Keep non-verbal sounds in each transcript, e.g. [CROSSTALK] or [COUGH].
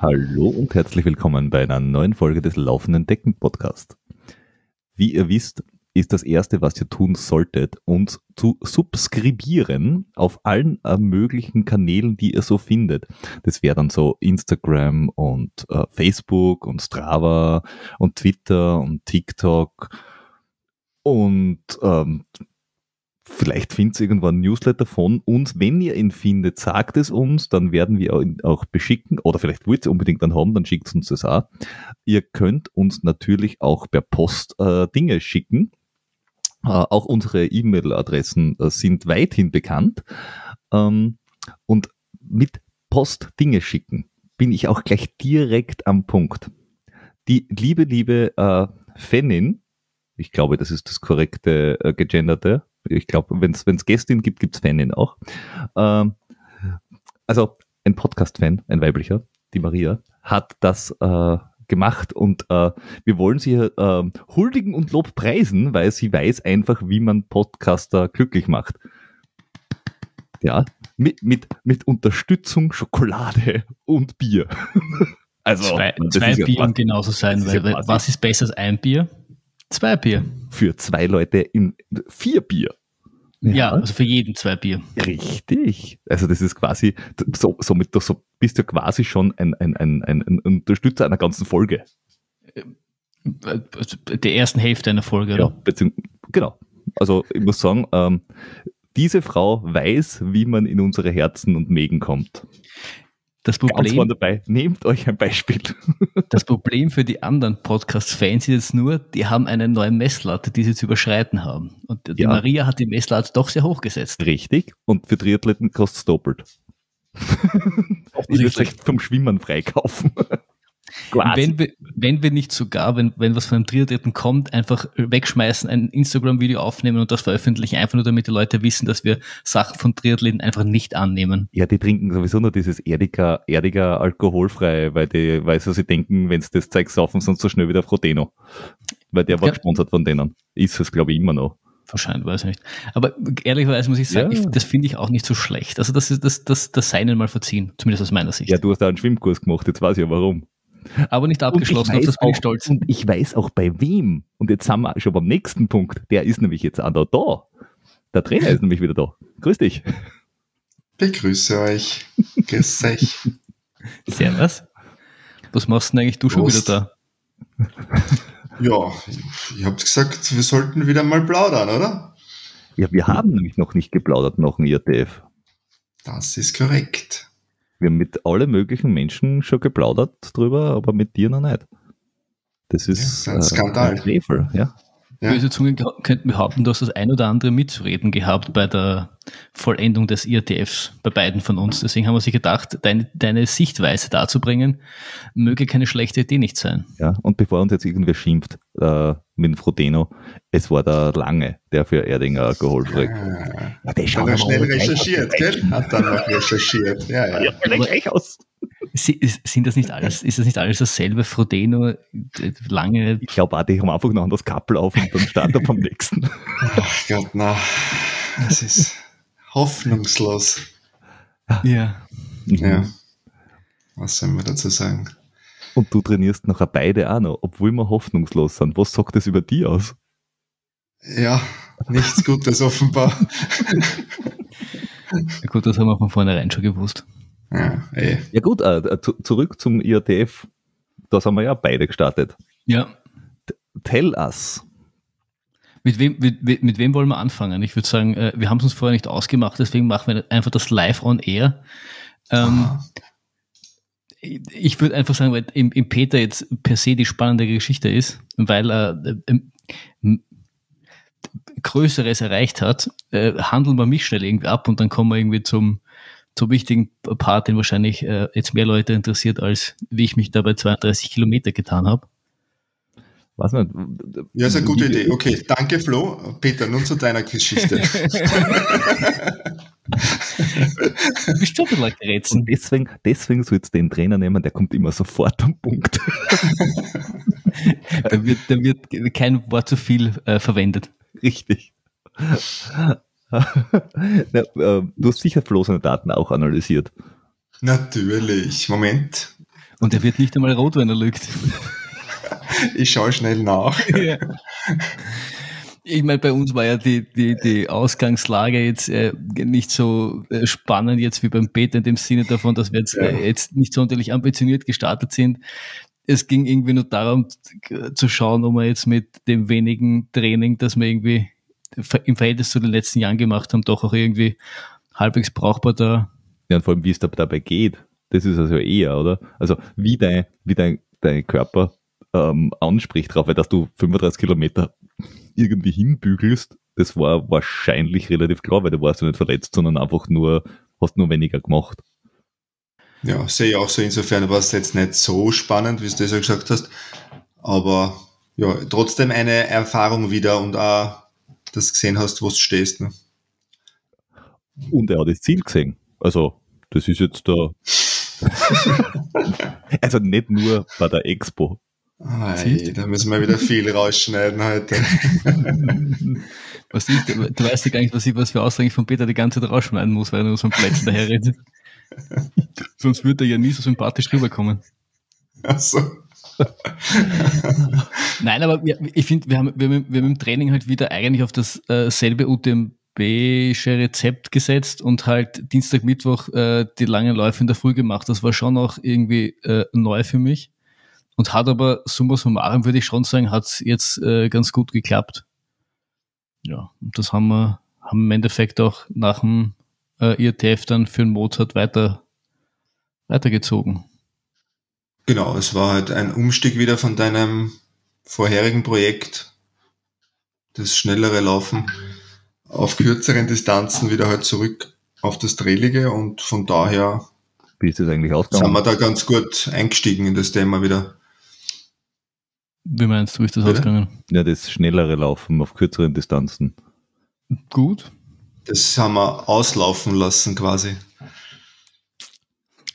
Hallo und herzlich willkommen bei einer neuen Folge des Laufenden Decken Podcast. Wie ihr wisst, ist das erste, was ihr tun solltet, uns zu subskribieren auf allen äh, möglichen Kanälen, die ihr so findet. Das wäre dann so Instagram und äh, Facebook und Strava und Twitter und TikTok und ähm, Vielleicht findet ihr irgendwann ein Newsletter von uns. Wenn ihr ihn findet, sagt es uns, dann werden wir ihn auch beschicken. Oder vielleicht wollt ihr unbedingt dann haben, dann schickt uns das auch. Ihr könnt uns natürlich auch per Post äh, Dinge schicken. Äh, auch unsere E-Mail-Adressen äh, sind weithin bekannt. Ähm, und mit Post Dinge schicken bin ich auch gleich direkt am Punkt. Die liebe, liebe äh, Fanin, ich glaube, das ist das korrekte äh, gegenderte, ich glaube, wenn es Gästin gibt, gibt es Fanin auch. Ähm, also ein Podcast-Fan, ein weiblicher, die Maria, hat das äh, gemacht und äh, wir wollen sie äh, huldigen und Lob preisen, weil sie weiß einfach, wie man Podcaster glücklich macht. Ja, mit, mit, mit Unterstützung Schokolade [LAUGHS] und Bier. also zwei, zwei Bieren genauso sein, weil, weil was ist besser als ein Bier? Zwei Bier. Für zwei Leute in vier Bier. Ja, ja, also für jeden zwei Bier. Richtig. Also das ist quasi, so, somit so bist du quasi schon ein, ein, ein, ein, Unterstützer einer ganzen Folge. Der ersten Hälfte einer Folge, ja, Genau. Also ich muss sagen, ähm, diese Frau weiß, wie man in unsere Herzen und Mägen kommt. Das Problem, dabei. Nehmt euch ein Beispiel. [LAUGHS] Das Problem für die anderen Podcast-Fans ist jetzt nur, die haben eine neue Messlatte, die sie zu überschreiten haben. Und die ja. Maria hat die Messlatte doch sehr hoch gesetzt. Richtig. Und für Triathleten kostet es doppelt. [LAUGHS] ich will es vom Schwimmen freikaufen. Wenn wir, wenn wir nicht sogar, wenn, wenn was von einem Triathleten kommt, einfach wegschmeißen, ein Instagram-Video aufnehmen und das veröffentlichen, einfach nur damit die Leute wissen, dass wir Sachen von Triathleten einfach nicht annehmen. Ja, die trinken sowieso nur dieses erdiger, erdiger alkoholfrei, weil die, weil sie denken, wenn sie das Zeug saufen, sonst so schnell wieder Frodeno. Weil der war ja. gesponsert von denen. Ist es, glaube ich, immer noch. Wahrscheinlich, weiß ich nicht. Aber ehrlicherweise muss ich sagen, ja. ich, das finde ich auch nicht so schlecht. Also das ist das, das, das Seinen mal verziehen, zumindest aus meiner Sicht. Ja, du hast da einen Schwimmkurs gemacht, jetzt weiß ich ja warum. Aber nicht abgeschlossen, auf das bin ich stolz. Und ich weiß auch bei wem. Und jetzt sind wir schon beim nächsten Punkt. Der ist nämlich jetzt auch da. da. Der Trainer ist nämlich wieder da. Grüß dich. Begrüße euch. Grüß euch. Servus. Was machst du denn eigentlich du schon wieder da? Ja, ich habt gesagt, wir sollten wieder mal plaudern, oder? Ja, wir haben nämlich noch nicht geplaudert nach dem IRTF. Das ist korrekt. Wir haben mit allen möglichen Menschen schon geplaudert drüber, aber mit dir noch nicht. Das ist ja, ein Skandal. Äh, ein Frevel, ja. Ja. Böse Zungen könnten behaupten, du hast das ein oder andere mitzureden gehabt bei der Vollendung des IRTFs bei beiden von uns. Deswegen haben wir sich gedacht, deine, deine Sichtweise darzubringen, möge keine schlechte Idee nicht sein. Ja, und bevor uns jetzt irgendwer schimpft äh, mit dem Frodeno, es war der Lange, der für Erdinger alkoholfrei. Ah, ja, der hat er schnell recherchiert, gell? Hat dann noch recherchiert. Ja, ja. ja gleich aus. Sind das nicht alles, ist das nicht alles dasselbe? Frodeno, lange. Ich glaube auch, die haben einfach noch ein anderes Kappel auf und dann stand er vom nächsten. Ach Gott, na. Das ist hoffnungslos. Ja. Ja. Was sollen wir dazu sagen? Und du trainierst nachher beide auch noch, obwohl wir hoffnungslos sind. Was sagt das über die aus? Ja, nichts Gutes offenbar. ja, gut, das haben wir von vornherein schon gewusst. Ja, ey. ja gut, äh, zu, zurück zum IATF. Da sind wir ja beide gestartet. Ja. Tell us. Mit wem, mit, mit wem wollen wir anfangen? Ich würde sagen, äh, wir haben es uns vorher nicht ausgemacht, deswegen machen wir einfach das live on air. Ähm, ah. ich würde einfach sagen, weil im, im, Peter jetzt per se die spannende Geschichte ist, weil er äh, Größeres erreicht hat, äh, handeln wir mich schnell irgendwie ab und dann kommen wir irgendwie zum, zum wichtigen Part, den wahrscheinlich äh, jetzt mehr Leute interessiert, als wie ich mich da bei 32 Kilometer getan habe. Was nicht? Ja, ist eine gute Idee. Okay, danke Flo. Peter, nun zu deiner Geschichte. [LAUGHS] du bist schon ein bisschen gerätsen. Und deswegen, deswegen sollst du den Trainer nehmen, der kommt immer sofort am Punkt. [LAUGHS] da, wird, da wird kein Wort zu viel äh, verwendet. Richtig. [LAUGHS] Na, äh, du hast sicher Flo seine Daten auch analysiert. Natürlich. Moment. Und er wird nicht einmal rot, wenn er lügt. [LAUGHS] Ich schaue schnell nach. [LAUGHS] Ja. Ich meine, bei uns war ja die, die, die Ausgangslage jetzt äh, nicht so äh, spannend jetzt wie beim Peter in dem Sinne davon, dass wir jetzt, ja. äh, jetzt nicht sonderlich ambitioniert gestartet sind. Es ging irgendwie nur darum zu schauen, ob wir jetzt mit dem wenigen Training, das wir irgendwie im Verhältnis zu den letzten Jahren gemacht haben, doch auch irgendwie halbwegs brauchbar da. Ja, und vor allem, wie es dabei geht. Das ist also eher, oder? Also, wie dein, wie dein, dein Körper ähm, anspricht drauf, weil dass du 35 Kilometer irgendwie hinbügelst, das war wahrscheinlich relativ klar, weil du warst ja nicht verletzt, sondern einfach nur, hast nur weniger gemacht. Ja, sehe ich auch so. Insofern war es jetzt nicht so spannend, wie du das ja gesagt hast. Aber ja, trotzdem eine Erfahrung wieder und auch das gesehen hast, wo du stehst. Ne? Und er hat das Ziel gesehen. Also, das ist jetzt da. [LAUGHS] also nicht nur bei der Expo. Ei, da müssen wir wieder viel rausschneiden heute. [LAUGHS] was ist, du weißt ja gar nicht, was ich was für Aussagen von Peter die ganze Zeit rausschneiden muss, weil er nur so ein Plätzchen daherredet. [LAUGHS] Sonst würde er ja nie so sympathisch rüberkommen. Ach so. [LAUGHS] Nein, aber wir, ich finde, wir haben, wir, wir haben im Training halt wieder eigentlich auf dasselbe äh, UTMB-sche Rezept gesetzt und halt Dienstag, Mittwoch äh, die langen Läufe in der Früh gemacht. Das war schon auch irgendwie äh, neu für mich und hat aber summa summarum, würde ich schon sagen, hat es jetzt äh, ganz gut geklappt. Ja, und das haben wir haben im Endeffekt auch nach dem äh, IRTF dann für den Mozart weiter, weitergezogen. Genau, es war halt ein Umstieg wieder von deinem vorherigen Projekt, das schnellere Laufen auf kürzeren Distanzen wieder halt zurück auf das Trailige und von daher wie ist das eigentlich ausgegangen? Sind wir da ganz gut eingestiegen in das Thema wieder. Wie meinst du, ist das Bitte? ausgegangen? Ja, das schnellere Laufen auf kürzeren Distanzen. Gut. Das haben wir auslaufen lassen quasi.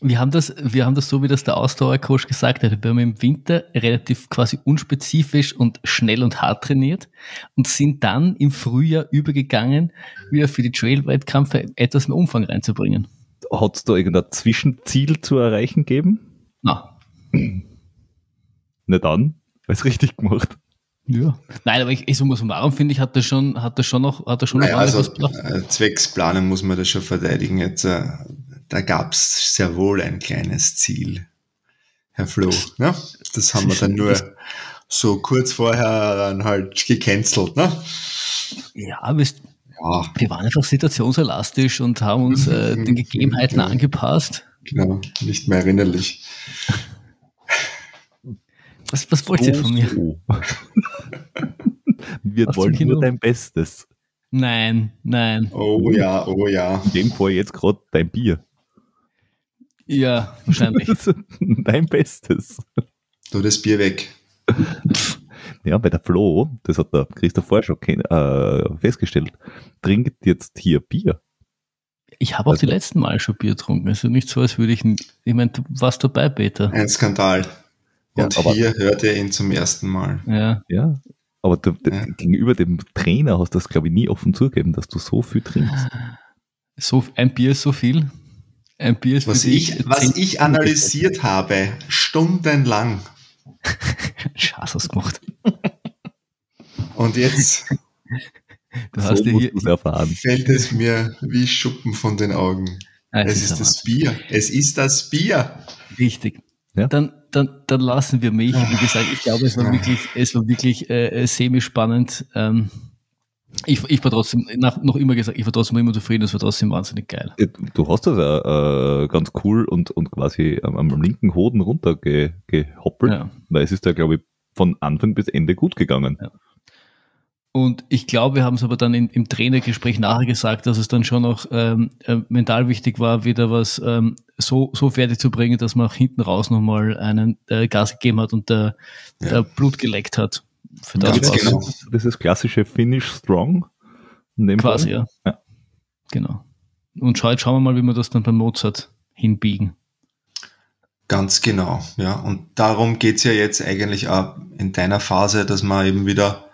Wir haben das, wir haben das so, wie das der Ausdauercoach gesagt hat. Wir haben im Winter relativ quasi unspezifisch und schnell und hart trainiert und sind dann im Frühjahr übergegangen, wieder für die Trail-Wettkämpfe etwas mehr Umfang reinzubringen. Hat es da irgendein Zwischenziel zu erreichen gegeben? Na. [CLEARS THROAT] Nicht dann? Alles richtig gemacht. Ja. Nein, aber ich, ich so warum finde ich, hat das schon, hat das schon noch, hat das schon naja, noch also, äh, Zwecksplanung muss man das schon verteidigen. Jetzt, äh, da gab es sehr wohl ein kleines Ziel, Herr Flo. Ne? Das haben wir dann nur so kurz vorher dann halt gecancelt. Ne? Ja, wir, ja. wir waren einfach situationselastisch und haben uns äh, den Gegebenheiten ja. angepasst. Genau, nicht mehr erinnerlich. Was, was wollt ihr von mir? So. Wir was wollen nur dein Bestes. Nein, nein. Oh ja, oh ja. In dem Fall jetzt gerade dein Bier. Ja, wahrscheinlich. [LAUGHS] dein Bestes. Du das Bier weg. Ja, bei der Flo, das hat der Christoph vorher schon äh, festgestellt, trinkt jetzt hier Bier. Ich habe auch also, die letzten Mal schon Bier getrunken. Also nicht so, als würde ich. Ich meine, du warst dabei, Peter. Ein Skandal. Und ja, hier hört er ihn zum ersten Mal. Ja. Ja. Aber du, ja. gegenüber dem Trainer hast du das, glaube ich, nie offen zugegeben, dass du so viel trinkst. So, ein Bier ist so viel. Ein Bier ist was ich, was ich analysiert habe, stundenlang. [LAUGHS] Scheiße hast gemacht. Und jetzt [LAUGHS] du hast so hier, erfahren. fällt es mir wie Schuppen von den Augen. Ah, es ist, ist das Bier. Es ist das Bier. Richtig. Ja? Dann, dann, dann lassen wir mich. Wie gesagt, ich glaube, es war wirklich, es war wirklich äh, semi-spannend. Ähm, ich, ich war trotzdem, nach, noch immer gesagt, ich war trotzdem immer zufrieden, es war trotzdem wahnsinnig geil. Du hast das ja äh, ganz cool und, und quasi am, am linken Hoden runtergehoppelt, ja. weil es ist ja, glaube ich, von Anfang bis Ende gut gegangen. Ja. Und ich glaube, wir haben es aber dann in, im Trainergespräch nachher gesagt, dass es dann schon noch ähm, äh, mental wichtig war, wieder was ähm, so, so fertig zu bringen, dass man auch hinten raus nochmal einen äh, Gas gegeben hat und der, ja. der Blut geleckt hat. Für das, das, genau. das ist klassische Finish Strong. Quasi, ja. ja. Genau. Und schau, schauen wir mal, wie wir das dann beim Mozart hinbiegen. Ganz genau, ja. Und darum geht's ja jetzt eigentlich auch in deiner Phase, dass man eben wieder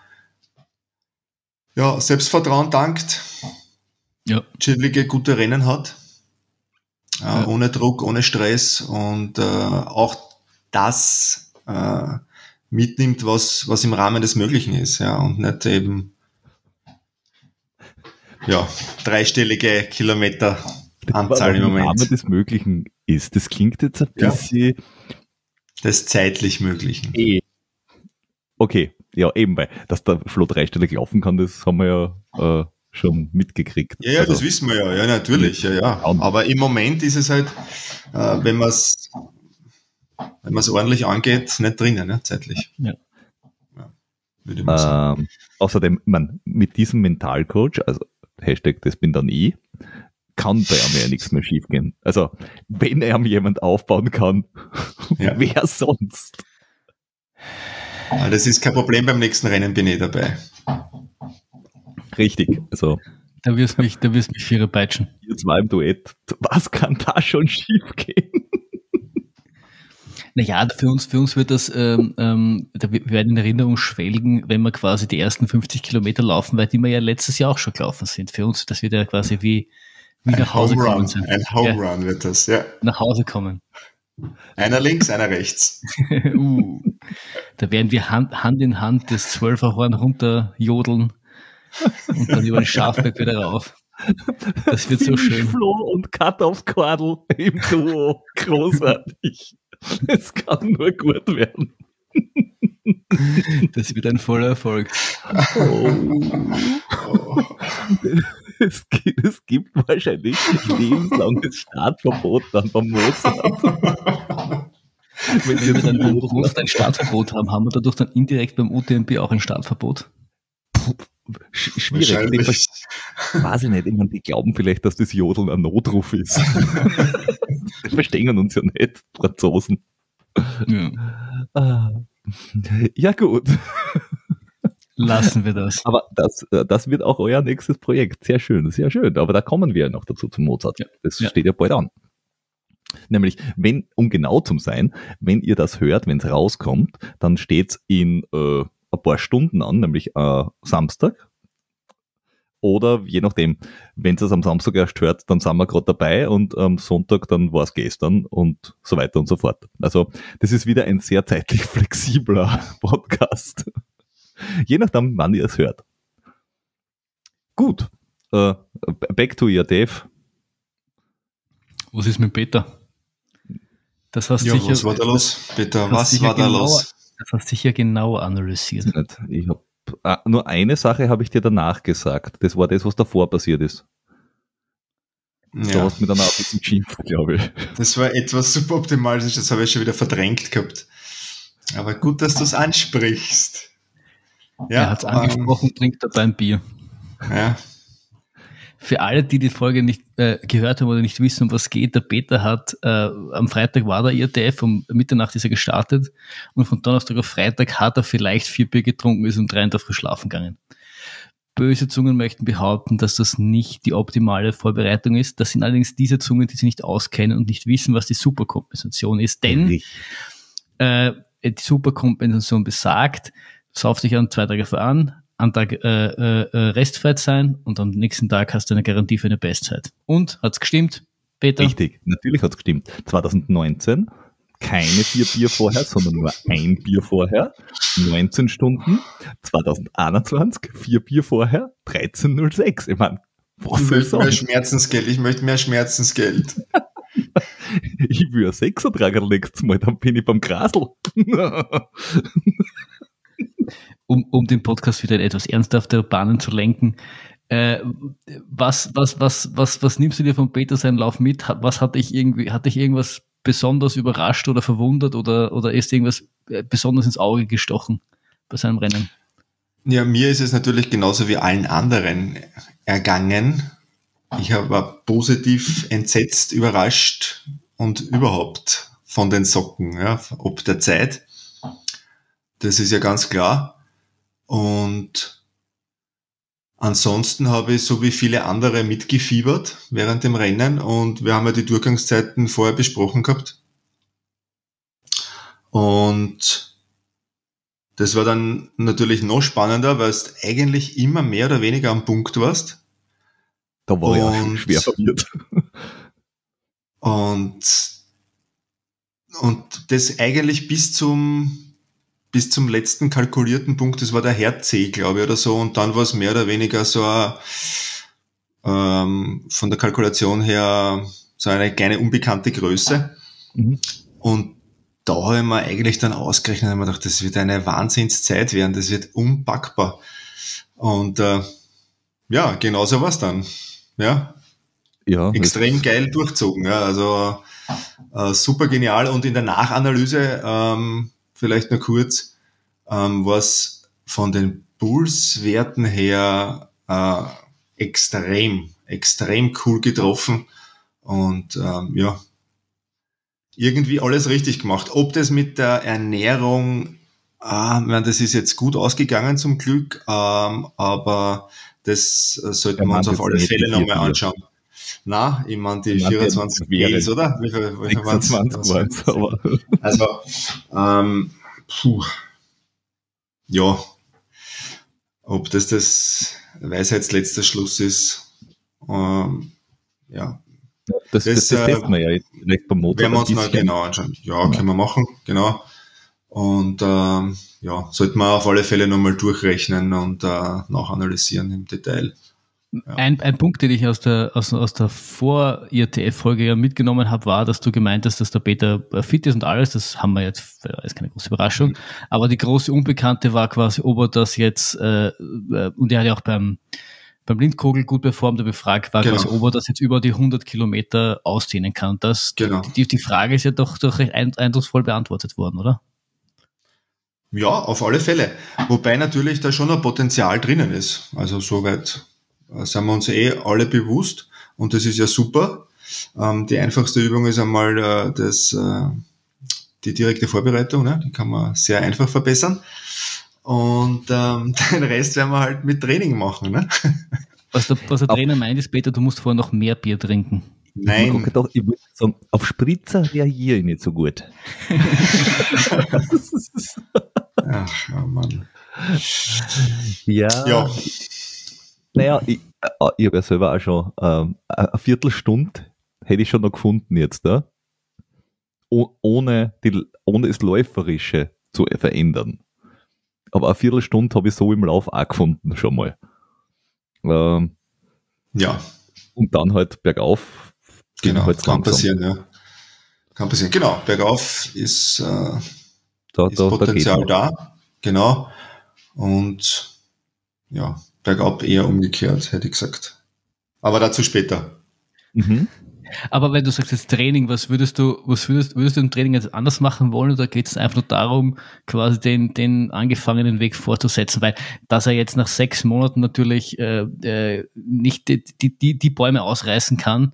ja, Selbstvertrauen dankt, ja. chillige, gute Rennen hat, äh, ja. ohne Druck, ohne Stress und äh, auch das äh, mitnimmt, was, was im Rahmen des Möglichen ist, ja, und nicht eben ja, dreistellige Kilometeranzahl im Moment. Rahmen des Möglichen ist. Das klingt jetzt ein Ja. bisschen. Des zeitlich Möglichen. Eh. Okay, ja, eben, weil, dass der Flo dreistellig laufen kann, das haben wir ja äh, schon mitgekriegt. Ja, ja, Also, das wissen wir ja, ja, natürlich, ja, ja. Aber im Moment ist es halt, äh, wenn man es wenn man es ordentlich angeht, nicht drinnen, ne, zeitlich. Ja. Ja, würde ich mal sagen. Ähm, außerdem, man, mit diesem Mentalcoach, also Hashtag, das bin dann ich, kann bei ihm ja nichts mehr schiefgehen. Also, wenn er mir jemand aufbauen kann, Ja. [LAUGHS] wer sonst? Ah, Das ist kein Problem, beim nächsten Rennen bin ich dabei. Richtig. Also, Da wirst mich, da wirst mich vierer peitschen. ihr zwei im Duett, was kann da schon schiefgehen? Naja, für uns, für uns wird das, ähm, ähm, da wir werden in Erinnerung schwelgen, wenn wir quasi die ersten 50 Kilometer laufen, weil die wir ja letztes Jahr auch schon gelaufen sind. Für uns, das wird ja quasi wie, wie nach Hause Home kommen Run, ein Home Run wird das, ja. Nach Hause kommen. Einer links, einer rechts. [LAUGHS] uh, da werden wir Hand, Hand in Hand das Zwölferhorn runterjodeln und dann über den Schafberg wieder rauf. Das wird so schön. Flo und Cut aufs Kordel im Duo. Großartig. [LAUGHS] Es kann nur gut werden. Das wird ein voller Erfolg. Oh. Es, gibt, es gibt wahrscheinlich lebenslanges Startverbot dann beim Mozart. Wenn Wenn wir dann beim Mozart ein Startverbot haben, haben wir dadurch dann indirekt beim UTMB auch ein Startverbot. Sch- schwierig. Weiß ich nicht. Ich meine, die glauben vielleicht, dass das Jodeln ein Notruf ist. [LAUGHS] verstehen uns ja nicht, Franzosen. Ja. Ah. Ja, gut. Lassen wir das. Aber das, äh, das wird auch euer nächstes Projekt. Sehr schön, sehr schön. Aber da kommen wir noch dazu zum Mozart. Ja. Das Ja. steht ja bald an. Nämlich, wenn, um genau zu sein, wenn ihr das hört, wenn es rauskommt, dann steht's in äh, ein paar Stunden an, nämlich äh, Samstag. Oder je nachdem, wenn es am Samstag erst hört, dann sind wir gerade dabei und am Sonntag dann war es gestern und so weiter und so fort. Also das ist wieder ein sehr zeitlich [LAUGHS] flexibler Podcast. Je nachdem, wann ihr es hört. Gut. Äh, back to your Dave. Was ist mit Peter? Das hast Ja, sicher, was war da los? Peter, was war da genauer- los? das hast sicher genau analysiert. Ich hab, ah, nur eine Sache habe ich dir danach gesagt. Das war das, was davor passiert ist. Du Ja, hast mit einer Art bisschen geschimpft, glaube ich. das war etwas suboptimal, das habe ich schon wieder verdrängt gehabt. Aber gut, dass du es ansprichst. Ja, er hat es angesprochen, trinkt dabei ein Bier. Ähm, ja, Für alle, die die Folge nicht äh, gehört haben oder nicht wissen, um was geht, der Peter hat, äh, am Freitag war der IRTF, um Mitternacht ist er gestartet und von Donnerstag auf Freitag hat er vielleicht vier Bier getrunken, ist um drei in der Früh schlafen gegangen. Böse Zungen möchten behaupten, dass das nicht die optimale Vorbereitung ist. Das sind allerdings diese Zungen, die sich nicht auskennen und nicht wissen, was die Superkompensation ist. Denn äh, die Superkompensation besagt, sauf dich an zwei Tage vor an, an Tag äh, äh, äh, Restfett sein und am nächsten Tag hast du eine Garantie für eine Bestzeit. Und hat's gestimmt, Peter? Richtig, natürlich hat es gestimmt. 2019 keine vier Bier vorher, sondern nur ein Bier vorher, 19 Stunden. 2021 vier Bier vorher, 13.06. Ich meine, was ich möchte mehr? Schmerzensgeld, ich möchte mehr Schmerzensgeld. [LAUGHS] Ich will ein Sechser tragen nächstes Mal, dann bin ich beim Grasl. [LAUGHS] um, um den Podcast wieder in etwas ernsthaftere Bahnen zu lenken. Äh, was, was, was, was, was nimmst du dir von Peter seinen Lauf mit? Hat, was hat dich irgendwie, hat dich irgendwas besonders überrascht oder verwundert oder, oder ist irgendwas äh, besonders ins Auge gestochen bei seinem Rennen? Ja, mir ist es natürlich genauso wie allen anderen ergangen. Ich war positiv entsetzt, überrascht und überhaupt von den Socken, ja, ob der Zeit. Das ist ja ganz klar. Und ansonsten habe ich so wie viele andere mitgefiebert während dem Rennen und wir haben ja die Durchgangszeiten vorher besprochen gehabt. Und das war dann natürlich noch spannender, weil du eigentlich immer mehr oder weniger am Punkt warst. Da war ich auch Und- schwer verwirrt. Und und das eigentlich bis zum, bis zum letzten kalkulierten Punkt, das war der Herz-C, glaube ich, oder so. Und dann war es mehr oder weniger so ein, ähm, von der Kalkulation her so eine kleine unbekannte Größe. Mhm. Und da habe ich mir eigentlich dann ausgerechnet und mir gedacht, das wird eine Wahnsinnszeit werden, das wird unpackbar. Und äh, ja, genauso war es dann. Ja. ja Extrem geil durchzogen. Ja. Also äh, super genial. Und in der Nachanalyse, ähm, vielleicht nur kurz, ähm, was von den Pulswerten her äh, extrem, extrem cool getroffen. Und ähm, ja, irgendwie alles richtig gemacht. Ob das mit der Ernährung, ah, meine, das ist jetzt gut ausgegangen zum Glück, ähm, aber das äh, sollten wir uns auf alle Fälle nochmal anschauen. Na, ich meine die ich mein, 24 Gs, oder? Wie viel, wie viel 26 aber. Also, ähm, puh. ja, ob das das Weisheitsletzter Schluss ist, ähm, ja. Das, das, das, das äh, testen wir ja jetzt direkt beim Motor. Werden wir uns mal genau anschauen. Ja, ja, können wir machen, genau. Und ähm, ja, sollten wir auf alle Fälle nochmal durchrechnen und äh, nachanalysieren im Detail. Ja. Ein, ein Punkt, den ich aus der, aus, aus der Vor-IRTF-Folge ja mitgenommen habe, war, dass du gemeint hast, dass der Peter fit ist und alles. Das haben wir jetzt, das ist keine große Überraschung. Mhm. Aber die große Unbekannte war quasi, ob er das jetzt, äh, äh und er hat ja auch beim, beim Lindkogel gut performt, der befragt war, genau. quasi, ob er das jetzt über die 100 Kilometer ausdehnen kann. Das, genau. die, die Frage ist ja doch, doch recht eindrucksvoll beantwortet worden, oder? Ja, auf alle Fälle. Wobei natürlich da schon ein Potenzial drinnen ist. Also soweit äh, sind wir uns eh alle bewusst und das ist ja super. Ähm, die einfachste Übung ist einmal äh, das, äh, die direkte Vorbereitung, ne? die kann man sehr einfach verbessern. Und ähm, [LAUGHS] den Rest werden wir halt mit Training machen. Ne? [LAUGHS] Was der, was der Trainer meint, ist, Peter, du musst vorher noch mehr Bier trinken. Nein. Ich, doch, ich würde sagen, auf Spritzer reagiere ich nicht so gut. [LAUGHS] Ach, oh Mann. Ja. ja. Naja, ich, äh, ich habe ja selber auch schon ähm, eine Viertelstunde hätte ich schon noch gefunden jetzt da. Oh, ohne, die, ohne das Läuferische zu verändern. Aber eine Viertelstunde habe ich so im Lauf auch gefunden schon mal. Ähm, ja. Und dann halt bergauf. Genau, halt kann passieren, ja. Kann passieren. Genau, bergauf ist, äh, da, ist da, Potenzial da, da. Genau. Und ja, bergab eher umgekehrt, hätte ich gesagt. Aber dazu später. Mhm. Aber wenn du sagst jetzt Training, was würdest du, was würdest, würdest du im Training jetzt anders machen wollen oder geht es einfach nur darum, quasi den, den angefangenen Weg fortzusetzen? Weil, dass er jetzt nach sechs Monaten natürlich äh, äh, nicht die, die, die Bäume ausreißen kann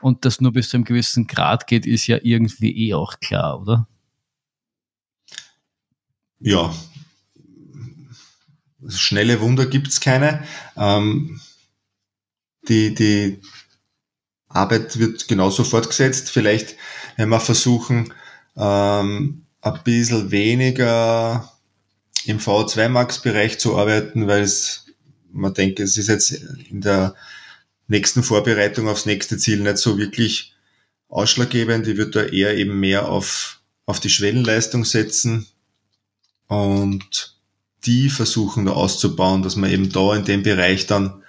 und das nur bis zu einem gewissen Grad geht, ist ja irgendwie eh auch klar, oder? Ja, schnelle Wunder gibt's keine. Ähm, die, die Arbeit wird genauso fortgesetzt. Vielleicht, wenn wir versuchen, ähm, ein bisschen weniger im V2 Max-Bereich zu arbeiten, weil es, man denkt, es ist jetzt in der nächsten Vorbereitung aufs nächste Ziel nicht so wirklich ausschlaggebend. Ich würde da eher eben mehr auf, auf die Schwellenleistung setzen und die versuchen da auszubauen, dass man eben da in dem Bereich dann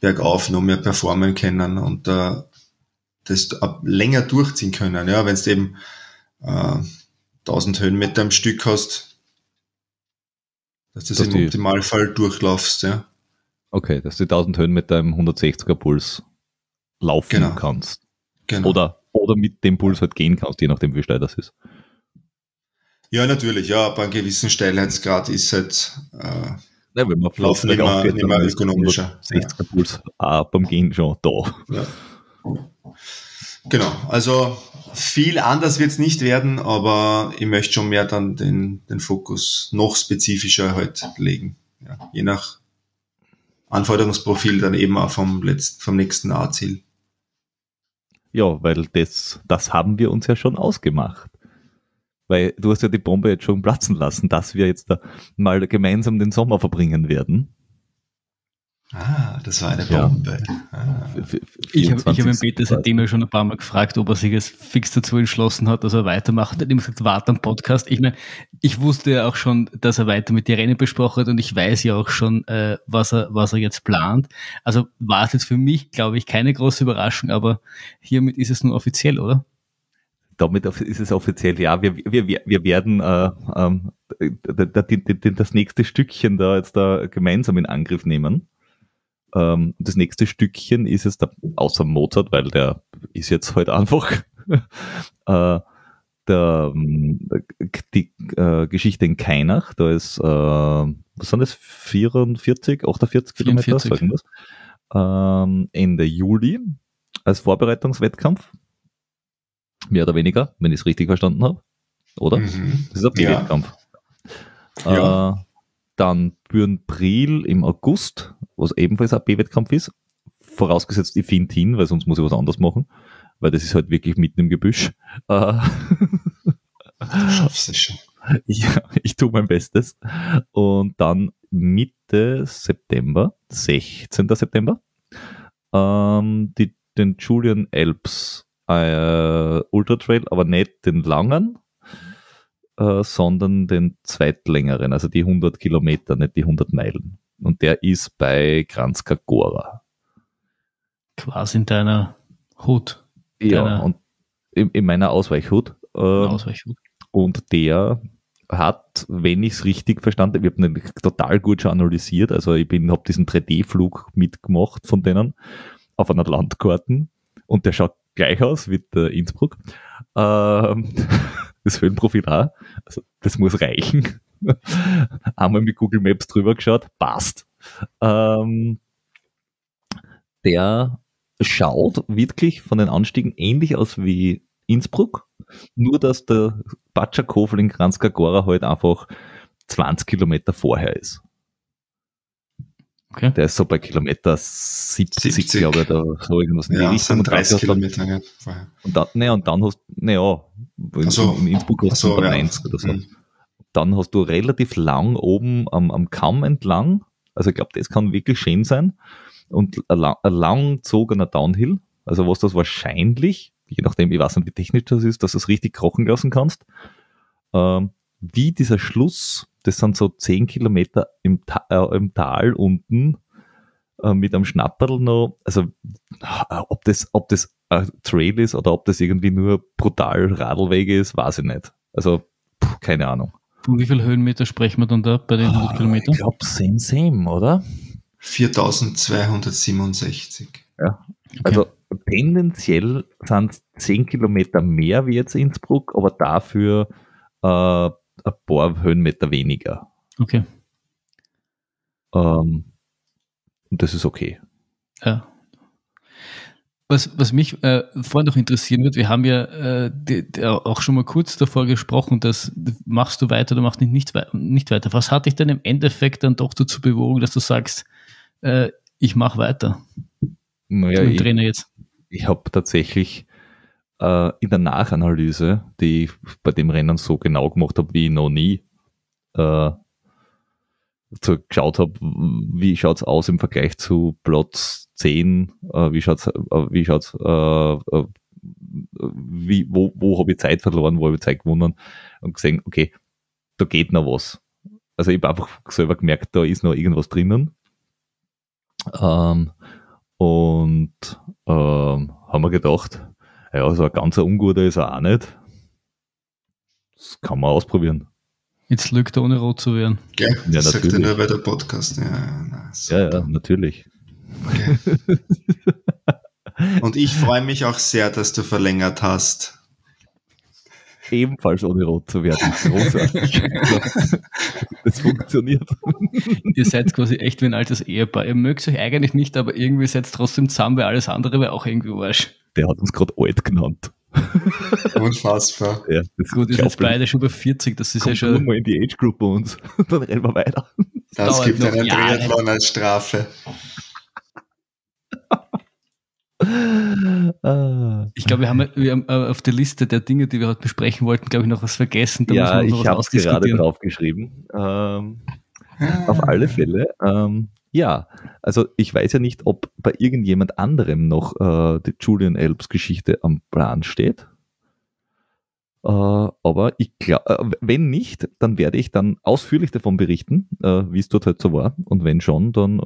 bergauf noch mehr performen können und äh, das länger durchziehen können. Ja, wenn du eben äh, 1000 Höhenmeter am Stück hast, dass du das im Optimalfall durchlaufst. Ja. Okay, dass du 1000 Höhenmeter im 160er Puls laufen genau. kannst. Genau. Oder, oder mit dem Puls halt gehen kannst, je nachdem wie steil das ist. Ja, natürlich, ja, bei einem gewissen Steilheitsgrad ist halt äh, ja, wenn man Laufen immer, aufgeht, immer ökonomischer. 60er ja. Puls auch beim Gehen schon da. Ja. Genau, also viel anders wird es nicht werden, aber ich möchte schon mehr dann den, den Fokus noch spezifischer halt legen. Ja, je nach Anforderungsprofil dann eben auch vom, letzten, vom nächsten A-Ziel. Ja, weil das, das haben wir uns ja schon ausgemacht. Weil du hast ja die Bombe jetzt schon platzen lassen, dass wir jetzt da mal gemeinsam den Sommer verbringen werden. Ah, das war eine Bombe. Ja. Ah. Ich habe hab ihn Peter seitdem ja schon ein paar Mal gefragt, ob er sich jetzt fix dazu entschlossen hat, dass er weitermacht. Er hat immer gesagt, warte am Podcast. Ich meine, ich wusste ja auch schon, dass er weiter mit dir Rennen besprochen hat und ich weiß ja auch schon, äh, was, er, was er jetzt plant. Also war es jetzt für mich, glaube ich, keine große Überraschung, aber hiermit ist es nun offiziell, oder? Damit ist es offiziell, ja. Wir, wir, wir werden äh, ähm, das nächste Stückchen da jetzt da gemeinsam in Angriff nehmen. Ähm, das nächste Stückchen ist es, da, außer Mozart, weil der ist jetzt halt einfach [LAUGHS] äh, der, die äh, Geschichte in Kainach, da ist, äh, was sind das, 44, 48 Kilometer, sagen das, ähm, Ende Juli als Vorbereitungswettkampf, mehr oder weniger, wenn ich es richtig verstanden habe, oder? Mhm. Das ist ein Wettkampf. Ja. ja. Äh, dann Bürnbril im August, was ebenfalls ein B-Wettkampf ist. Vorausgesetzt, ich finde hin, weil sonst muss ich was anderes machen, weil das ist halt wirklich mitten im Gebüsch. Äh, du schaffst es schon. [LAUGHS] Ja, ich tue mein Bestes. Und dann Mitte September, 16. September, ähm, die, den Julian Alps äh, Ultra Trail, aber nicht den langen, äh, sondern den zweitlängeren, also die 100 Kilometer, nicht die 100 Meilen. Und der ist bei Kranjska Gora. Quasi in deiner Hut. Ja, deiner und in, in, meiner Ausweichhut. Äh, Ausweichhut. Und der hat, wenn ich es richtig verstanden habe, ich habe ihn total gut schon analysiert, also ich habe diesen 3D-Flug mitgemacht von denen auf einer Landkarten und der schaut gleich aus wie der Innsbruck. Ähm, [LAUGHS] das Höhenprofil auch. Also das muss reichen. [LAUGHS] Einmal mit Google Maps drüber geschaut, passt. Ähm, der schaut wirklich von den Anstiegen ähnlich aus wie Innsbruck, nur dass der Batschakofel in Kranjska Gora halt einfach 20 Kilometer vorher ist. Okay. Der ist so bei Kilometer 70, 70. glaube ich, da so irgendwas ja, Richtung. 30 Kilometer ja, vorher. Und dann, ne, und dann hast du, naja, in, so. in Innsbruck hast du so, ja. 90 oder so. Mhm. Dann hast du relativ lang oben am, am Kamm entlang, also ich glaube, das kann wirklich schön sein. Und ein, lang, ein langzogener Downhill, also was das wahrscheinlich, je nachdem, ich weiß nicht, wie technisch das ist, dass du es richtig kochen lassen kannst, ähm, wie dieser Schluss das sind so zehn Kilometer im, Ta äh, im Tal unten äh, mit einem Schnapperl noch. Also äh, ob das, ob das ein Trail ist oder ob das irgendwie nur brutal Radlwege ist, weiß ich nicht. Also puh, keine Ahnung. Von wie viel Höhenmeter sprechen wir dann da bei den 100 ah, Kilometern? Ich glaube, same, same, oder? 4267. Ja, okay. also tendenziell sind es 10 Kilometer mehr wie jetzt Innsbruck, aber dafür äh, ein paar Höhenmeter weniger. Okay. Ähm, und das ist okay. Ja. Was, was mich äh, vorhin noch interessieren wird, wir haben ja äh, die, die auch schon mal kurz davor gesprochen, dass machst du weiter oder machst nicht, nicht, nicht weiter. Was hat dich denn im Endeffekt dann doch dazu bewogen, dass du sagst, äh, ich mache weiter? Naja, ich, Trainer jetzt. Ich habe tatsächlich äh, in der Nachanalyse, die ich bei dem Rennen so genau gemacht habe wie noch nie, äh, so geschaut habe, wie schaut's aus im Vergleich zu Platz 10, äh, wie schaut's, äh, wie schaut's, äh, äh, wie, wo, wo habe ich Zeit verloren, wo habe ich Zeit gewonnen und gesehen, okay, da geht noch was. Also ich habe einfach selber gemerkt, da ist noch irgendwas drinnen. Ähm, und ähm, haben wir gedacht, ja, so ein ganz unguter ist er auch nicht. Das kann man ausprobieren. Jetzt lügt er ohne rot zu werden. Ja, das ja, sagt er nur bei der Podcast. Ja, na, ja, ja, natürlich. Okay. [LAUGHS] Und ich freue mich auch sehr, dass du verlängert hast. Ebenfalls ohne rot zu werden. [LAUGHS] Großartig. das funktioniert. Ihr seid quasi echt wie ein altes Ehepaar. Ihr mögt euch eigentlich nicht, aber irgendwie seid trotzdem zusammen, weil alles andere wäre auch irgendwie Arsch. Der hat uns gerade alt genannt. Unfassbar. Ja, Gut, ihr seid beide schon über 40, das ist Kommt ja schon. mal in die Age Group bei uns, [LAUGHS] dann rennen wir weiter. Das, das gibt einen Triathlon als Strafe. [LAUGHS] Ich glaube, wir haben, wir haben äh, auf der Liste der Dinge, die wir heute besprechen wollten, glaube ich, noch was vergessen. Da ja, ich habe es gerade draufgeschrieben. Ähm, auf alle Fälle. Ähm, Ja, also ich weiß ja nicht, ob bei irgendjemand anderem noch äh, die Julian Elbs Geschichte am Plan steht. Äh, aber ich glaube, äh, wenn nicht, dann werde ich dann ausführlich davon berichten, äh, wie es dort halt so war. Und wenn schon, dann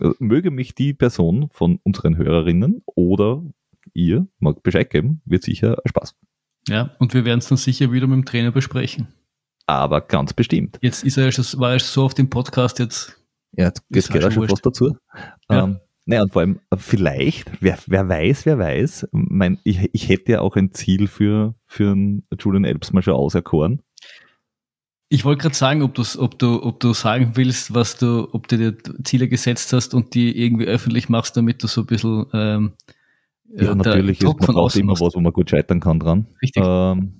äh, möge mich die Person von unseren Hörerinnen oder ihr mag Bescheid geben, wird sicher Spaß. Ja, und wir werden es dann sicher wieder mit dem Trainer besprechen. Aber ganz bestimmt. Jetzt ist er schon, war er so auf dem Podcast jetzt. Ja, jetzt, jetzt geht er schon was dazu. Ja. Ähm, naja, und vor allem, äh, vielleicht, wer, wer weiß, wer weiß, mein, ich, ich hätte ja auch ein Ziel für, für einen Julian Elbs mal schon auserkoren. Ich wollte gerade sagen, ob, ob, du, ob du sagen willst, was du, ob du dir Ziele gesetzt hast und die irgendwie öffentlich machst, damit du so ein bisschen ähm, ja, natürlich ist man braucht immer was, wo man gut scheitern kann dran. Richtig. Ähm,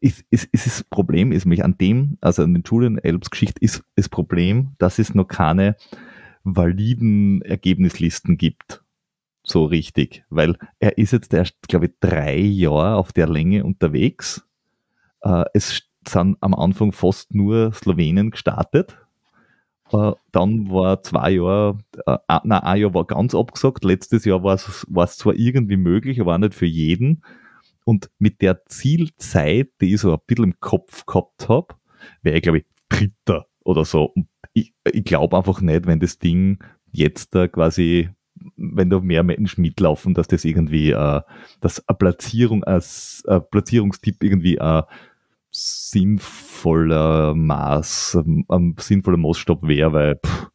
ist, ist, ist das Problem ist mich an dem, also an den Julian Elbs Geschichte ist das Problem, dass es noch keine validen Ergebnislisten gibt. So richtig. Weil er ist jetzt erst, glaube ich, drei Jahre auf der Länge unterwegs. Äh, es sind am Anfang fast nur Slowenien gestartet. Äh, dann war zwei Jahre, äh, nein, ein Jahr war ganz abgesagt. Letztes Jahr war es, war es zwar irgendwie möglich, aber auch nicht für jeden. Und mit der Zielzeit, die ich so ein bisschen im Kopf gehabt habe, wäre ich, glaube ich, Dritter oder so. Und ich, ich glaube einfach nicht, wenn das Ding jetzt da quasi, wenn da mehr Menschen mitlaufen, dass das irgendwie, äh, dass eine Platzierung als Platzierungstipp irgendwie ein sinnvoller Maß, ein sinnvoller Maßstab wäre, weil pff,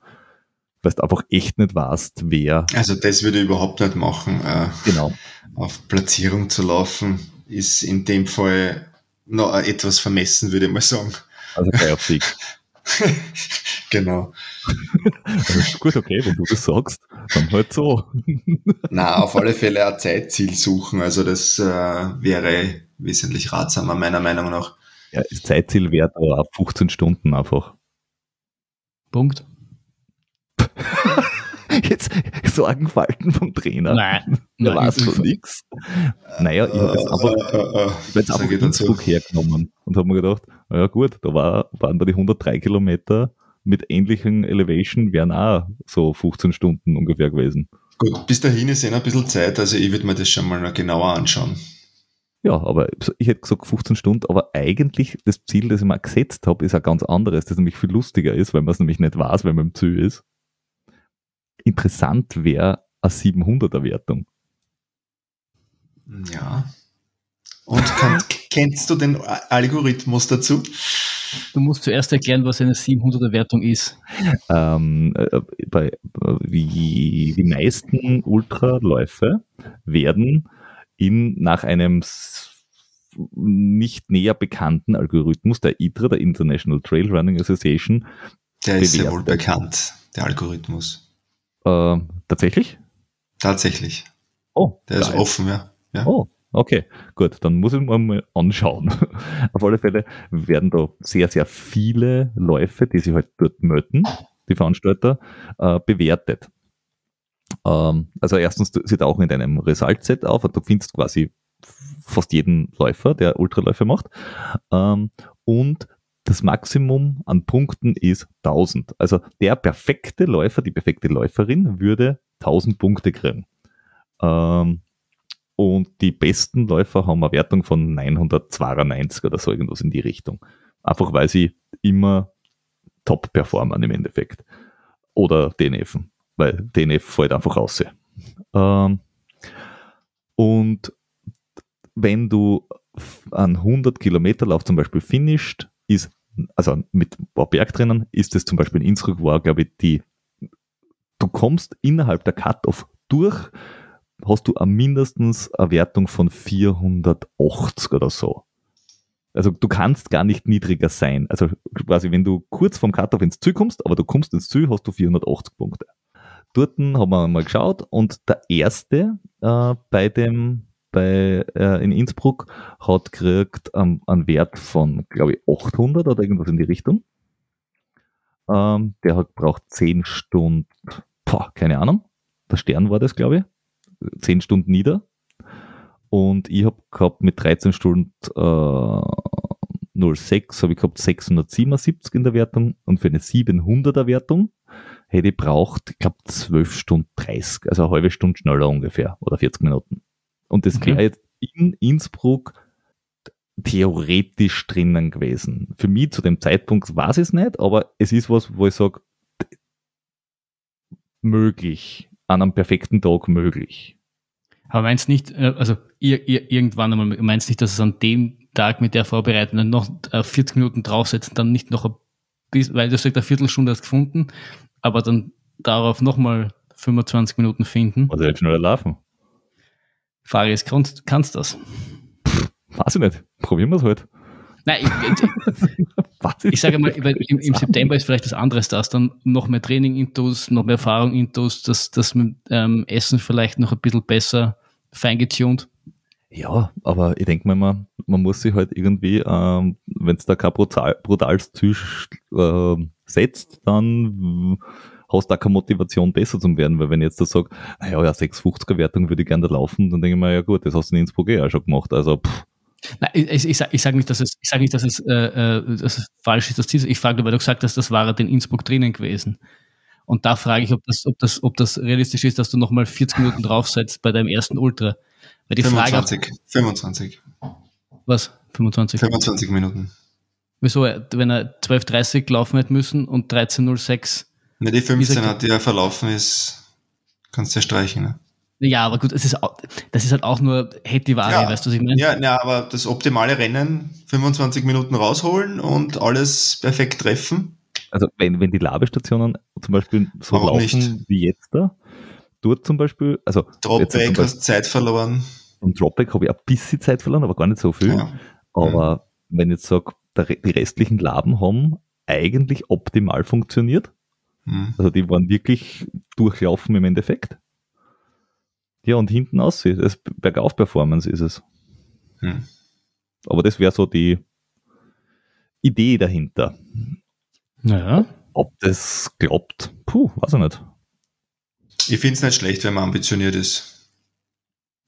weil du einfach echt nicht weißt, wer. Also das würde ich überhaupt nicht machen. Äh, genau. Auf Platzierung zu laufen ist in dem Fall noch etwas vermessen, würde ich mal sagen. Also kein Sieg. [LAUGHS] genau. Also gut, okay, wenn du das sagst, dann halt so. [LAUGHS] Na, auf alle Fälle ein Zeitziel suchen. Also das äh, wäre wesentlich ratsamer, meiner Meinung nach. Ja, das Zeitziel wäre da 15 Stunden einfach. Punkt. [LAUGHS] Jetzt Sorgenfalten vom Trainer. Nein, da war es schon nichts. Naja, ich habe jetzt einfach, äh, ich jetzt einfach Innsbruck hergenommen und habe mir gedacht, naja gut, da war, waren da die 103 Kilometer mit ähnlichen Elevation, wären auch so 15 Stunden ungefähr gewesen. Gut, bis dahin ist eh noch ein bisschen Zeit, also ich würde mir das schon mal noch genauer anschauen. Ja, aber ich hätte gesagt 15 Stunden, aber eigentlich das Ziel, das ich mir gesetzt habe, ist ein ganz anderes, das nämlich viel lustiger ist, weil man es nämlich nicht weiß, wenn man im Ziel ist. Interessant wäre eine 700er Wertung. Ja. Und kann, [LAUGHS] kennst du den Algorithmus dazu? Du musst zuerst erklären, was eine 700er Wertung ist. Ähm, äh, bei, äh, wie die meisten Ultraläufe werden in, nach einem nicht näher bekannten Algorithmus, der ITRA, der International Trail Running Association. Der ist ja wohl bekannt, der Algorithmus. Äh, tatsächlich? Tatsächlich. Oh. Der ist offen, ja. ja. Oh, okay, gut, dann muss ich mir mal anschauen. [LAUGHS] Auf alle Fälle werden da sehr, sehr viele Läufe, die sich halt dort melden, die Veranstalter, äh, bewertet. Ähm, also erstens, sie tauchen in deinem Result-Set auf und du findest quasi fast jeden Läufer, der Ultraläufe macht. Ähm, und das Maximum an Punkten ist 1000. Also der perfekte Läufer, die perfekte Läuferin würde 1000 Punkte kriegen. Ähm, und die besten Läufer haben eine Wertung von 992 oder so irgendwas in die Richtung. Einfach weil sie immer top performen im Endeffekt. Oder DNFen weil DNF fällt einfach raus. Ähm, und wenn du einen 100 Kilometer Lauf zum Beispiel finisht, ist, also mit ein paar Bergtrennen, ist es zum Beispiel in Innsbruck war, glaube ich, die, du kommst innerhalb der Cut-Off durch, hast du mindestens eine Wertung von 480 oder so. Also du kannst gar nicht niedriger sein. Also quasi, wenn du kurz vom Cut-Off ins Ziel kommst, aber du kommst ins Ziel, hast du 480 Punkte dort haben wir mal geschaut und der erste äh, bei dem bei äh, in Innsbruck hat gekriegt ähm, einen Wert von, glaube ich, 800 oder irgendwas in die Richtung. Ähm, der hat braucht 10 Stunden, boah, keine Ahnung, der Stern war das, glaube ich, 10 Stunden nieder. Und ich habe gehabt mit 13 Stunden äh, 06 habe ich gehabt 677 in der Wertung und für eine 700er Wertung hätte ich braucht, ich glaube, 12 Stunden 30, also eine halbe Stunde schneller ungefähr oder 40 Minuten. Und das Okay. wäre jetzt in Innsbruck theoretisch drinnen gewesen. Für mich zu dem Zeitpunkt weiß ich es nicht, aber es ist was, wo ich sage, möglich, an einem perfekten Tag möglich. Aber meinst nicht, äh, also ihr, ihr, irgendwann einmal, meinst nicht, dass es an dem Tag mit der Vorbereitung dann noch äh, 40 Minuten draufsetzen, dann nicht noch ein bisschen, weil du sagst, eine Viertelstunde hast gefunden, aber dann darauf nochmal 25 Minuten finden. Also jetzt schneller laufen. Frage ist, kannst, kannst das? Weiß ich nicht. Probieren wir es halt. Nein, ich, [LAUGHS] Was ich ist sage mal, im, im September ist vielleicht das anderes das, dann noch mehr Training intus, noch mehr Erfahrung intus, dass das mit ähm, Essen vielleicht noch ein bisschen besser feingetuned. Ja, aber ich denke mir immer, man muss sich halt irgendwie, ähm, wenn es da kein brutal, brutales Ziel äh, setzt, dann hast du auch keine Motivation besser zu werden, weil wenn ich jetzt da sage, naja, ja, 650er Wertung würde ich gerne da laufen, dann denke ich mir, ja gut, das hast du in Innsbruck eh auch schon gemacht, also pff, Nein, ich, ich, sage ich sag nicht, dass es, ich sag nicht, dass es, äh, äh, dass es falsch ist, das Ziel. Ich frage, weil du gesagt hast, das war halt in Innsbruck drinnen gewesen. Und da frage ich, ob das, ob das, ob das realistisch ist, dass du nochmal 40 Minuten draufsetzt bei deinem ersten Ultra. Weil die Frage, 25, 25, was? 25? 25 Minuten. Wieso, wenn er 12.30 laufen hätte müssen und 13.06 Ne, die 15 Dieser- hat, die ja verlaufen ist, kannst du ja streichen. Ne? Ja, aber gut, es ist, das ist halt auch nur hätte die Ware, Ja. weißt du, was ich meine? Ja, ja, aber das optimale Rennen, 25 Minuten rausholen und alles perfekt treffen. also wenn, wenn die Labestationen zum Beispiel so Warum laufen nicht? wie jetzt da, dort zum Beispiel, also Dropback, hast Zeit verloren. Im Dropback habe ich ein bisschen Zeit verloren, aber gar nicht so viel. Ja. Aber wenn ich jetzt sage, die restlichen Laben haben eigentlich optimal funktioniert, Hm. also die waren wirklich durchlaufen im Endeffekt. Ja, und hinten aus, das Bergauf-Performance ist es. Hm. Aber das wäre so die Idee dahinter. Naja. Ob das klappt, puh, weiß ich nicht. Ich finde es nicht schlecht, wenn man ambitioniert ist.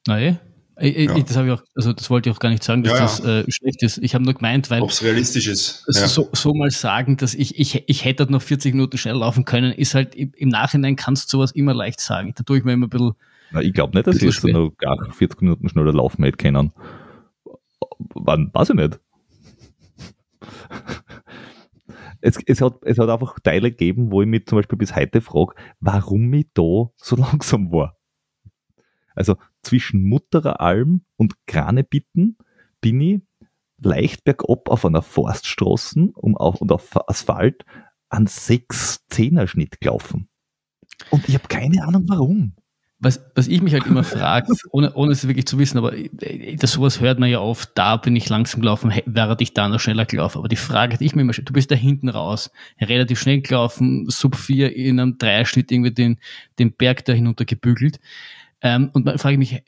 Nein. Ich, Ja. ich- das ich auch, also das wollte ich auch gar nicht sagen, dass Ja, ja. das äh, schlecht ist. Ich habe nur gemeint, weil Ob es realistisch ist. Also Ja. so, so mal sagen, dass ich, ich, ich hätte noch 40 Minuten schnell laufen können, ist halt im, Nachhinein kannst du sowas immer leicht sagen. Da tue ich mir immer ein bisschen, Na, ich glaube nicht, dass ich jetzt noch gar 40 Minuten schneller laufen hätte können. Wann, weiß ich nicht. [LAUGHS] Es, es, hat, es hat einfach Teile gegeben, wo ich mich zum Beispiel bis heute frage, warum ich da so [LAUGHS] langsam war. Also zwischen Mutterer Alm und Kranebitten bin ich leicht bergab auf einer Forststraße um auf, und auf Asphalt an 6-10er-Schnitt gelaufen. Und ich habe keine Ahnung warum. was, was ich mich halt immer frage, [LAUGHS] ohne, ohne es wirklich zu wissen, aber äh, das sowas hört man ja oft, da bin ich langsam gelaufen, wäre ich da noch schneller gelaufen. Aber die Frage, die ich mir immer stelle, du bist da hinten raus, relativ schnell gelaufen, sub 4 in einem Dreierschnitt irgendwie den, den Berg da hinunter gebügelt. Ähm, und man frage mich,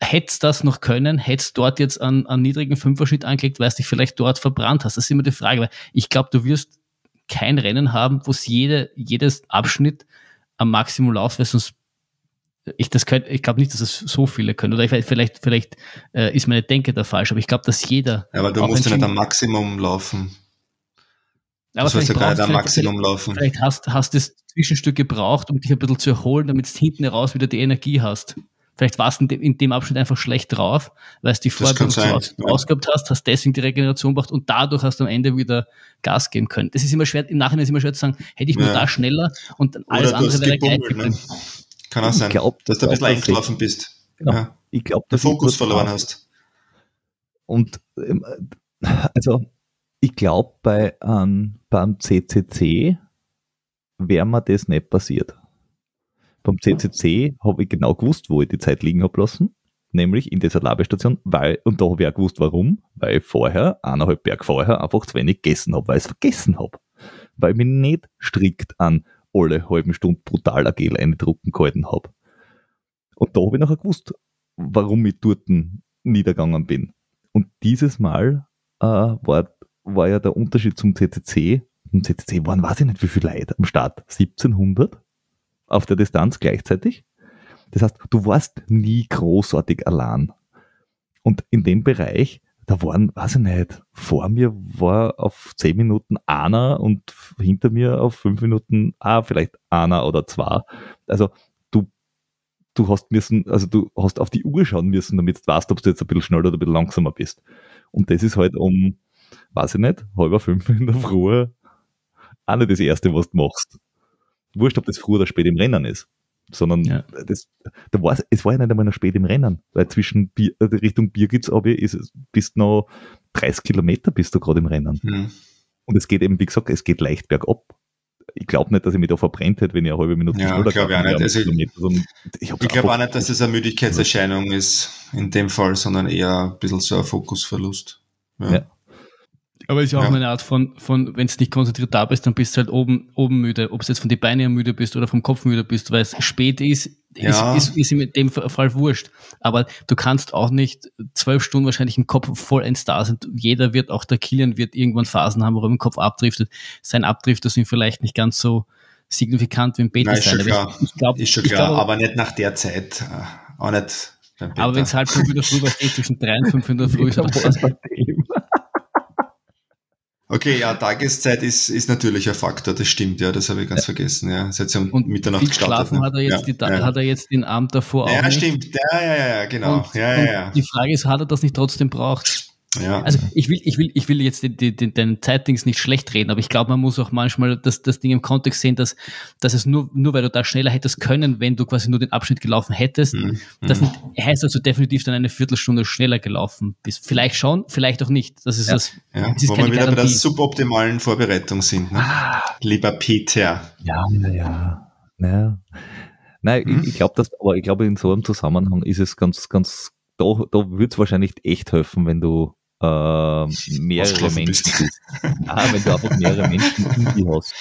hättest das noch können, hättest dort jetzt einen, einen niedrigen Fünferschnitt angelegt, weil du dich vielleicht dort verbrannt hast. Das ist immer die Frage, weil ich glaube, du wirst kein Rennen haben, wo es jede, jedes Abschnitt am Maximum läuft, weil sonst ich, das könnt, ich glaube nicht, dass es so viele können. Oder ich, vielleicht, vielleicht äh, ist meine Denke da falsch, aber ich glaube, dass jeder. Ja, aber du musst ja nicht am Maximum laufen. Aber du sollst ja gar brauchst- nicht am vielleicht- Maximum laufen. Vielleicht hast, hast das Zwischenstück gebraucht, um dich ein bisschen zu erholen, damit du hinten raus wieder die Energie hast. Vielleicht warst du in dem, in dem Abschnitt einfach schlecht drauf, weil du die Das kann so aus, ja. ausgehabt hast, hast deswegen die Regeneration gebracht und dadurch hast du am Ende wieder Gas geben können. Das ist immer schwer, im Nachhinein ist immer schwer zu sagen, hätte ich nur Ja. da schneller und dann alles Oder du andere wäre gleich. Ne? Kann auch Ich sein, glaub- dass du ein bisschen dass eingeschlafen bist. Genau. Ja. Ich glaube, Den Fokus verloren hast. Und ähm, also ich glaube, bei, ähm, beim CCC wäre mir das nicht passiert. Beim CCC habe ich genau gewusst, wo ich die Zeit liegen habe lassen, nämlich in dieser Labestation, weil, und da habe ich auch gewusst, warum, weil ich vorher, eineinhalb Berg vorher, einfach zu wenig gegessen habe, weil ich es vergessen habe. Weil ich mich nicht strikt an alle halben Stunden brutal Agel eindrucken gehalten habe. Und da habe ich nachher gewusst, warum ich dort niedergegangen bin. Und dieses Mal äh, war, war ja der Unterschied zum CCC. Im CCC waren, weiß ich nicht, wie viele Leute am Start. 1700 auf der Distanz gleichzeitig. Das heißt, du warst nie großartig allein. Und in dem Bereich, da waren, weiß ich nicht, vor mir war auf zehn Minuten einer und hinter mir auf fünf Minuten ah, vielleicht einer oder zwei. Also du, du hast müssen, also du hast auf die Uhr schauen müssen, damit du weißt, ob du jetzt ein bisschen schneller oder ein bisschen langsamer bist. Und das ist halt um, weiß ich nicht, halber fünf in der Früh auch nicht das Erste, was du machst. Wurscht, ob das früh oder spät im Rennen ist sondern ja. das, da war, es war ja nicht einmal noch spät im Rennen, weil zwischen Bier, äh, Richtung Birgitz ist bist noch 30 Kilometer bist du gerade im Rennen. Mhm. Und es geht eben, wie gesagt, es geht leicht bergab. Ich glaube nicht, dass ich mich da verbrennt hätte, wenn ich eine halbe Minute ja, schneller glaube ich auch nicht. Also ich, ich glaube auch nicht, dass es eine Müdigkeitserscheinung ist in dem Fall, sondern eher ein bisschen so ein Fokusverlust. Ja. ja. Aber es ist ja auch ja. eine Art von, von wenn du nicht konzentriert da bist, dann bist du halt oben, oben müde. Ob es jetzt von den Beinen müde bist oder vom Kopf müde bist, weil es spät ist, ja. ist, ist, ist in dem Fall wurscht. Aber du kannst auch nicht zwölf Stunden wahrscheinlich im Kopf vollends da sind. Jeder wird, auch der Kilian wird irgendwann Phasen haben, wo er im Kopf abdriftet. Sein Abdrifter sind vielleicht nicht ganz so signifikant wie im Beta Nein, ist schon klar. Ich glaub, ist schon klar, glaub, aber nicht nach der Zeit. Äh, auch nicht. Aber wenn es halt fünf in der Früh was zwischen drei und fünf in der [LAUGHS] Früh ist, Okay, ja, Tageszeit ist, ist natürlich ein Faktor, das stimmt, ja, das habe ich ganz vergessen, ja. Hat ja um und Mitternacht gestartet. Ne? hat er jetzt, ja, die, ja. hat er jetzt den Abend davor ja, auch. Ja, stimmt, ja, ja, ja, genau. Und, ja, ja, ja. Die Frage ist, hat er das nicht trotzdem braucht? Ja. Also ich will, ich will, ich will jetzt den, den, den Zeitdings nicht schlecht reden, aber ich glaube, man muss auch manchmal das, das Ding im Kontext sehen, dass, dass es nur, nur weil du da schneller hättest können, wenn du quasi nur den Abschnitt gelaufen hättest, mhm. das nicht, heißt also definitiv dann eine Viertelstunde schneller gelaufen bist. Vielleicht schon, vielleicht auch nicht. Das ist ja. das. Ja. Das ist Wo wir wieder Garantie. bei der suboptimalen Vorbereitung sind, ne? Ah. lieber Peter. Ja, ja, ja. ja. Nein, hm? ich, ich glaube, dass, aber ich glaube, in so einem Zusammenhang ist es ganz, ganz, da, da würde es wahrscheinlich echt helfen, wenn du äh, mehrere Menschen, [LAUGHS] ah, wenn du einfach mehrere Menschen in die hast,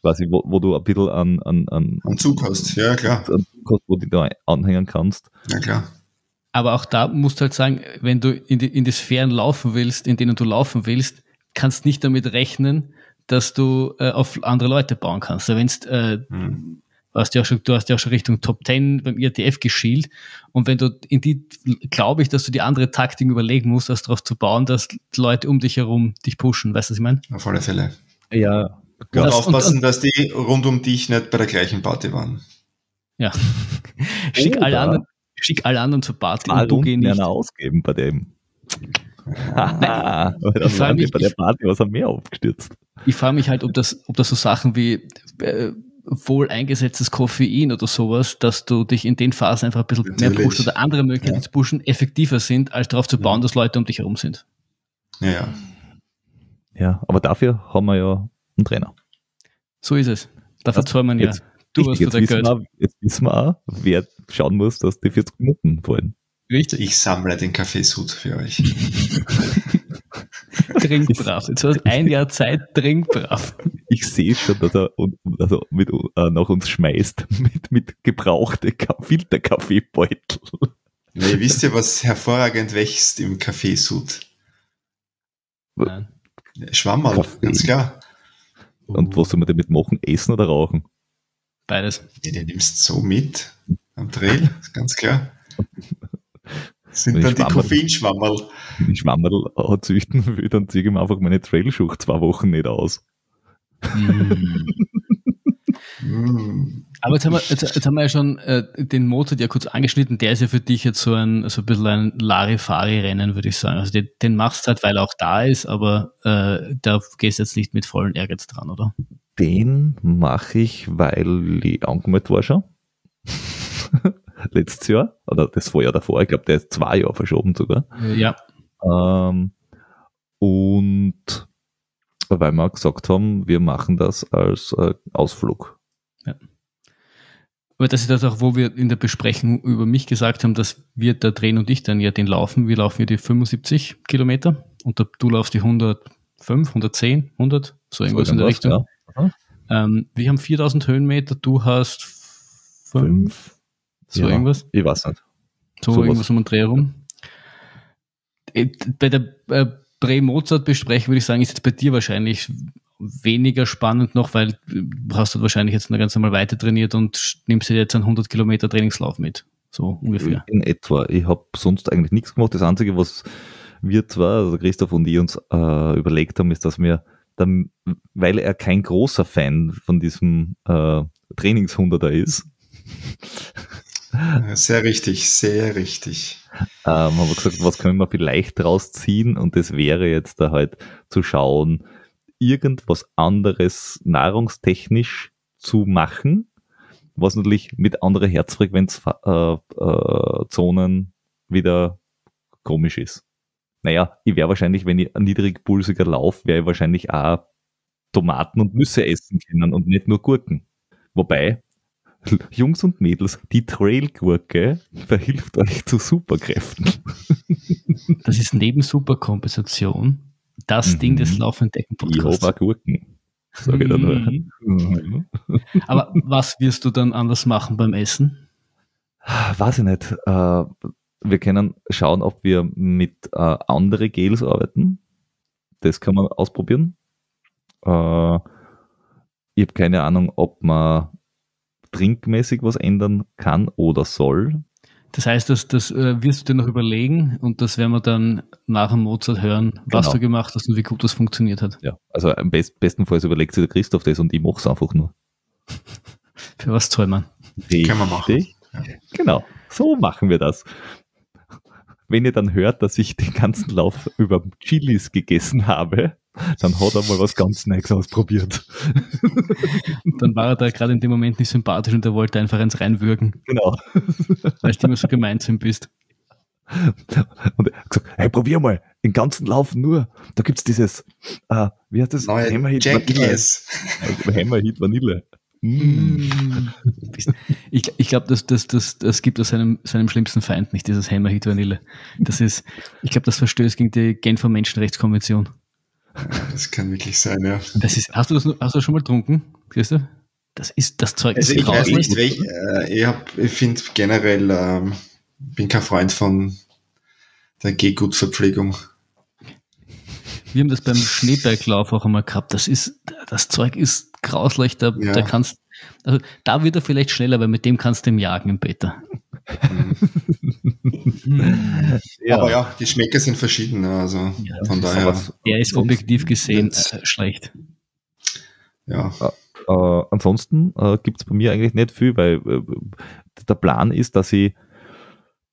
quasi, wo, wo du ein bisschen an, an, an, an Zug hast, ja klar. An Zug hast, wo du da anhängen kannst. Ja klar. Aber auch da musst du halt sagen, wenn du in die, in die Sphären laufen willst, in denen du laufen willst, kannst nicht damit rechnen, dass du äh, auf andere Leute bauen kannst. Also wenn äh, hm. Du hast ja auch schon, du hast ja auch schon Richtung Top 10 beim IRTF geschielt. Und wenn du in die, glaube ich, dass du die andere Taktik überlegen musst, als darauf zu bauen, dass Leute um dich herum dich pushen. Weißt du, was ich meine? Auf alle Fälle. Ja. Und das, aufpassen, und, und, dass die rund um dich nicht bei der gleichen Party waren. Ja. [LAUGHS] schick, alle anderen, schick alle anderen zur Party und du geh nicht. ausgeben bei dem. [LAUGHS] Nein, ich frage mich, bei der Party was er mehr aufgestürzt. Ich frage mich halt, ob das, ob das so Sachen wie äh, wohl eingesetztes Koffein oder sowas, dass du dich in den Phasen einfach ein bisschen Natürlich. mehr pusht oder andere Möglichkeiten ja. zu pushen effektiver sind, als darauf zu bauen, ja. dass Leute um dich herum sind. Ja, ja. Ja, aber dafür haben wir ja einen Trainer. So ist es. Dafür ja, zahlen wir ja. Du hast jetzt, wissen wir, jetzt wissen wir auch, wer schauen muss, dass die 40 Minuten fallen. Richtig. Ich sammle den Kaffeesud für euch. [LAUGHS] [LAUGHS] trink brav. Jetzt hast du ein Jahr Zeit, trink brav. Ich sehe schon, dass er also mit, äh, nach uns schmeißt [LAUGHS] mit, mit gebrauchte Filterkaffeebeutel. Na, ihr wisst ja, was hervorragend wächst im Kaffeesud. Nein. Schwammerl, Kaffee. ganz klar. Und was soll man damit machen? Essen oder rauchen? Beides. Ja, den nimmst so mit am Trail, ganz klar. Sind dann die Koffeinschwammerl. Wenn [LAUGHS] ich Schwammerl züchten [LAUGHS] will, dann ziehe ich mir einfach meine Trailschucht zwei Wochen nicht aus. Mm. Aber jetzt haben wir, jetzt, jetzt, haben wir ja schon äh, den Mozart ja kurz angeschnitten. Der ist ja für dich jetzt so ein, so ein bisschen ein Larifari-Rennen, würde ich sagen. Also den, den machst du halt, weil er auch da ist, aber äh, da gehst du jetzt nicht mit vollen Ehrgeiz dran, oder? Den mache ich, weil ich angemeldet war schon. [LAUGHS] letztes Jahr, oder das Vorjahr davor, ich glaube, der ist zwei Jahre verschoben sogar. Ja. Ähm, und weil wir gesagt haben, wir machen das als äh, Ausflug. Ja. Aber das ist das auch, wo wir in der Besprechung über mich gesagt haben, dass wir, der Train und ich dann ja den laufen. Wir laufen ja die 75 Kilometer und du laufst die 105, 110, 100, so irgendwas so in der Richtung. Ja. Ähm, wir haben 4000 Höhenmeter, du hast 5, so ja, irgendwas? Ich weiß nicht. So, so irgendwas was. um den Dreh herum. Äh, bei der äh, Prä-Mozart-Besprechung würde ich sagen, ist jetzt bei dir wahrscheinlich weniger spannend noch, weil du hast halt wahrscheinlich jetzt eine ganz normal weiter trainiert und nimmst dir jetzt einen 100 Kilometer Trainingslauf mit. So ungefähr. In etwa. Ich habe sonst eigentlich nichts gemacht. Das Einzige, was wir zwar, also Christoph und ich uns äh, überlegt haben, ist, dass wir, dann, weil er kein großer Fan von diesem äh, Trainingshunderter ist, Sehr richtig, sehr richtig. ähm, haben wir gesagt, was können wir vielleicht draus ziehen? Und das wäre jetzt da halt zu schauen, irgendwas anderes nahrungstechnisch zu machen, was natürlich mit anderen Herzfrequenzzonen äh, äh, wieder komisch ist. Naja, ich wäre wahrscheinlich, wenn ich niedrigpulsiger laufe, wäre ich wahrscheinlich auch Tomaten und Nüsse essen können und nicht nur Gurken. Wobei, [LAUGHS] Jungs und Mädels, die Trailgurke verhilft euch zu Superkräften. [LAUGHS] Das ist neben Superkompensation das Mhm. Ding des laufenden Decken-Podcasts. auch Gurken. Sage ich dann. Mhm. Mhm. [LAUGHS] Aber was wirst du dann anders machen beim Essen? Weiß ich nicht. Äh, wir können schauen, ob wir mit äh, andere Gels arbeiten. Das kann man ausprobieren. Äh, ich habe keine Ahnung, ob man trinkmäßig was ändern kann oder soll. Das heißt, das, das äh, wirst du dir noch überlegen und das werden wir dann nach dem Mozart hören, was Genau. du gemacht hast und wie gut das funktioniert hat. Ja, also am best, bestenfalls überlegt sich der Christoph das und ich mache es einfach nur. [LAUGHS] Für was zahlt man? Können wir machen. Genau, so machen wir das. Wenn ihr dann hört, dass ich den ganzen Lauf über Chilis gegessen habe, dann hat er mal was ganz Neues ausprobiert. [LAUGHS] Dann war er da gerade in dem Moment nicht sympathisch und er wollte einfach eins reinwürgen, Genau. weil du immer so gemein zu ihm bist. Und er hat gesagt, hey, probier mal, den ganzen Lauf nur. Da gibt's dieses, äh, wie heißt das? Neue Hammerhit Vanille. Also [LAUGHS] Hammerhit Vanille. Mm. Ich, ich glaube, das, das, das, das gibt es seinem, seinem schlimmsten Feind nicht, dieses Hammerhit Vanille. Das ist, ich glaube, das verstößt gegen die Genfer Menschenrechtskonvention. Das kann wirklich sein, ja. Das ist, hast du das, hast du das schon mal getrunken, Christoph? Das ist, das Zeug Also ist ich weiß grauslich. nicht, welch, äh, ich, hab- ich finde generell, ähm, bin kein Freund von der Gehgutverpflegung. Wir haben das beim Schneeberglauf auch einmal gehabt. Das ist, das Zeug ist grauslich. Da, Ja. da kannst, also da wird er vielleicht schneller, weil mit dem kannst du ihm jagen im Beta. [LAUGHS] Ja, Aber ja, die Schmecker sind verschieden, ne, also Ja, von daher, es- Er ist objektiv gesehen äh, schlecht. ja. Äh, ansonsten äh, gibt es bei mir eigentlich nicht viel, weil äh, der Plan ist, dass ich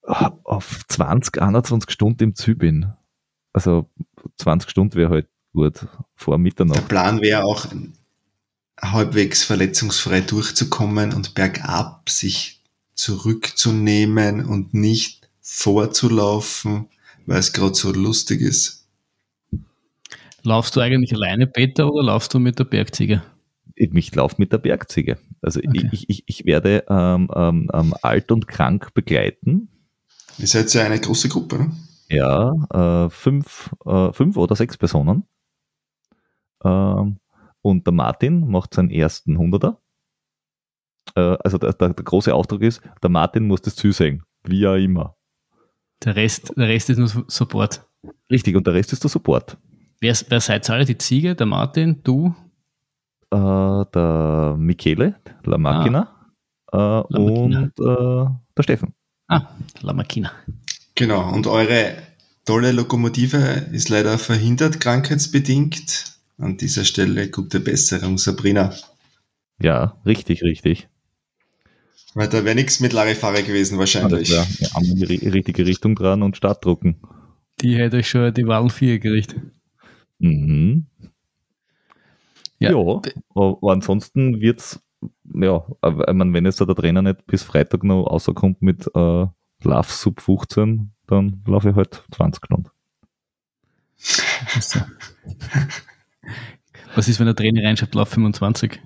äh, auf 20, 21 Stunden im Ziel bin. Also 20 Stunden wäre halt gut vor Der Mitternacht. Plan wäre auch halbwegs verletzungsfrei durchzukommen und bergab sich zurückzunehmen und nicht vorzulaufen, weil es gerade so lustig ist. Laufst du eigentlich alleine Beta oder laufst du mit der Bergziege? Ich, ich laufe mit der Bergziege. Also Okay. ich, ich, ich werde ähm, ähm, ähm, alt und krank begleiten. Ihr seid ja eine große Gruppe, ne? Ja, äh, fünf, äh, fünf oder sechs Personen. Ähm, und der Martin macht seinen ersten Hunderter. Äh, also der, der, der große Auftrag ist, der Martin muss das Ziel sehen, wie auch immer. Der Rest, der Rest ist nur Support. Richtig, und der Rest ist der Support. Wer, wer seid ihr alle? Die Ziege, der Martin, du? Äh, der Michele, La Machina, äh, Machina. und äh, der Steffen. Ah, La Machina. Genau, und eure tolle Lokomotive ist leider verhindert, krankheitsbedingt. An dieser Stelle gute Besserung, Sabrina. Ja, richtig, richtig. Weil da wäre nichts mit Larifare gewesen wahrscheinlich. ja, wir haben in die ri- richtige Richtung dran und Start drucken. Die hätte euch schon die Wahlen 4 gerichtet. Mhm. Ja. Ja, aber ansonsten wird's, ja, aber ich mein, wenn jetzt da der Trainer nicht bis Freitag noch rauskommt mit äh, Lauf Sub 15, dann laufe ich halt 20 Stunden. Was ist, wenn der Trainer reinschreibt, lauf 25?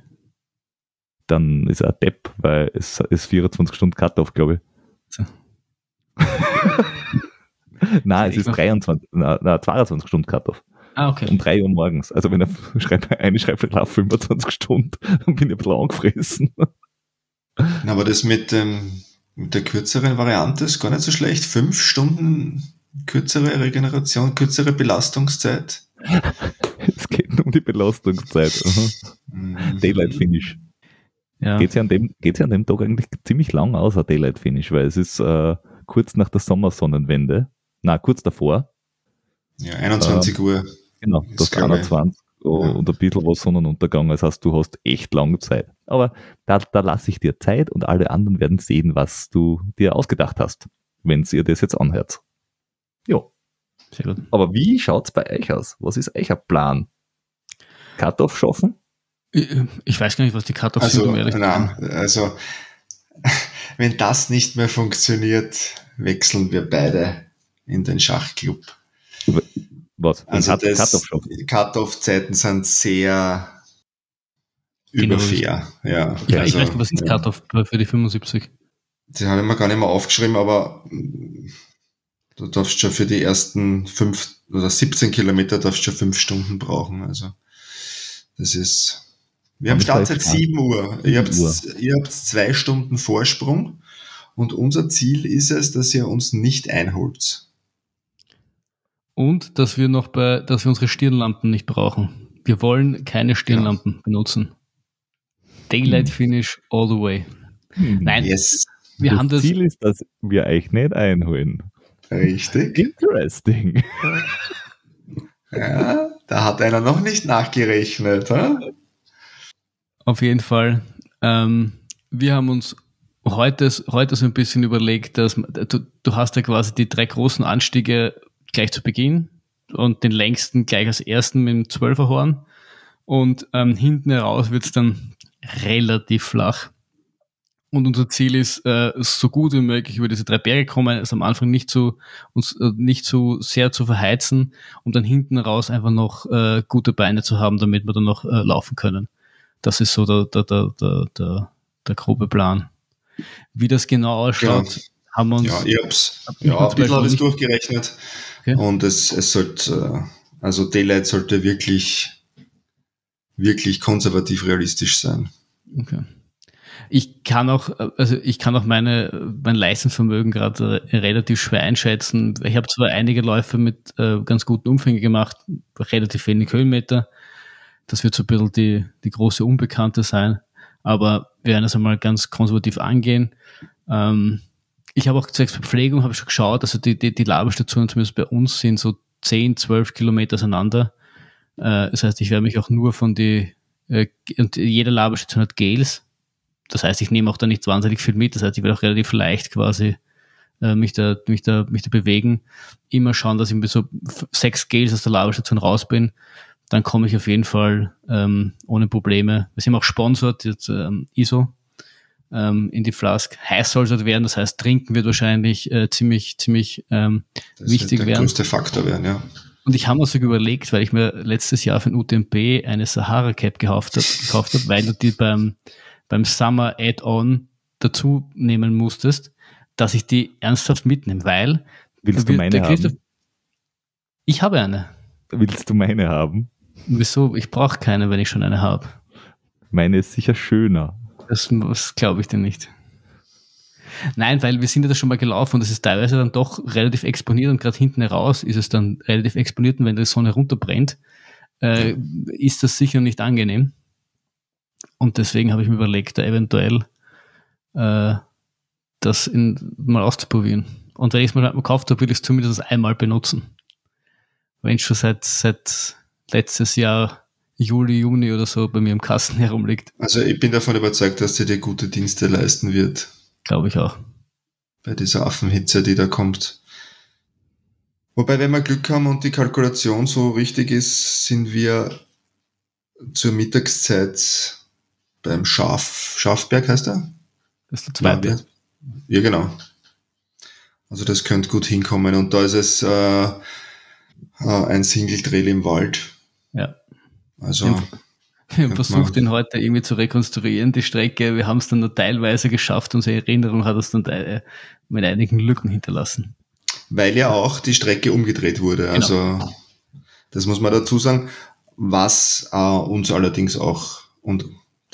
Dann ist er ein Depp, weil es ist 24 Stunden Cut-Off, glaube ich. So. [LAUGHS] Nein, es ist mach- 23, na, na, 22 Stunden Cut-Off. Ah, okay. Um 3 Uhr morgens. Also wenn er [LAUGHS] schreibt, eine schreibt, ich laufe 25 Stunden, [LAUGHS] dann bin ich ein bisschen angefressen. Na, Aber das mit, dem, mit der kürzeren Variante ist gar nicht so schlecht. Fünf Stunden kürzere Regeneration, kürzere Belastungszeit. Es geht nur um die Belastungszeit. Mhm. Daylight Finish. Ja. Geht ja an dem, geht's ja an dem Tag eigentlich ziemlich lang aus, ein Daylight Finish, weil es ist äh, kurz nach der Sommersonnenwende, na kurz davor. Ja, 21 Uhr. Genau, das glaub ich. 21 und ein bisschen was Sonnenuntergang. Das heißt, du hast echt lange Zeit. Aber da, da lasse ich dir Zeit und alle anderen werden sehen, was du dir ausgedacht hast, wenn ihr das jetzt anhört. Ja. Sehr gut. Aber wie schaut's bei euch aus? Was ist euch ein Plan? Cut-off schaffen? Ich, ich weiß gar nicht, was die Cut-Offs Also, sind, um ehrlich nein, also, [LAUGHS] wenn das nicht mehr funktioniert, wechseln wir beide in den Schachclub. Was? Also? Cut-off-Zeiten sind sehr Genau. überfair. Ja, Ich, ich also, weiß nicht, was ist ja. Cut-Off für die 75? Die habe ich mir gar nicht mehr aufgeschrieben, aber du darfst schon für die ersten fünf oder 17 Kilometer darfst schon fünf Stunden brauchen. Also das ist. Wir haben Aber Start das seit heißt, 7 Uhr. Ihr habt, 7 Uhr. ihr habt zwei Stunden Vorsprung und unser Ziel ist es, dass ihr uns nicht einholt. Und dass wir noch bei, dass wir unsere Stirnlampen nicht brauchen. Wir wollen keine Stirnlampen benutzen. Daylight Hm. Finish all the way. Hm. Nein, Yes, wir das haben das. Ziel ist, dass wir euch nicht einholen. richtig. Interesting. Ja, da hat einer noch nicht nachgerechnet. Ha? Auf jeden Fall. Ähm, wir haben uns heute, heute so ein bisschen überlegt, dass du, du hast ja quasi die drei großen Anstiege gleich zu Beginn und den längsten gleich als ersten mit dem 12er Horn. Und ähm, hinten heraus wird es dann relativ flach. Und unser Ziel ist, äh, so gut wie möglich über diese drei Berge kommen, es am Anfang nicht zu, uns äh, nicht zu sehr zu verheizen, um dann hinten raus einfach noch äh, gute Beine zu haben, damit wir dann noch äh, laufen können. Das ist so der, der, der, der, der, der grobe Plan. Wie das genau ausschaut, haben wir uns. Ja, ich hab's. Ja, ein bisschen habe Beispiel ich durchgerechnet. Okay. Und es, es sollte, also Daylight sollte wirklich, wirklich konservativ realistisch sein. Okay. Ich kann auch, also ich kann auch meine, mein Leistungsvermögen gerade relativ schwer einschätzen. Ich habe zwar einige Läufe mit äh, ganz guten Umfängen gemacht, relativ wenig Höhenmeter. Das wird so ein bisschen die, die große Unbekannte sein. Aber wir werden es einmal ganz konservativ angehen. Ähm, ich habe auch zwecks Verpflegung habe ich schon geschaut, also die, die, die Laberstationen zumindest bei uns sind so 10, 12 Kilometer auseinander. Äh, das heißt, ich werde mich auch nur von die, äh, und jede Laberstation hat Gels. Das heißt, ich nehme auch da nicht wahnsinnig viel mit. Das heißt, ich werde auch relativ leicht quasi äh, mich, da, mich, da, mich da bewegen. Immer schauen, dass ich mit so sechs Gels aus der Laberstation raus bin. Dann komme ich auf jeden Fall ähm, ohne Probleme. Wir sind auch sponsort, jetzt ähm, ISO ähm, in die Flask. Heiß soll es halt werden, das heißt, trinken wird wahrscheinlich äh, ziemlich, ziemlich ähm, Das Wichtig wird der wären. größte Faktor werden, ja. und ich habe mir sogar überlegt, weil ich mir letztes Jahr für den UTMB eine Sahara Cap gekauft habe, gekauft hab, weil du die beim, beim Summer Add-on dazu nehmen musstest, dass ich die ernsthaft mitnehme, weil Willst du meine der haben? ich habe eine. Willst du meine haben? Wieso? Ich brauche keine, wenn ich schon eine habe. Meine ist sicher schöner. Das, das glaube ich dir nicht. Nein, weil wir sind ja da schon mal gelaufen und es ist teilweise dann doch relativ exponiert und gerade hinten heraus ist es dann relativ exponiert und wenn die Sonne runterbrennt, äh, ist das sicher nicht angenehm. Und deswegen habe ich mir überlegt, da eventuell äh, das in, mal auszuprobieren. Und wenn ich es mal gekauft habe, will ich es zumindest einmal benutzen. Wenn es schon seit, seit letztes Jahr Juli, Juni oder so bei mir im Kasten [LAUGHS] herumliegt. Also ich bin davon überzeugt, dass sie dir gute Dienste leisten wird Glaube ich auch. bei dieser Affenhitze, die da kommt. Wobei, wenn wir Glück haben und die Kalkulation so richtig ist, sind wir zur Mittagszeit beim Schaf, Schafberg heißt er? Das ist der zweite. Ja, genau. Also das könnte gut hinkommen. Und da ist es äh, äh, ein Single-Trail im Wald. Ja. Also Wir haben versucht, man- den heute irgendwie zu rekonstruieren, die Strecke. Wir haben es dann nur teilweise geschafft. Unsere Erinnerung hat es dann äh, mit einigen Lücken hinterlassen. weil ja auch die Strecke umgedreht wurde. Genau. Also das muss man dazu sagen. Was äh, uns allerdings auch und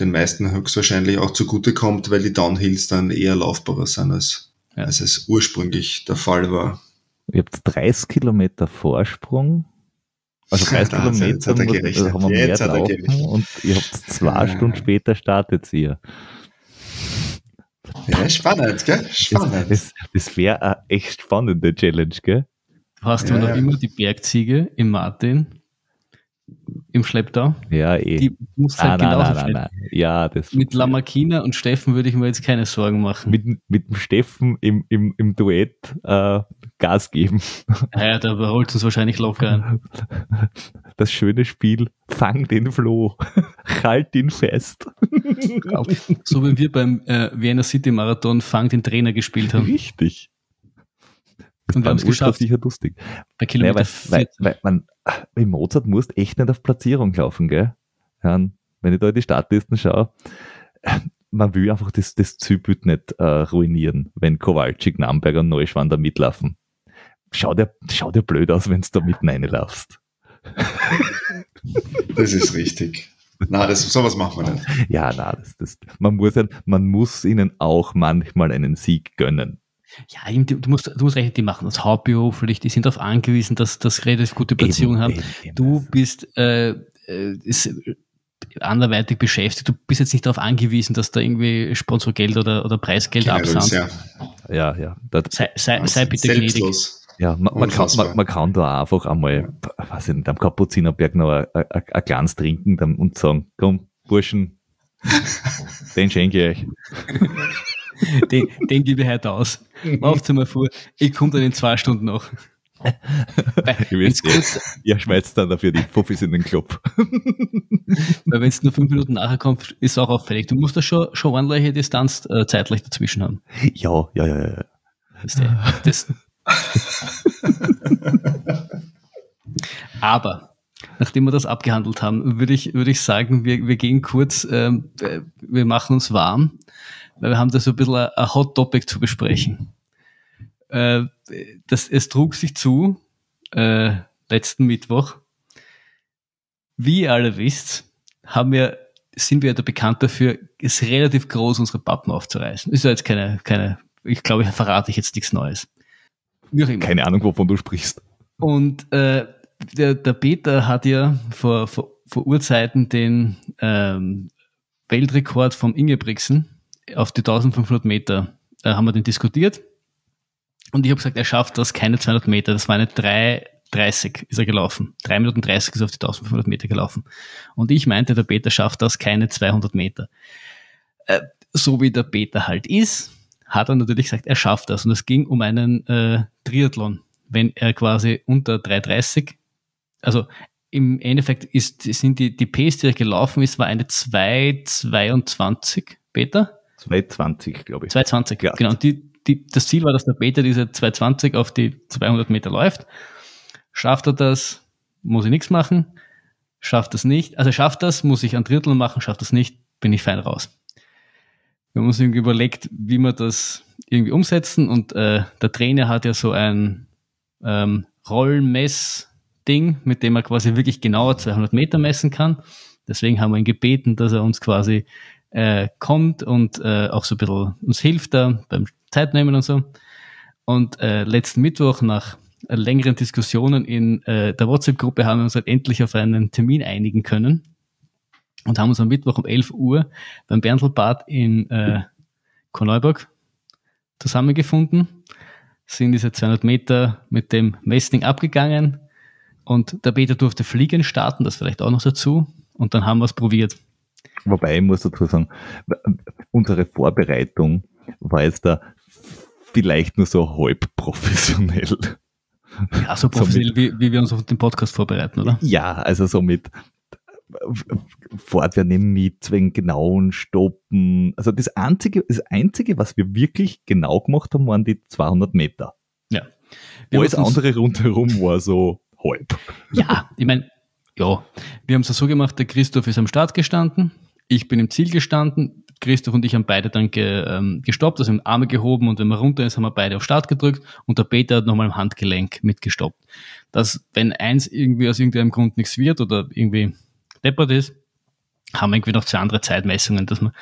den meisten höchstwahrscheinlich auch zugute kommt, weil die Downhills dann eher laufbarer sind, als, Ja. als es ursprünglich der Fall war. Ihr habt 30 Kilometer Vorsprung. Also 30 Da hat er- jetzt Kilometer hat er muss- gerechnet. haben wir mehr Jetzt hat er laufen und ihr habt zwei Ja. Stunden später startet ihr. Ja, spannend, gell? Spannend. Das, das wäre eine echt spannende Challenge, gell? Du hast Ja, ja, noch ja. immer die Bergziege im Martin im Schlepptau. Ja, eh. Die muss ah, halt nein, genauso schleppen. nein. Ja, das Mit Lamarckina und Steffen würde ich mir jetzt keine Sorgen machen. mit, mit dem Steffen im, im, im Duett äh, Gas geben. [LAUGHS] Naja, da holt uns wahrscheinlich locker ein. Das schöne Spiel, fang den Floh, [LAUGHS] halt ihn fest. So wie wir beim äh, Vienna City Marathon Fang den Trainer gespielt haben. Richtig. Das Und wir war haben es geschafft. sicher lustig. Bei Naja, Kilometer weil, weil, 14. weil man, bei Mozart musst echt nicht auf Platzierung laufen, gell? Wenn ich da in die Startlisten schaue, man will einfach das, das Zielbild nicht äh, ruinieren, wenn Kowalczyk, Namberger und Neuschwan da mitlaufen. Schau dir, schau dir blöd aus, wenn du da mitten reinlaufst. Das ist richtig. Na, das, sowas machen wir nicht. Ja, na, das, das, man muss ja, man muss ihnen auch manchmal einen Sieg gönnen. Ja, eben, du, musst, du musst recht, die machen das hauptberuflich, die sind darauf angewiesen, dass das relativ gute Platzierung Eben, haben. eben. Du bist äh, äh, ist anderweitig beschäftigt. Du bist jetzt nicht darauf angewiesen, dass da irgendwie Sponsorgeld oder, oder Preisgeld Generös, absandt. ja. Ja, ja. Das, Sei, sei, sei bitte gnädig. Selbstlos. ja man, man, kann, man, man kann da einfach einmal, weiß ich nicht, am Kapuzinerberg noch ein, Glas trinken und sagen, komm, Burschen, [LAUGHS] den schenke ich euch. [LAUGHS] Den, den gebe ich heute aus. Lauft mal vor, ich komme dann in zwei Stunden noch. Ihr ihr schmeißt dann dafür die Puffis in den Club. [LAUGHS] weil wenn es nur fünf Minuten nachher kommt, ist auch auffällig. Du musst da schon, schon ordentliche Distanz äh, zeitlich dazwischen haben. Ja, ja, ja, ja. Du, das. [LAUGHS] Aber nachdem wir das abgehandelt haben, würde ich, würde ich sagen, wir, wir gehen kurz, ähm, äh, wir machen uns warm, weil wir haben da so ein bisschen ein, Hot Topic zu besprechen. Äh, das, es trug sich zu, äh, letzten Mittwoch. Wie ihr alle wisst, haben wir, sind wir da bekannt dafür, es relativ groß unsere Pappen aufzureißen. Ist ja jetzt keine, keine, ich glaube, ich verrate ich jetzt nichts Neues. Keine Ahnung, wovon du sprichst. Und äh, der, der Peter hat ja vor, vor, vor Urzeiten den ähm, Weltrekord vom Ingebrigtsen auf die 1500 Meter, äh, haben wir den diskutiert. Und ich habe gesagt, er schafft das keine 200 Meter. Das war eine 3,30 ist er gelaufen. 3 Minuten 30 ist er auf die 1500 Meter gelaufen. Und ich meinte, der Peter schafft das keine 200 Meter. Äh, so wie der Peter halt ist, hat er natürlich gesagt, er schafft das. Und es ging um einen äh, Triathlon. Wenn er quasi unter 3,30, also im Endeffekt ist, sind die, die Pace, die er gelaufen ist, war eine 2,22, Peter? 220, glaube ich. 220, Ja. genau. Und die, die, das Ziel war, dass der Peter diese 220 auf die 200 Meter läuft. Schafft er das, muss ich nichts machen. Schafft das nicht, also schafft das, muss ich ein Drittel machen, schafft das nicht, bin ich fein raus. Wir haben uns irgendwie überlegt, wie wir das irgendwie umsetzen und äh, der Trainer hat ja so ein ähm, Rollmess-Ding, mit dem er quasi wirklich genauer 200 Meter messen kann. Deswegen haben wir ihn gebeten, dass er uns quasi äh, kommt und äh, auch so ein bisschen uns hilft da beim Zeitnehmen und so. Und äh, letzten Mittwoch nach längeren Diskussionen in äh, der WhatsApp-Gruppe haben wir uns halt endlich auf einen Termin einigen können und haben uns am Mittwoch um 11 Uhr beim Berndlbad in äh, Korneuburg zusammengefunden, sind diese 200 Meter mit dem Messding abgegangen und der Peter durfte fliegen starten, das vielleicht auch noch dazu und dann haben wir es probiert. Wobei ich muss dazu sagen, unsere Vorbereitung war jetzt da vielleicht nur so halb professionell. Ja, so professionell, wie, wie wir uns auf den Podcast vorbereiten, oder? Ja, also so mit Fortwerden im Mit, wegen genauen Stoppen. Also das einzige, das einzige, was wir wirklich genau gemacht haben, waren die 200 Meter. Ja. Wir Alles andere rundherum war so halb. Ja, ich meine, ja, wir haben es ja so gemacht, der Christoph ist am Start gestanden, ich bin im Ziel gestanden, Christoph und ich haben beide dann ge, ähm, gestoppt, also haben Arme gehoben und wenn man runter ist, haben wir beide auf Start gedrückt und der Peter hat nochmal am Handgelenk mitgestoppt. Dass, wenn eins irgendwie aus irgendeinem Grund nichts wird oder irgendwie deppert ist, haben wir irgendwie noch zwei andere Zeitmessungen, dass man,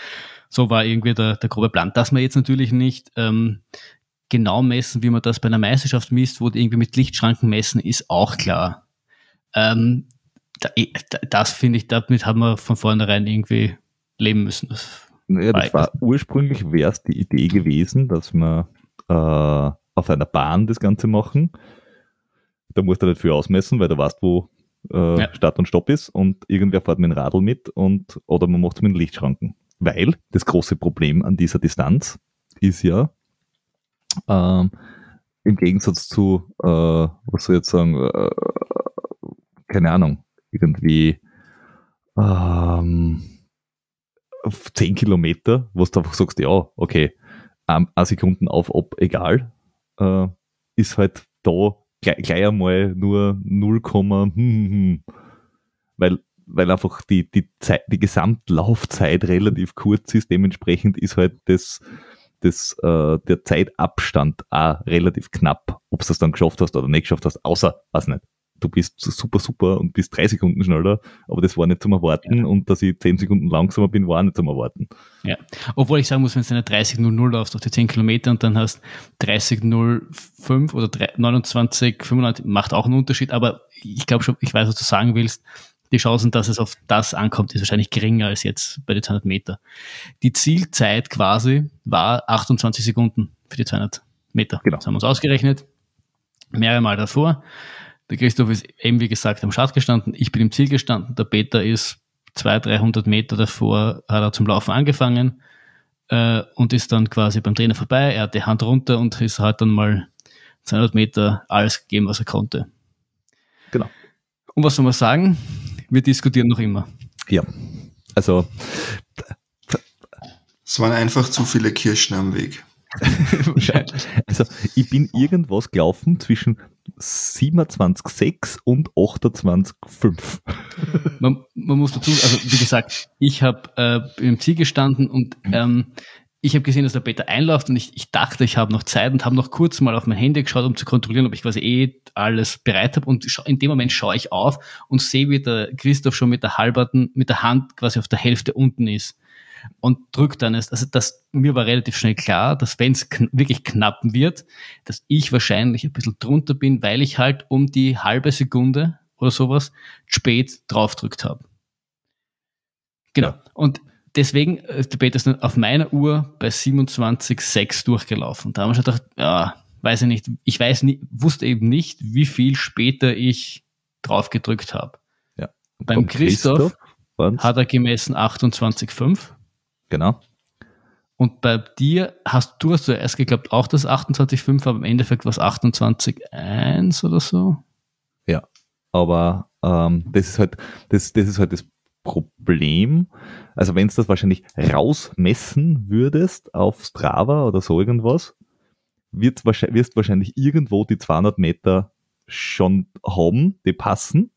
so war irgendwie der, der grobe Plan, dass wir jetzt natürlich nicht ähm, genau messen, wie man das bei einer Meisterschaft misst, wo die irgendwie mit Lichtschranken messen, ist auch klar. Ähm, da, da, das finde ich, damit haben wir von vornherein irgendwie leben müssen. Das, Ja, das war ursprünglich wäre es die Idee gewesen, dass wir äh, auf einer Bahn das Ganze machen. Da musst du nicht viel ausmessen, weil du weißt, wo äh, ja. Start und Stopp ist und irgendwer fährt mit dem Radl mit und oder man macht es mit den Lichtschranken. Weil das große Problem an dieser Distanz ist ja, ähm, im Gegensatz zu, äh, was soll ich jetzt sagen, äh, keine Ahnung, irgendwie ähm, 10 Kilometer, wo du einfach sagst, ja, okay, ein, ein Sekunden auf, ob, egal, äh, ist halt da gleich, gleich einmal nur 0, hm, hm, hm, weil, weil einfach die, die, Zeit, die Gesamtlaufzeit relativ kurz ist, dementsprechend ist halt das, das, äh, der Zeitabstand auch relativ knapp, ob du es dann geschafft hast oder nicht geschafft hast, außer, weiß nicht, du bist super, super und bist drei Sekunden schneller, aber das war nicht zum Erwarten ja. und dass ich zehn Sekunden langsamer bin, war auch nicht zum Erwarten. Ja, obwohl ich sagen muss, wenn du eine 30.00 laufst auf die 10 Kilometer und dann hast 30.05 oder 29.95, macht auch einen Unterschied, aber ich glaube schon, ich weiß, was du sagen willst. Die Chancen, dass es auf das ankommt, ist wahrscheinlich geringer als jetzt bei den 200 Meter. Die Zielzeit quasi war 28 Sekunden für die 200 Meter. Genau. Das haben wir uns ausgerechnet. Mehrere Mal davor. Der Christoph ist eben, wie gesagt, am Start gestanden. Ich bin im Ziel gestanden. Der Peter ist 200, 300 Meter davor, hat er zum Laufen angefangen äh, und ist dann quasi beim Trainer vorbei. Er hat die Hand runter und ist halt dann mal 200 Meter alles gegeben, was er konnte. Genau. Und was soll man sagen? Wir diskutieren noch immer. Ja, also. Es waren einfach zu viele Kirschen am Weg. [LAUGHS] also ich bin irgendwas gelaufen zwischen 27,6 und 28,5. Man, man muss dazu, also wie gesagt, ich habe äh, im Ziel gestanden und ähm, ich habe gesehen, dass der Peter einläuft und ich, ich dachte, ich habe noch Zeit und habe noch kurz mal auf mein Handy geschaut, um zu kontrollieren, ob ich quasi eh alles bereit habe. Und in dem Moment schaue ich auf und sehe, wie der Christoph schon mit der halberten, mit der Hand quasi auf der Hälfte unten ist und drückt dann es. Also das, mir war relativ schnell klar, dass wenn es kn wirklich knapp wird, dass ich wahrscheinlich ein bisschen drunter bin, weil ich halt um die halbe Sekunde oder sowas spät draufdrückt habe. Genau. Ja. Und deswegen ist der Peter auf meiner Uhr bei 27,6 durchgelaufen. Da haben wir schon gedacht, ja, weiß ich nicht, ich weiß nie, wusste eben nicht, wie viel später ich drauf gedrückt habe. Ja. Beim Christoph, Christoph hat er gemessen 28,5. Genau. Und bei dir hast du hast zuerst geglaubt auch das 28,5, aber im Endeffekt war es 28,1 oder so. Ja, aber ähm, das ist halt das, das ist halt das Problem. Also wenn du das wahrscheinlich rausmessen würdest auf Strava oder so irgendwas, wird, wirst wahrscheinlich irgendwo die 200 Meter schon haben, die passen.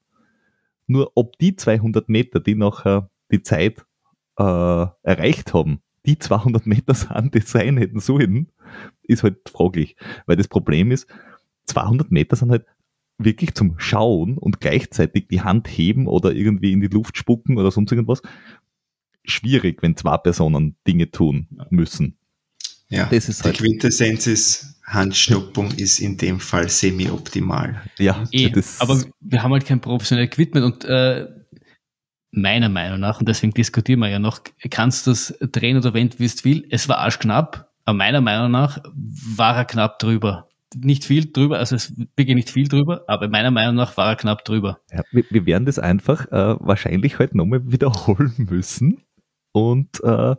Nur ob die 200 Meter, die nachher die Zeit äh, erreicht haben, die 200 Meter sind, die sein hätten sollen, ist halt fraglich. Weil das Problem ist, 200 Meter sind halt wirklich zum Schauen und gleichzeitig die Hand heben oder irgendwie in die Luft spucken oder sonst irgendwas schwierig, wenn zwei Personen Dinge tun müssen. Ja, das ist die halt Quintessenz ist, Handschnuppung ist in dem Fall semi-optimal. Ja, eh, aber wir haben halt kein professionelles Equipment und äh, meiner Meinung nach, und deswegen diskutieren wir ja noch, kannst du das drehen oder wenden, wie es will. Es war arschknapp, aber meiner Meinung nach war er knapp drüber. Nicht viel drüber, also es wirklich nicht viel drüber, aber meiner Meinung nach war er knapp drüber. Ja, wir, wir, werden das einfach äh, wahrscheinlich heute nochmal wiederholen müssen und äh,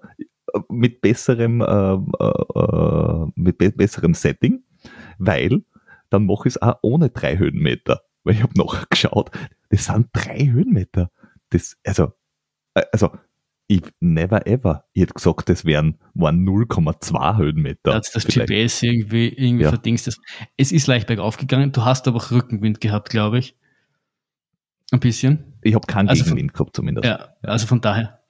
mit besserem, äh, äh, mit be besserem Setting, weil dann mache ich es auch ohne drei Höhenmeter. Weil ich habe noch geschaut, das sind drei Höhenmeter das, also, äh, also, ich never ever. Ich hätte gesagt, das wären, waren 0,2 Höhenmeter. Hat das vielleicht. GPS irgendwie, irgendwie ja. verdingst. Das. Es ist leicht bergauf gegangen, du hast aber auch Rückenwind gehabt, glaube ich. Ein bisschen. Ich habe keinen also Gegenwind von, gehabt zumindest. Ja, also von daher.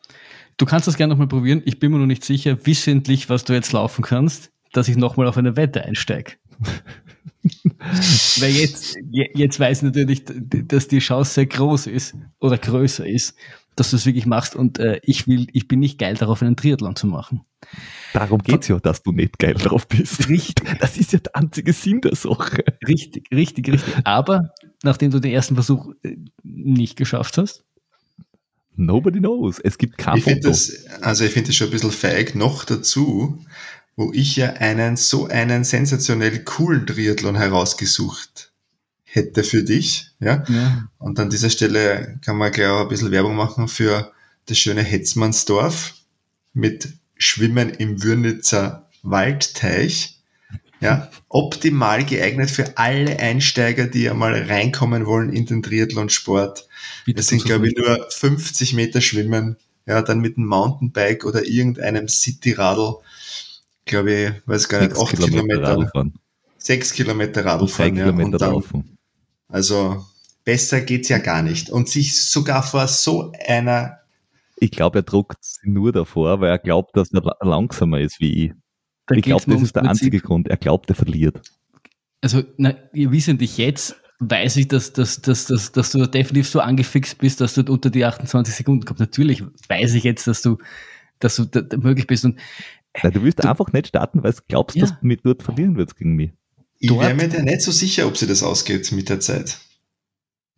Du kannst das gerne nochmal probieren. Ich bin mir noch nicht sicher, wissentlich, was du jetzt laufen kannst, dass ich nochmal auf eine Wette einsteige. [LAUGHS] Weil jetzt, jetzt weiß ich natürlich, dass die Chance sehr groß ist oder größer ist, dass du es wirklich machst und äh, ich will, ich bin nicht geil darauf, einen Triathlon zu machen. Darum geht's ja, dass du nicht geil drauf bist. Richtig. [LAUGHS] Das ist ja der einzige Sinn der Sache. Richtig, richtig, richtig. Aber nachdem du den ersten Versuch äh, nicht geschafft hast, Nobody knows. Es gibt kein ich Foto. Das, also ich finde das schon ein bisschen feig. Noch dazu, wo ich ja einen so einen sensationell coolen Triathlon herausgesucht hätte für dich. Ja? Ja. Und an dieser Stelle kann man gleich auch ein bisschen Werbung machen für das schöne Hetzmannsdorf mit Schwimmen im Würnitzer Waldteich. Ja, optimal geeignet für alle Einsteiger, die einmal reinkommen wollen in den Triathlonsport. Es sind, glaube ich, nur 50 Meter Schwimmen. Ja, dann mit einem Mountainbike oder irgendeinem Cityradl, glaube ich, weiß gar nicht, Sechs 8 Kilometer Kilometer, Radl fahren. 6 Kilometer Und drei Radlfahren. Ja, Kilometer und dann, laufen. also besser geht's ja gar nicht. Und sich sogar vor so einer, Ich glaube, er druckt sie nur davor, weil er glaubt, dass er la- langsamer ist wie ich. Da ich glaube, das ist der Prinzip. einzige Grund. Er glaubt, er verliert. Also, na, ihr wissentlich jetzt weiß ich, dass, dass, dass, dass, dass du definitiv so angefixt bist, dass du unter die 28 Sekunden kommst. Natürlich weiß ich jetzt, dass du, dass du da, da möglich bist. Und Nein, du willst einfach nicht starten, weil du glaubst, Ja. dass du mit dort verlieren würdest gegen mich. ich Dort- wäre mir da nicht so sicher, ob sie das ausgeht mit der Zeit.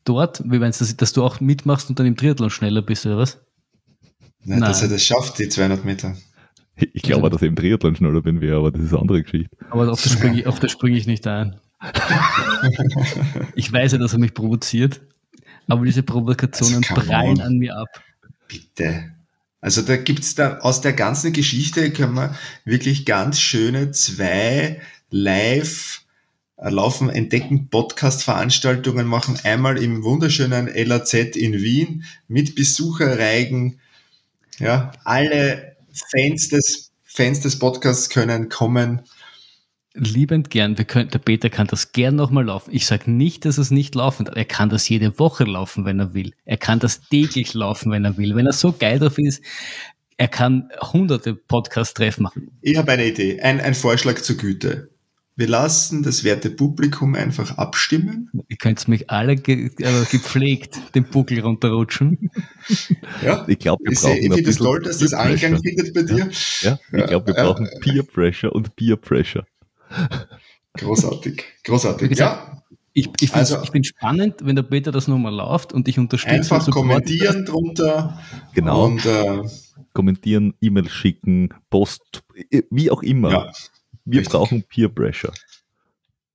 dort, wie meinst du, dass, dass du auch mitmachst und dann im Triathlon schneller bist, oder was? Nein, dass Nein. er das schafft, die 200 Meter. Ich glaube, Also- dass ich im Triathlon schneller bin wie er, aber das ist eine andere Geschichte. Aber auf das springe ich, auf das springe ich nicht ein. [LAUGHS] Ich weiß ja, dass er mich provoziert, aber diese Provokationen Also, prallen an mir ab. Bitte. Also da gibt's da aus der ganzen Geschichte können wir wirklich ganz schöne zwei live äh, laufen entdecken Podcast-Veranstaltungen machen. Einmal im wunderschönen LAZ in Wien mit Besucherreigen. Ja, alle Fans des Fans des Podcasts können kommen. Liebend gern. Wir können, der Peter kann das gern nochmal laufen. Ich sage nicht, dass es nicht laufen darf. Er kann das jede Woche laufen, wenn er will. Er kann das täglich laufen, wenn er will. Wenn er so geil drauf ist, er kann hunderte Podcast-Treffen machen. Ich habe eine Idee, ein, ein Vorschlag zur Güte. Wir lassen das werte Publikum einfach abstimmen. Ihr könnt mich alle ge äh, gepflegt den Buckel runterrutschen. Ja, Ich glaube, wir ich brauchen ich finde es toll, dass das Eingang findet bei dir. Ja, ich Ja, glaube, wir ja. brauchen Peer Pressure und Peer Pressure. Großartig, großartig. gesagt, Ja, Ich, ich finde Also- ich find's spannend, wenn der Peter das nochmal läuft und ich unterstütze einfach supporte kommentieren drunter. Genau. Und äh, Kommentieren, E-Mail schicken, Post, wie auch immer. ja, wir richtig. brauchen Peer Pressure.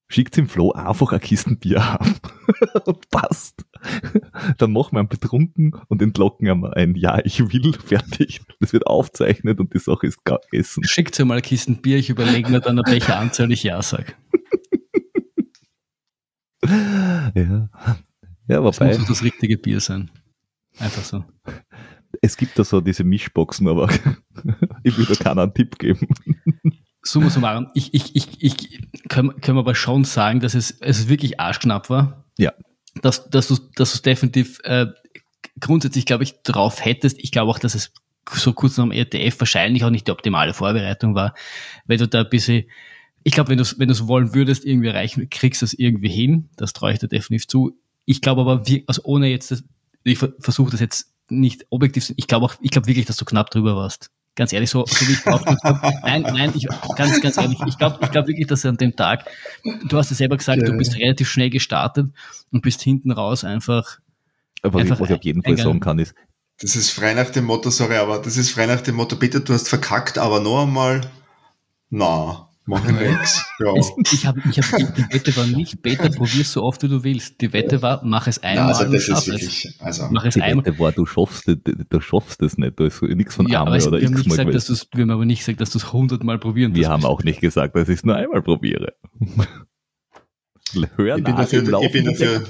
Schickt im Flo einfach eine Kisten Bier haben. [LAUGHS] und passt. [LAUGHS] Dann machen wir einen betrunken und entlocken einmal ein Ja, ich will, [LAUGHS] fertig. Das wird aufzeichnet und die Sache ist gegessen. Schickt ihr mal Kisten Bier, ich überlege mir dann, ab welcher Anzahl ich Ja sage. [LAUGHS] Ja, ja Das wobei, muss doch das richtige Bier sein. Einfach so. es gibt da so diese Mischboxen, aber ich will da keinen einen Tipp geben. Summa summarum, ich, ich, ich, ich können, können wir aber schon sagen, dass es, es wirklich arschknapp war. Ja. Dass, dass du dass du definitiv äh, grundsätzlich, glaube ich, drauf hättest. Ich glaube auch, dass es so kurz nach dem ETF wahrscheinlich auch nicht die optimale Vorbereitung war, weil du da ein bisschen, ich glaube, wenn du es wenn du's wollen würdest, irgendwie erreichen, kriegst du es irgendwie hin. Das traue ich dir definitiv zu. Ich glaube aber, wir, also ohne jetzt, das, ich ver- versuche das jetzt nicht objektiv, zu- ich glaube auch, ich glaube wirklich, dass du knapp drüber warst. Ganz ehrlich, so, so wie ich drauf Nein, nein, ich, ganz, ganz ehrlich, ich glaube ich glaub wirklich, dass an dem Tag, du hast ja selber gesagt, du Ja. bist relativ schnell gestartet und bist hinten raus einfach, Was ich, Einfach was ich auf jeden Fall sagen kann, ist, das ist frei nach dem Motto, sorry, aber das ist frei nach dem Motto, Peter, du hast verkackt, aber noch einmal, na, mach [LAUGHS] ich nix. Ja. ich habe, ich habe, die, Wette war nicht, Peter, [LAUGHS] probier's so oft wie du willst. Die Wette war, mach es Na, einmal also und das ist es. wirklich, also, Mach es die einmal. Wette war, du schaffst, du schaffst es nicht. Da ist nichts von Ja, aber einmal es, oder wir, haben nicht gesagt, dass gewesen. wir haben aber nicht gesagt, dass du es hundertmal probieren Wir haben auch nicht gesagt, dass ich es nur einmal probiere. [LAUGHS] Hör ich bin nach dafür, im ich bin laufenden dafür,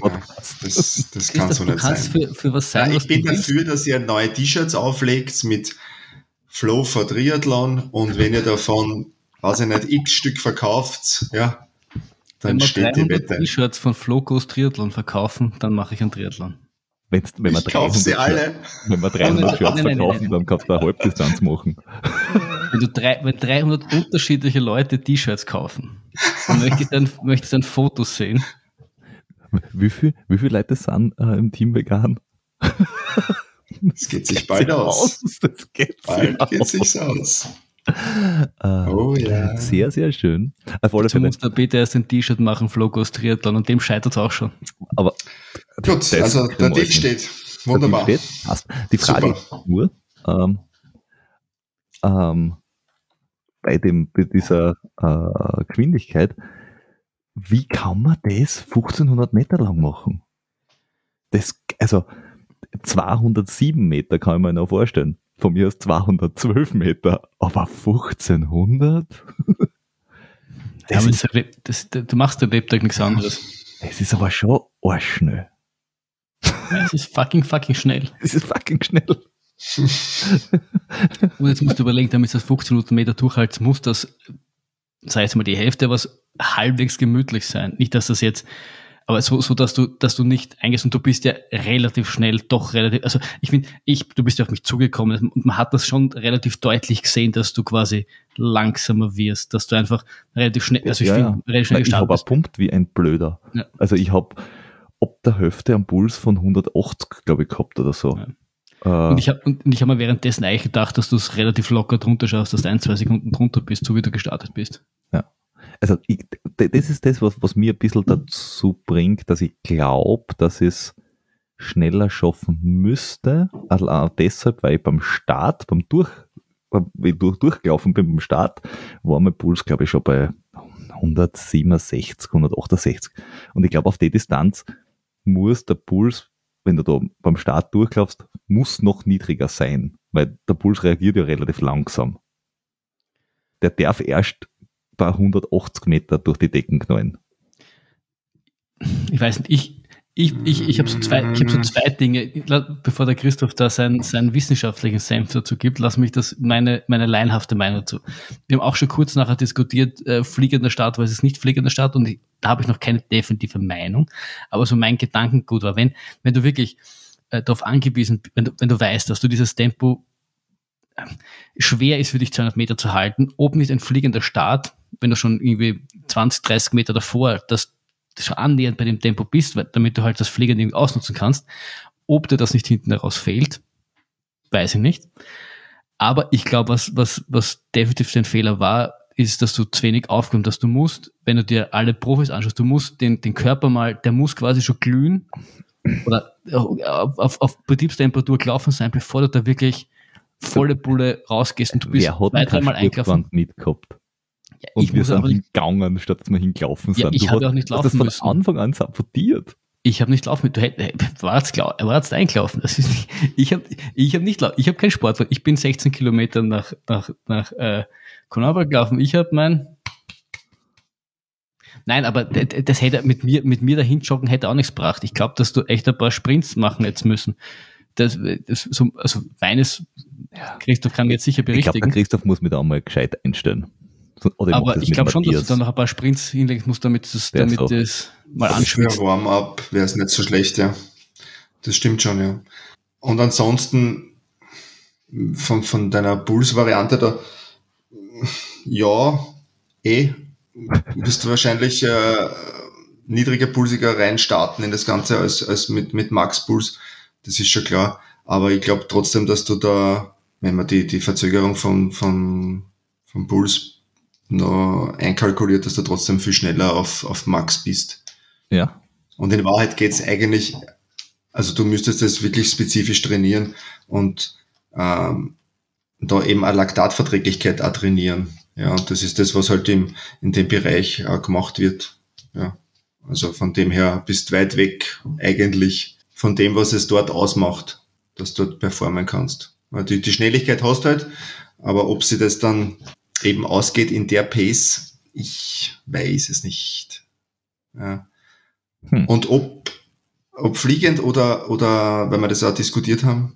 das, das kann so du nicht kannst sein. für, für was sein, Ja, was ich bin du willst. dafür, dass ihr neue T-Shirts auflegt mit Flow for Triathlon und wenn ihr davon, weiß ich nicht, x Stück verkauft, ja, Wenn dann steht die 300 Wette. T-Shirts von Flocos Triathlon verkaufen, dann mache ich einen Triathlon. Wenn, wir Ich kaufe sie 300 alle. wenn wir 300 Nein, Shirts nein, nein, verkaufen, nein. dann kannst du eine Halbdistanz machen. Wenn, du drei, wenn 300 unterschiedliche Leute T-Shirts kaufen, dann möchte ich dann, möchte ich dann Fotos sehen. Wie viel, wie viele Leute sind äh, im Team vegan? Das geht sich bald aus. Das geht Bald sich geht aus. sich's aus. Äh, [LAUGHS] Oh ja. Sehr, sehr schön. Auf alle Dazu Fälle. muss der Peter erst ein T-Shirt machen, Flocos Triathlon, und dem scheitert es auch schon. Aber Gut, also der Deal steht. Wunderbar. Steht, passt. Die Frage Super. ist nur, ähm, ähm, bei, dem, bei dieser äh, Geschwindigkeit, wie kann man das 1500 Meter lang machen? Das, also 207 Meter kann ich mir noch vorstellen. Von mir aus 212 Meter, aber 1500? [LAUGHS] Das ja, ist, das, das, du machst den Lebtag nichts anderes. Es ist aber schon arschschnell. Ja, es ist fucking, fucking schnell. [LAUGHS] Es ist fucking schnell. [LAUGHS] Und jetzt musst du überlegen, damit du das 15 Meter durchhalten, muss das, sei es mal die Hälfte, was halbwegs gemütlich sein. Nicht, dass das jetzt, aber so, so dass du, dass du nicht eingehst und du bist ja relativ schnell, doch relativ, also ich finde, ich, du bist ja auf mich zugekommen und man hat das schon relativ deutlich gesehen, dass du quasi langsamer wirst, dass du einfach relativ schnell, also ich ja, finde, relativ schnell Ich habe pumpt wie ein Blöder. Ja. Also ich habe ob der Hälfte am Puls von 180, glaube ich, gehabt oder so. Ja. Äh, und ich habe hab mir währenddessen eigentlich gedacht, dass du es relativ locker drunter schaffst, dass du ein, zwei Sekunden drunter bist, so wie du gestartet bist. Ja. Also ich, das ist das, was, was mir ein bisschen dazu bringt, dass ich glaube, dass es schneller schaffen müsste. Also auch deshalb, weil ich beim Start, beim Durch, ich durch, durchgelaufen bin beim Start, war mein Puls, glaube ich, schon bei 167, 168. Und ich glaube, auf die Distanz muss der Puls wenn du da beim Start durchlaufst, muss noch niedriger sein, weil der Puls reagiert ja relativ langsam. Der darf erst bei 180 Meter durch die Decken knallen. Ich weiß nicht, ich, ich, ich, ich habe so, zwei, ich hab so zwei Dinge, bevor der Christoph da seinen, seinen wissenschaftlichen Senf dazu gibt, lass mich das meine, meine leinhafte Meinung dazu. Wir haben auch schon kurz nachher diskutiert, äh, fliegender Start versus nicht fliegender Start und ich, da habe ich noch keine definitive Meinung, aber so mein Gedankengut war, wenn, wenn du wirklich äh, darauf angewiesen, wenn du, wenn du weißt, dass du dieses Tempo äh, schwer ist für dich 200 Meter zu halten, ob nicht ein fliegender Start, wenn du schon irgendwie 20, 30 Meter davor das schon annähernd bei dem Tempo bist, damit du halt das Fliegen irgendwie ausnutzen kannst. Ob dir das nicht hinten heraus fehlt, weiß ich nicht. Aber ich glaube, was, was, was definitiv dein Fehler war, ist, dass du zu wenig aufkommst, dass du musst, wenn du dir alle Profis anschaust, du musst den, den Körper mal, der muss quasi schon glühen oder auf, auf, auf Betriebstemperatur gelaufen sein, bevor du da wirklich volle Bulle rausgehst und du bist Wer hat zwei, dreimal eingelaufen. mitgehabt? Ja, und wir sind hingegangen, statt dass wir hingelaufen sind. Ja, ich habe auch nicht laufen das von müssen. Anfang an sabotiert. Ich habe nicht laufen. Du hättest, warst er war jetzt eingelaufen. Das ist ich habe ich hab nicht ich habe keinen Sport. Ich bin 16 Kilometer nach nach nach äh, Konauber gelaufen. Ich habe mein Nein, aber das hätte mit mir mit mir dahin joggen hätte auch nichts gebracht. Ich glaube, dass du echt ein paar Sprints machen jetzt müssen. Das, das so, also meines Christoph kann jetzt sicher berichtigen. Ich glaube, Christoph muss mir da mal gescheit einstellen. Oder aber ich glaube schon, dass du dann noch ein paar Sprints hinlegen musst, damit das, damit so. das mal anschwitzt. Für Warm-up wäre es nicht so schlecht, ja. Das stimmt schon, ja. Und ansonsten von, von deiner Puls-Variante da, ja, eh, bist du wahrscheinlich äh, niedriger pulsiger reinstarten in das Ganze als, als mit, mit Max-Puls. Das ist schon klar. Aber ich glaube trotzdem, dass du da, wenn man die, die Verzögerung von, von, vom Puls noch einkalkuliert, dass du trotzdem viel schneller auf, auf Max bist. Ja. Und in Wahrheit geht's eigentlich, also du müsstest das wirklich spezifisch trainieren und ähm, da eben eine Laktatverträglichkeit auch trainieren. Ja, und das ist das, was halt im, in dem Bereich auch gemacht wird. Ja. Also von dem her bist weit weg eigentlich von dem, was es dort ausmacht, dass du dort performen kannst. Die, die Schnelligkeit hast halt, aber ob sie das dann eben ausgeht in der Pace, ich weiß es nicht. Ja. Hm. Und ob, ob fliegend oder, oder, wenn wir das auch diskutiert haben,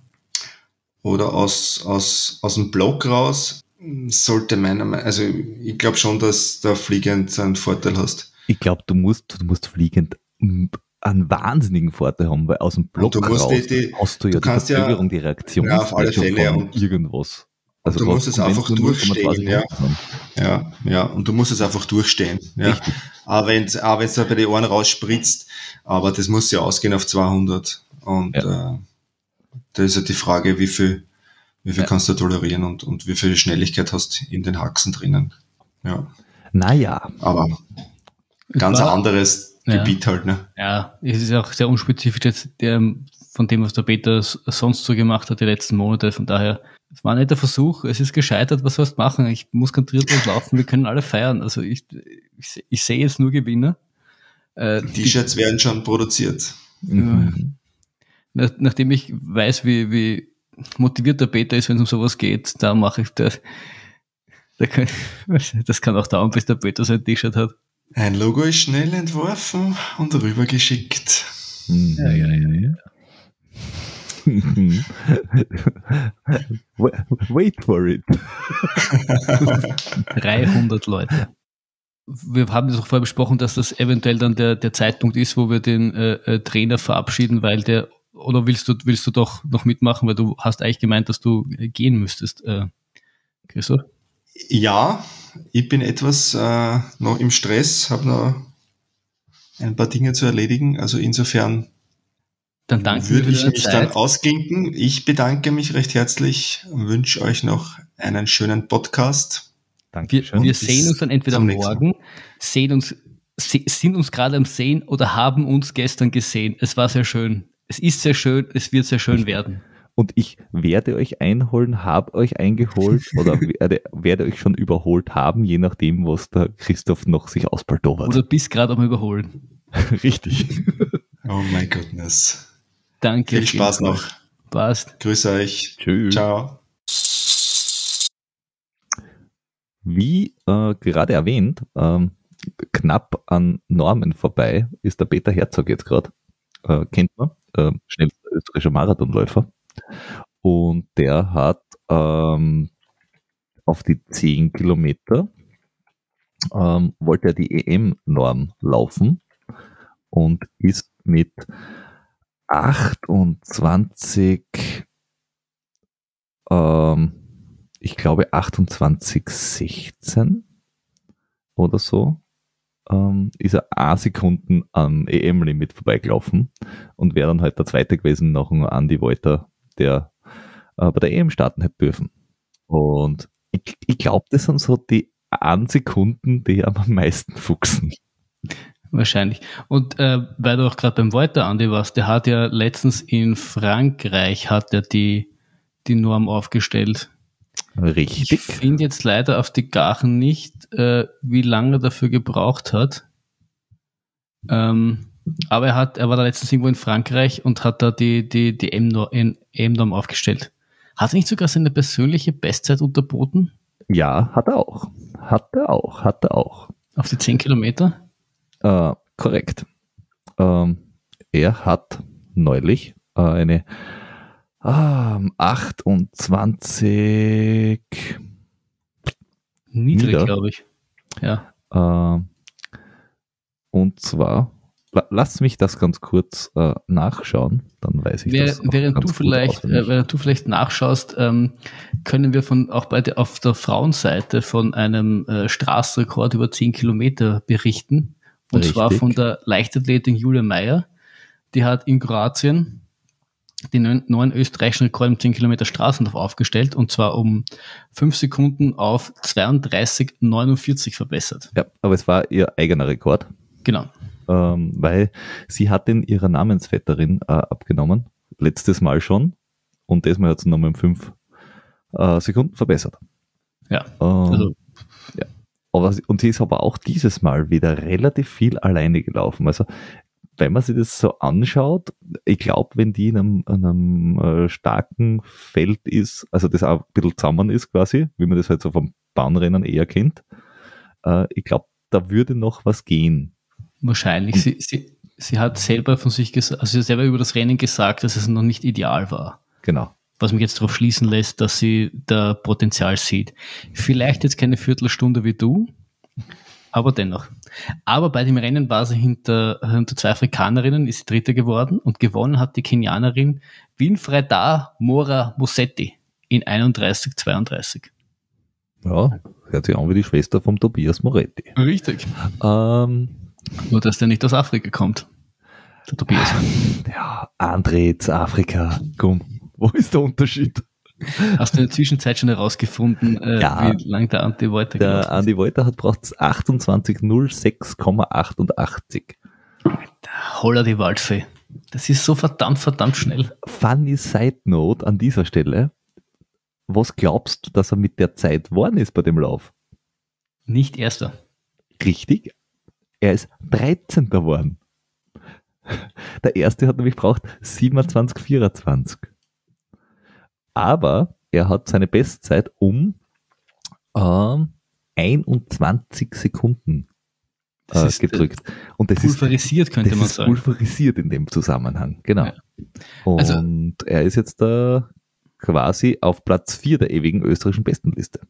oder aus, aus, aus dem Block raus, sollte meiner Meinung also ich glaube schon, dass da fliegend einen Vorteil hast. Ich glaube, du musst, du musst fliegend einen wahnsinnigen Vorteil haben, weil aus dem Block raus die, die, hast du ja du die Verzögerung, ja, die Reaktion ja, auf alle Fälle und irgendwas. Also du musst es einfach durchstehen, ja. Ja, ja, und du musst es einfach durchstehen, ja. Aber wenn es auch wenn's da bei den Ohren rausspritzt, aber das muss ja ausgehen auf 200 und ja. äh, da ist ja die Frage, wie viel, wie viel ja. kannst du tolerieren und, und wie viel Schnelligkeit hast in den Haxen drinnen, ja. Naja. Aber ganz ein anderes Gebiet halt, ne? Ja, es ist auch sehr unspezifisch jetzt der, von dem, was der Peter sonst so gemacht hat die letzten Monate, von daher es war nicht der Versuch, es ist gescheitert, was sollst du machen? Ich muss konzentriert [LAUGHS] laufen, wir können alle feiern. Also ich, ich, ich sehe jetzt nur Gewinner. Äh, Die T-Shirts werden schon produziert. Mhm. nach, nachdem ich weiß, wie, wie motiviert der Peter ist, wenn es um sowas geht, da mache ich das. Da kann, [LAUGHS] das kann auch dauern, bis der Peter sein T-Shirt hat. Ein Logo ist schnell entworfen und rübergeschickt. Mhm. Ja, ja, ja, ja. [LAUGHS] Wait for it. [LAUGHS] 300 Leute. Wir haben das auch vorher besprochen, dass das eventuell dann der, der Zeitpunkt ist, wo wir den äh, äh, Trainer verabschieden, weil der, oder willst du, willst du doch noch mitmachen, weil du hast eigentlich gemeint, dass du gehen müsstest, äh, Christoph? Ja, ich bin etwas äh, noch im Stress, habe noch ein paar Dinge zu erledigen. Also insofern Dann danke würde ich mich dann Zeit. ausklinken. Ich bedanke mich recht herzlich und wünsche euch noch einen schönen Podcast. Wir, Dankeschön. wir bis sehen uns dann entweder morgen, sehen uns, sind uns gerade am Sehen oder haben uns gestern gesehen. Es war sehr schön. Es ist sehr schön, es wird sehr schön werden. Und ich werde euch einholen, habe euch eingeholt [LAUGHS] oder werde, werde euch schon überholt haben, je nachdem, was der Christoph noch sich ausbaldowert. Oder bist gerade am Überholen. [LAUGHS] Richtig. Oh my goodness. Danke. Viel Spaß noch. Passt. Grüße euch. Tschüss. Ciao. Wie äh, gerade erwähnt, ähm, knapp an Normen vorbei ist der Peter Herzog jetzt gerade. Äh, kennt man, äh, schnellster österreichischer Marathonläufer. Und der hat ähm, auf die 10 Kilometer ähm, wollte er die EM-Norm laufen und ist mit 28 ähm, ich glaube 28,16 oder so, ähm, ist er a Sekunden am EM-Limit vorbeigelaufen und wäre dann halt der Zweite gewesen nach dem Andy Wolter, der äh, bei der EM starten hätte dürfen. Und ich, ich glaube, das sind so die an Sekunden, die am meisten fuchsen. Wahrscheinlich. Und äh, weil du auch gerade beim Wolter, Andi, warst, der hat ja letztens in Frankreich hat er die, die Norm aufgestellt. Ich Richtig. finde jetzt leider auf die Gachen nicht, äh, wie lange er dafür gebraucht hat. Ähm, aber er hat, er war da letztens irgendwo in Frankreich und hat da die, die, die M-Norm M-Norm aufgestellt. Hat er nicht sogar seine persönliche Bestzeit unterboten? Ja, hat er auch. Hat er auch, hat er auch. Auf die 10 Kilometer? Äh, korrekt. Ähm, er hat neulich äh, eine ähm, 28 Niedrig, glaube ich. Ja. äh, und zwar, la, lass mich das ganz kurz äh, nachschauen, dann weiß ich Wer, das. während, du vielleicht, äh, während du vielleicht nachschaust, ähm, können wir von auch bei der, auf der Frauenseite von einem äh, Straßenrekord über 10 Kilometer berichten. Und zwar Richtig. von der Leichtathletin Julia Meyer. Die hat in Kroatien den neuen, österreichischen Rekord im 10 Kilometer Straßenlauf aufgestellt und zwar um 5 Sekunden auf 32,49 verbessert. ja, aber es war ihr eigener Rekord. Genau. ähm, weil sie hat den ihrer Namensvetterin äh, abgenommen, letztes Mal schon, und diesmal hat sie nochmal um fünf äh, Sekunden verbessert. Ja. Ähm, Also, aber, und sie ist aber auch dieses Mal wieder relativ viel alleine gelaufen. Also wenn man sich das so anschaut, ich glaube, wenn die in einem, in einem äh, starken Feld ist, also das auch ein bisschen zusammen ist quasi, wie man das halt so vom Bahnrennen eher kennt, äh, ich glaube, da würde noch was gehen. Wahrscheinlich. Sie, sie, sie hat selber von sich gesagt, also sie hat selber über das Rennen gesagt, dass es noch nicht ideal war. Genau. Was mich jetzt darauf schließen lässt, dass sie da Potenzial sieht. Vielleicht jetzt keine Viertelstunde wie du, aber dennoch. Aber bei dem Rennen war sie hinter, hinter zwei Afrikanerinnen, ist sie Dritte geworden und gewonnen hat die Kenianerin Winfreda Mora Musetti in 31,32. Ja, hört sich an wie die Schwester vom Tobias Moretti. Richtig. Ähm, Nur, dass der nicht aus Afrika kommt. Der Tobias. ja, Andretz, Afrika, komm, wo ist der Unterschied? Hast du in der Zwischenzeit schon herausgefunden, äh, Ja. wie lang der Anti Wolter Der ist? Andi Wolter hat braucht 28,06,88. Holla die Waldfee. Das ist so verdammt, verdammt schnell. Funny Side Note an dieser Stelle. Was glaubst du, dass er mit der Zeit geworden ist bei dem Lauf? Nicht erster. Richtig? Er ist 13. geworden. Der erste hat nämlich braucht 27, 24. Aber er hat seine Bestzeit um ähm, 21 Sekunden äh, gedrückt. Und das pulverisiert, ist, könnte das man ist sagen. pulverisiert in dem Zusammenhang, genau. Ja. Und Also- er ist jetzt da quasi auf Platz 4 der ewigen österreichischen Bestenliste.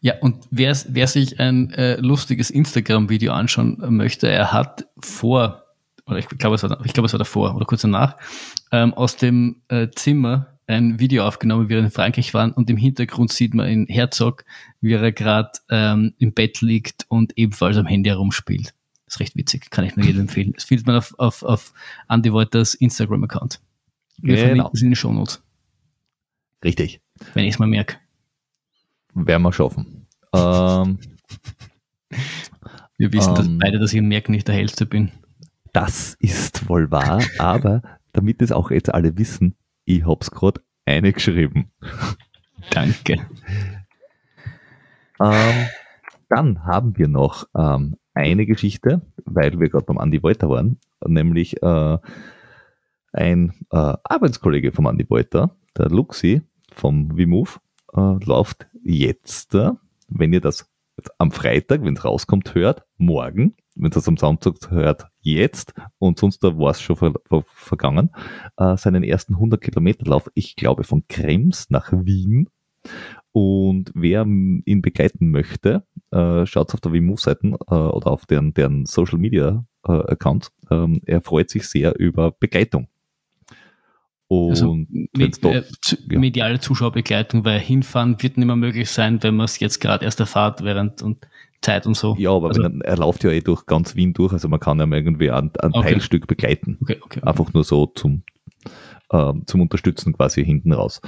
Ja, und wer, wer sich ein äh, lustiges Instagram-Video anschauen möchte, er hat vor, oder ich glaube, es war, ich glaube, es war davor oder kurz danach, ähm, aus dem äh, Zimmer ein Video aufgenommen, wie er in Frankreich waren und im Hintergrund sieht man in Herzog, wie er gerade ähm, im Bett liegt und ebenfalls am Handy herumspielt. Das ist recht witzig, kann ich nur jedem empfehlen. Das findet man auf, auf, auf Andy Wolters Instagram-Account. Wir Genau. verlinken es in den Shownotes, Richtig. wenn ich es mal merke. Werden wir schaffen. Ähm, Wir wissen dass Ähm. beide, dass ich im Merken nicht der Hellste bin. das ist wohl wahr, aber damit es auch jetzt alle wissen, ich hab's gerade eingeschrieben. [LAUGHS] Danke. Ähm, dann haben wir noch ähm, eine Geschichte, weil wir gerade beim Andi Wolter waren, nämlich äh, ein äh, Arbeitskollege vom Andi Wolter, der Luxi vom Vimove, äh, läuft jetzt, äh, wenn ihr das am Freitag, wenn es rauskommt, hört, morgen, wenn das am Samstag hört, jetzt und sonst da war es schon ver ver vergangen, äh, seinen ersten 100 Kilometer Lauf, ich glaube von Krems nach Wien und wer ihn begleiten möchte, äh, schaut auf der WMove-Seiten äh, oder auf deren, deren Social Media äh, Account. Ähm, er freut sich sehr über Begleitung. Und Also, Med da- äh, zu, ja. mediale Zuschauerbegleitung, weil hinfahren wird nicht mehr möglich sein, wenn man es jetzt gerade erst erfahrt während und Zeit und so. ja, aber also- wenn er, läuft ja eh durch ganz Wien durch, also man kann ja mal irgendwie ein, ein Okay. Teilstück begleiten. Okay, okay. Einfach nur so zum, ähm, zum Unterstützen quasi hinten raus.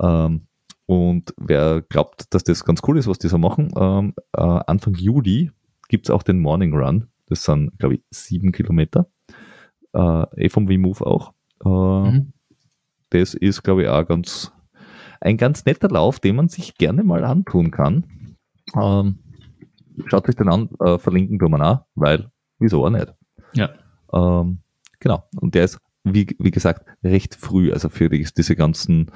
Ähm, und wer glaubt, dass das ganz cool ist, was die so machen, ähm, äh, Anfang Juli gibt's auch den Morning Run. Das sind, glaube ich, sieben Kilometer. Äh, eh vom WeMove auch. Äh, Mhm. Das ist, glaube ich, auch ganz, ein ganz netter Lauf, den man sich gerne mal antun kann. Ähm, schaut euch den an, äh, verlinken tun wir auch, weil, wieso auch nicht? Ja. Ähm, genau. Und der ist, wie, wie gesagt, recht früh, also für die, diese ganzen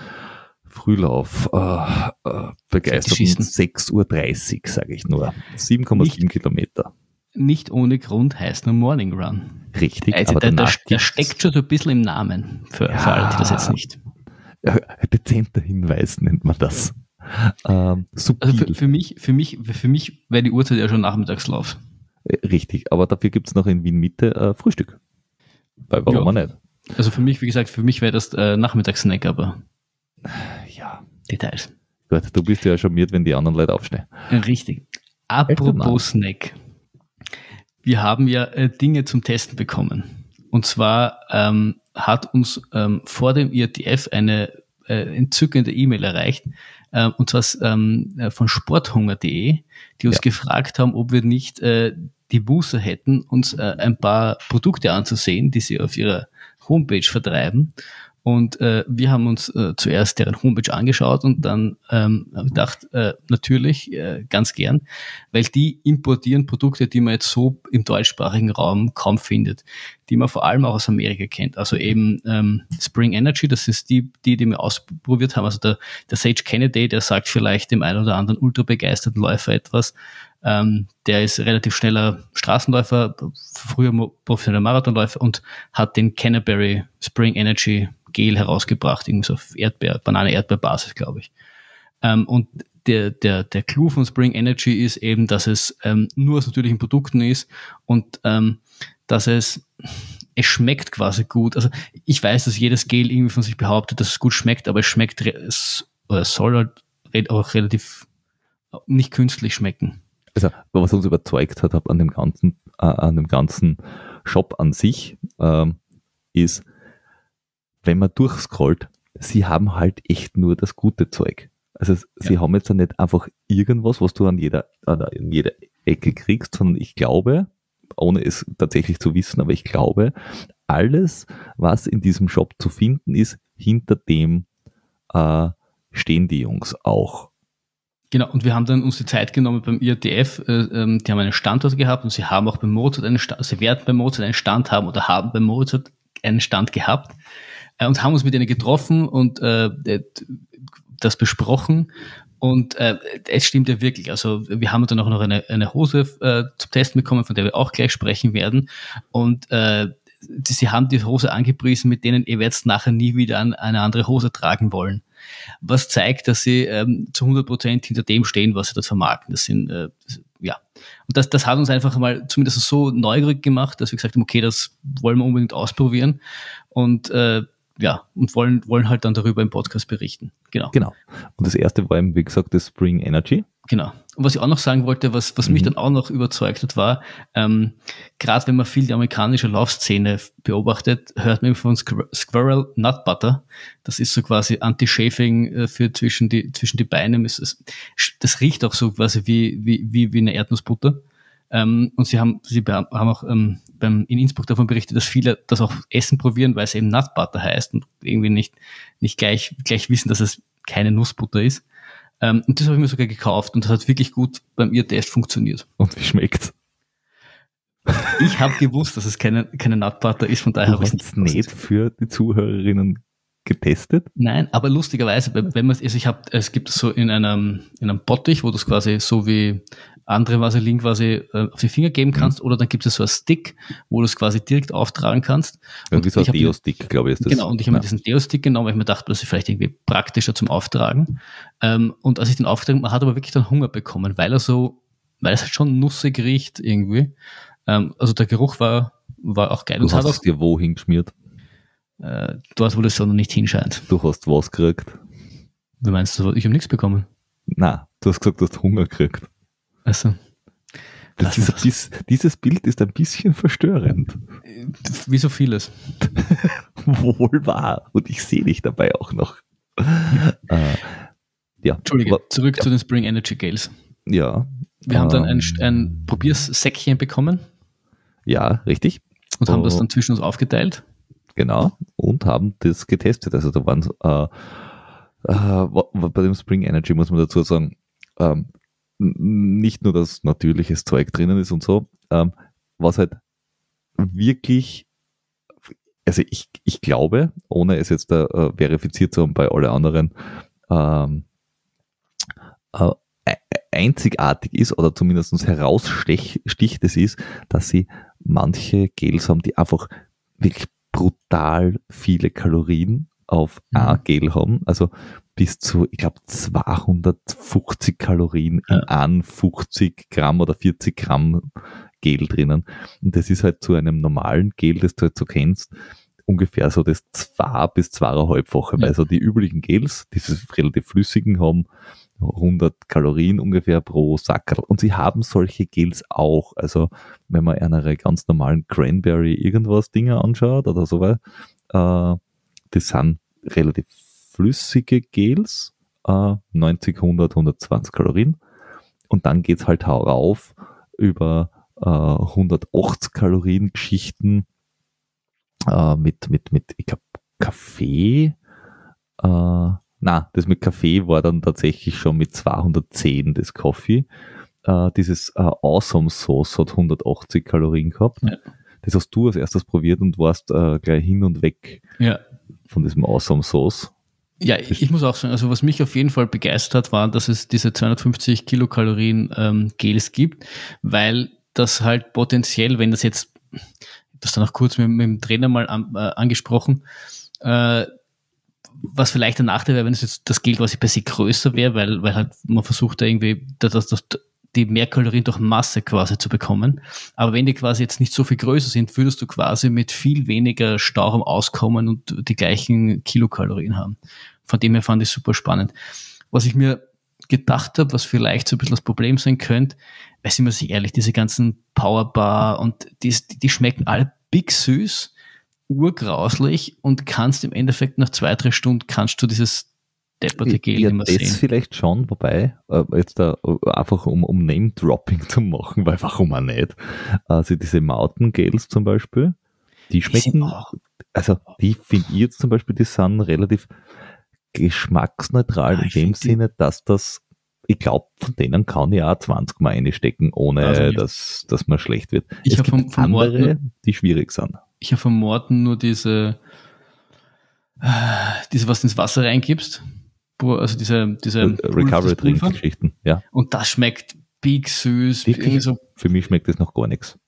Frühlauf äh, äh, begeisterten Fetischisten. 6.30 Uhr, sage ich nur. 7,7 Kilometer. Nicht ohne Grund heißt nur Morning Run. Richtig, Also aber der, der, der steckt schon so ein bisschen im Namen für, Ja. für alle, die das jetzt nicht. Ja, dezenter Hinweis nennt man das. Ähm, subtil. Also für, für mich, für mich, für mich wäre die Uhrzeit ja schon Nachmittagslauf. Äh, Richtig, aber dafür gibt's noch in Wien Mitte äh, Frühstück. Weil warum Ja. auch nicht? Also für mich, wie gesagt, für mich wäre das äh, Nachmittagssnack, aber Ja. Details. Gut, du bist ja charmiert, wenn die anderen Leute aufstehen. Richtig. Mann. Apropos Snack. Wir haben ja äh, Dinge zum Testen bekommen. Und zwar ähm, hat uns ähm, vor dem IRTF eine äh, entzückende E-Mail erreicht, äh, und zwar ähm, äh, von sporthunger.de, die uns Ja. gefragt haben, ob wir nicht äh, die Muße hätten, uns äh, ein paar Produkte anzusehen, die sie auf ihrer Homepage vertreiben. Und äh, wir haben uns äh, zuerst deren Homepage angeschaut und dann ähm, gedacht, äh, natürlich, äh, ganz gern, weil die importieren Produkte, die man jetzt so im deutschsprachigen Raum kaum findet, die man vor allem auch aus Amerika kennt. Also eben ähm, Spring Energy, das ist die, die, die wir ausprobiert haben. Also der, der Sage Kennedy, der sagt vielleicht dem einen oder anderen ultra begeisterten Läufer etwas. Ähm, der ist relativ schneller Straßenläufer, früher professioneller Marathonläufer und hat den Canterbury Spring Energy Gel herausgebracht, irgendwie so auf Erdbeer, Banane-Erdbeer-Basis, glaube ich. Ähm, und der, der, der Clou von Spring Energy ist eben, dass es ähm, nur aus natürlichen Produkten ist und ähm, dass es, es schmeckt quasi gut. Also ich weiß, dass jedes Gel irgendwie von sich behauptet, dass es gut schmeckt, aber es schmeckt, es, oder soll halt auch relativ nicht künstlich schmecken. Also, was uns überzeugt hat an dem ganzen, äh, an dem ganzen Shop an sich, ähm, ist, wenn man durchscrollt, sie haben halt echt nur das gute Zeug. Also sie haben jetzt ja nicht einfach irgendwas, was du an jeder, an jeder Ecke kriegst, sondern ich glaube, ohne es tatsächlich zu wissen, aber ich glaube, alles, was in diesem Shop zu finden ist, hinter dem äh, stehen die Jungs auch. Genau, und wir haben dann uns die Zeit genommen beim IATF, äh, ähm, die haben einen Standort gehabt und sie haben auch beim Mozart einen Stand, sie werden beim Mozart einen Stand haben oder haben beim Mozart einen Stand gehabt und haben uns mit denen getroffen und äh, das besprochen. Und äh, es stimmt ja wirklich. Also wir haben dann auch noch eine, eine Hose äh, zum Testen bekommen, von der wir auch gleich sprechen werden. Und äh, sie haben die Hose angepriesen, mit denen ihr werdet nachher nie wieder an eine andere Hose tragen wollen was zeigt, dass sie ähm, zu 100 Prozent hinter dem stehen, was sie dort vermarkten. Das sind, äh, ja. Und das, das hat uns einfach mal zumindest so neugierig gemacht, dass wir gesagt haben, okay, das wollen wir unbedingt ausprobieren und äh, ja, und wollen, wollen halt dann darüber im Podcast berichten. Genau. Genau. Und das erste war eben, wie gesagt, das Spring Energy. Genau. Und was ich auch noch sagen wollte, was, was mhm. mich dann auch noch überzeugt hat, war, ähm, gerade wenn man viel die amerikanische Laufszene beobachtet, hört man von Squirrel Nut Butter. Das ist so quasi Anti-Chafing äh, für zwischen die, zwischen die Beine. Das riecht auch so quasi wie, wie, wie, wie eine Erdnussbutter. Ähm, und sie haben, sie haben auch ähm, beim, in Innsbruck davon berichtet, dass viele das auch Essen probieren, weil es eben Nut Butter heißt und irgendwie nicht, nicht gleich, gleich wissen, dass es keine Nussbutter ist. Ähm, und das habe ich mir sogar gekauft und das hat wirklich gut beim Ihr-Test funktioniert. Und wie schmeckt's? Ich habe gewusst, dass es keine, keine Nutbutter ist, von daher habe ich es nicht für die Zuhörerinnen getestet? Nein, aber lustigerweise, wenn man also ich habe, es gibt es so in einem in einem Bottich, wo du es quasi so wie andere Vaseline quasi äh, auf die Finger geben kannst, mhm. oder dann gibt es so ein Stick, wo du es quasi direkt auftragen kannst. Irgendwie so ein Deo-Stick, glaube ich, ist das. Genau, und ich habe ja. mir diesen Deo-Stick genommen, weil ich mir dachte, das ist vielleicht irgendwie praktischer zum Auftragen. Ähm, und als ich den aufgetragen man hat aber wirklich dann Hunger bekommen, weil er so, weil es halt schon nussig riecht irgendwie. Ähm, also der Geruch war, war auch geil. Du und hast es dir wohin geschmiert? Äh, dort, wo das noch nicht hinscheint. Du hast was gekriegt. Wie meinst du, ich habe nichts bekommen? Na, du hast gesagt, du hast Hunger gekriegt. Also. Das ist, dies, dieses Bild ist ein bisschen verstörend. Wie so vieles. [LAUGHS] Wohl wahr. Und ich sehe dich dabei auch noch. [LAUGHS] äh, ja. Entschuldige, aber, zurück ja. zu den Spring Energy Gales. Ja. Wir ähm, haben dann ein, ähm, ein Probiersäckchen bekommen. Ja, richtig. Und haben das dann zwischen uns aufgeteilt. Genau. Und haben das getestet. Also da waren äh, äh, bei dem Spring Energy muss man dazu sagen, ähm, nicht nur, dass natürliches Zeug drinnen ist und so, ähm, was halt wirklich, also ich, ich glaube, ohne es jetzt äh, verifiziert zu haben bei alle anderen, ähm, äh, e-, einzigartig ist oder zumindest heraussticht es ist, dass sie manche Gels haben, die einfach wirklich brutal viele Kalorien auf mhm. ein Gel haben. Also bis zu, ich glaube, 250 Kalorien ja. in an 50 Gramm oder 40 Gramm Gel drinnen. Und das ist halt zu einem normalen Gel, das du halt so kennst, ungefähr so das zwei bis zweieinhalbfache, ja. weil so die üblichen Gels, diese relativ flüssigen, haben 100 Kalorien ungefähr pro Sackerl. Und sie haben solche Gels auch. Also, wenn man eine ganz normalen Cranberry irgendwas Dinge anschaut oder so, äh, das sind relativ flüssige Gels, äh, 90, 100, 120 Kalorien. Und dann geht's halt rauf über äh, 180 Kalorien Geschichten äh, mit, mit, mit, ich glaube, Kaffee. Äh, na, das mit Kaffee war dann tatsächlich schon mit 210 das Kaffee. Äh, dieses äh, Awesome Sauce hat 180 Kalorien gehabt. Ja. Das hast du als erstes probiert und warst äh, gleich hin und weg ja. von diesem Awesome Sauce. Ja, ich muss auch sagen, also was mich auf jeden Fall begeistert hat, war, dass es diese 250 Kilokalorien ähm, Gels gibt, weil das halt potenziell, wenn das jetzt, das dann auch kurz mit, mit dem Trainer mal an, äh, angesprochen, äh, was vielleicht der Nachteil wäre, wenn es jetzt das Gel quasi per se größer wäre, weil, weil halt man versucht da irgendwie, dass, dass, die mehr Kalorien durch Masse quasi zu bekommen. Aber wenn die quasi jetzt nicht so viel größer sind, würdest du quasi mit viel weniger Stauraum auskommen und die gleichen Kilokalorien haben. Von dem her fand ich super spannend. Was ich mir gedacht habe, was vielleicht so ein bisschen das Problem sein könnte, weil sind wir sich ehrlich, diese ganzen Powerbar und die, die schmecken alle big süß, urgrauslich und kannst im Endeffekt nach zwei, drei Stunden kannst du dieses depperte Gel ja, immer das sehen. vielleicht schon, wobei, äh, jetzt da äh, einfach um, um Name-Dropping [LAUGHS] zu machen, weil warum auch nicht, also diese Mountain Gels zum Beispiel, die schmecken, die also die finde ich jetzt zum Beispiel, die sind relativ geschmacksneutral ah, in dem Sinne, dass das ich glaube, von denen kann ich auch 20 Mal einstecken, ohne Also, dass, dass man schlecht wird. Ich es hab gibt vom- vom andere, Morten- die schwierig sind. Ich habe vom Morten nur diese, äh, diese, was du ins Wasser reingibst. Also diese, diese Äh, Recovery das Pulver. Drink Geschichten, ja. Und das schmeckt big süß. Wirklich? So, Für mich schmeckt das noch gar nichts.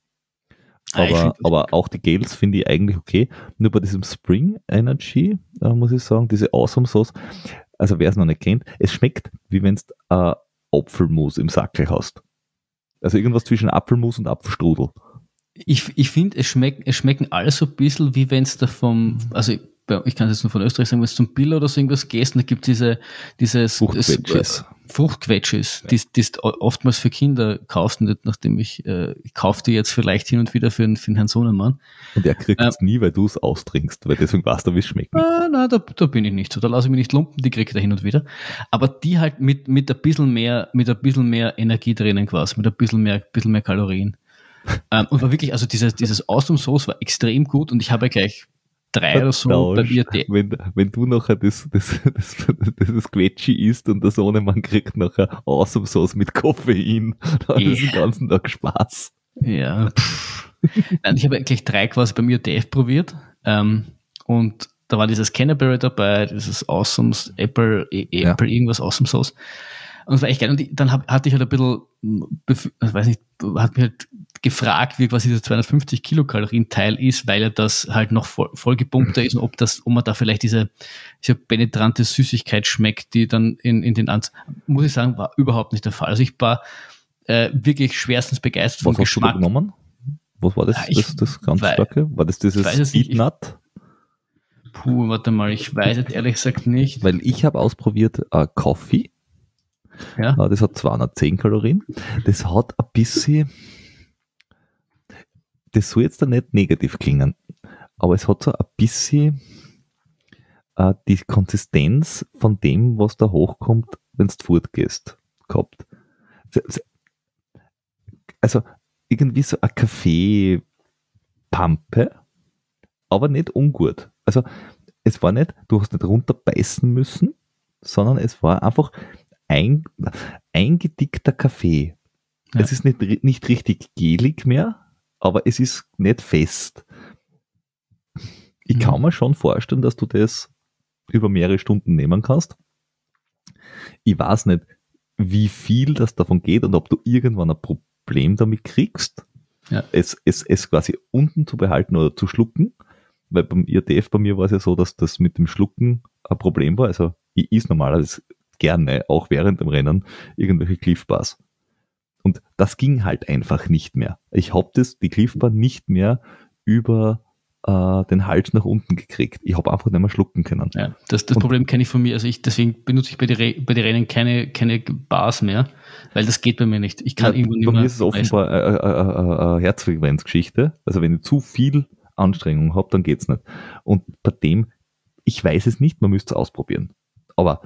Ah, Aber, das aber auch die Gels finde ich eigentlich okay. Nur bei diesem Spring Energy, äh, muss ich sagen, diese Awesome Sauce, also wer es noch nicht kennt, es schmeckt, wie wenn du äh, Apfelmus im Sackel hast. Also irgendwas zwischen Apfelmus und Apfelstrudel. ich, ich finde, es, schmeck, es schmecken alle so ein bisschen, wie wenn es da vom, also ich kann es jetzt nur von Österreich sagen, wenn es zum Bill oder so irgendwas gehst, da gibt es diese, dieses Fruchtquetsches. Fruchtquetsches, die die du oftmals für Kinder kaufst, und nachdem ich, äh, ich kauf die jetzt vielleicht hin und wieder für, den- für den Herrn Sohnemann. Und er kriegt Ähm. es nie, weil du es austrinkst, weil deswegen weißt du, wie es schmeckt. Ah, nein, da, da bin ich nicht so. Da lasse ich mich nicht lumpen, die kriege ich da hin und wieder. Aber die halt mit, mit ein bisschen mehr, mit ein bisschen mehr Energie drinnen quasi, mit ein bisschen mehr, bisschen mehr Kalorien. [LAUGHS] ähm, und war wirklich, also dieses, dieses Awesome Sauce war extrem gut und ich habe ja gleich drei oder so bei mir. Wenn, wenn du nachher das, das, das, das, das Quetschi isst und der Sohnemann kriegt nachher Awesome Sauce mit Koffein, [LAUGHS] dann ist den Ja. ganzen Tag Spaß. Ja. Nein, ich habe ja gleich drei quasi bei mir DF probiert. Ähm, und da war dieses Canterbury dabei, dieses Awesome Apple, e Ja. Apple irgendwas Awesome Sauce. Und es war echt geil. Und dann hab, hatte ich halt ein bisschen, ich weiß nicht, hat mich halt gefragt, wie quasi dieser 250 Kilokalorien Teil ist, weil er das halt noch voll, voll gepumpter ist und ob das, ob man da vielleicht diese, diese penetrante Süßigkeit schmeckt, die dann in, in den Anz, muss ich sagen, war überhaupt nicht der Fall. Also ich war äh, wirklich schwerstens begeistert vom Was da Geschmack. genommen? Was war das, ich das, das ganz wei- starke? War das dieses weiß es. Speednut? Puh, warte mal, ich weiß jetzt ehrlich gesagt nicht. Weil ich habe ausprobiert äh, Coffee. Ja. Äh, das hat 210 Kalorien. Das hat ein bisschen, das soll jetzt da nicht negativ klingen, aber es hat so ein bisschen äh, die Konsistenz von dem, was da hochkommt, wenn du fortgehst, gehabt. Also irgendwie so ein Kaffee-Pampe, aber nicht ungut. Also es war nicht, du hast nicht runterbeißen müssen, sondern es war einfach ein, eingedickter Kaffee. Ja. Es ist nicht, nicht richtig gelig mehr, aber es ist nicht fest. Ich Mhm. kann mir schon vorstellen, dass du das über mehrere Stunden nehmen kannst. Ich weiß nicht, wie viel das davon geht und ob du irgendwann ein Problem damit kriegst, Ja. es, es, es quasi unten zu behalten oder zu schlucken. Weil beim IRTF bei mir war es ja so, dass das mit dem Schlucken ein Problem war. Also ich is normalerweise gerne, auch während dem Rennen, irgendwelche Cliff Bars. Und das ging halt einfach nicht mehr. Ich habe das, die Cliff Bar nicht mehr über äh, den Hals nach unten gekriegt. Ich habe einfach nicht mehr schlucken können. Ja, das, das Und- Problem kenne ich von mir. Also ich, deswegen benutze ich bei den Re bei den Rennen keine, keine Bars mehr, weil das geht bei mir nicht. Ich kann Ja, irgendwo nicht bei mehr. mir ist es offenbar eine, eine, eine Herzfrequenzgeschichte. Also wenn ich zu viel Anstrengung habe, dann geht's nicht. Und bei dem, ich weiß es nicht, man müsste es ausprobieren. Aber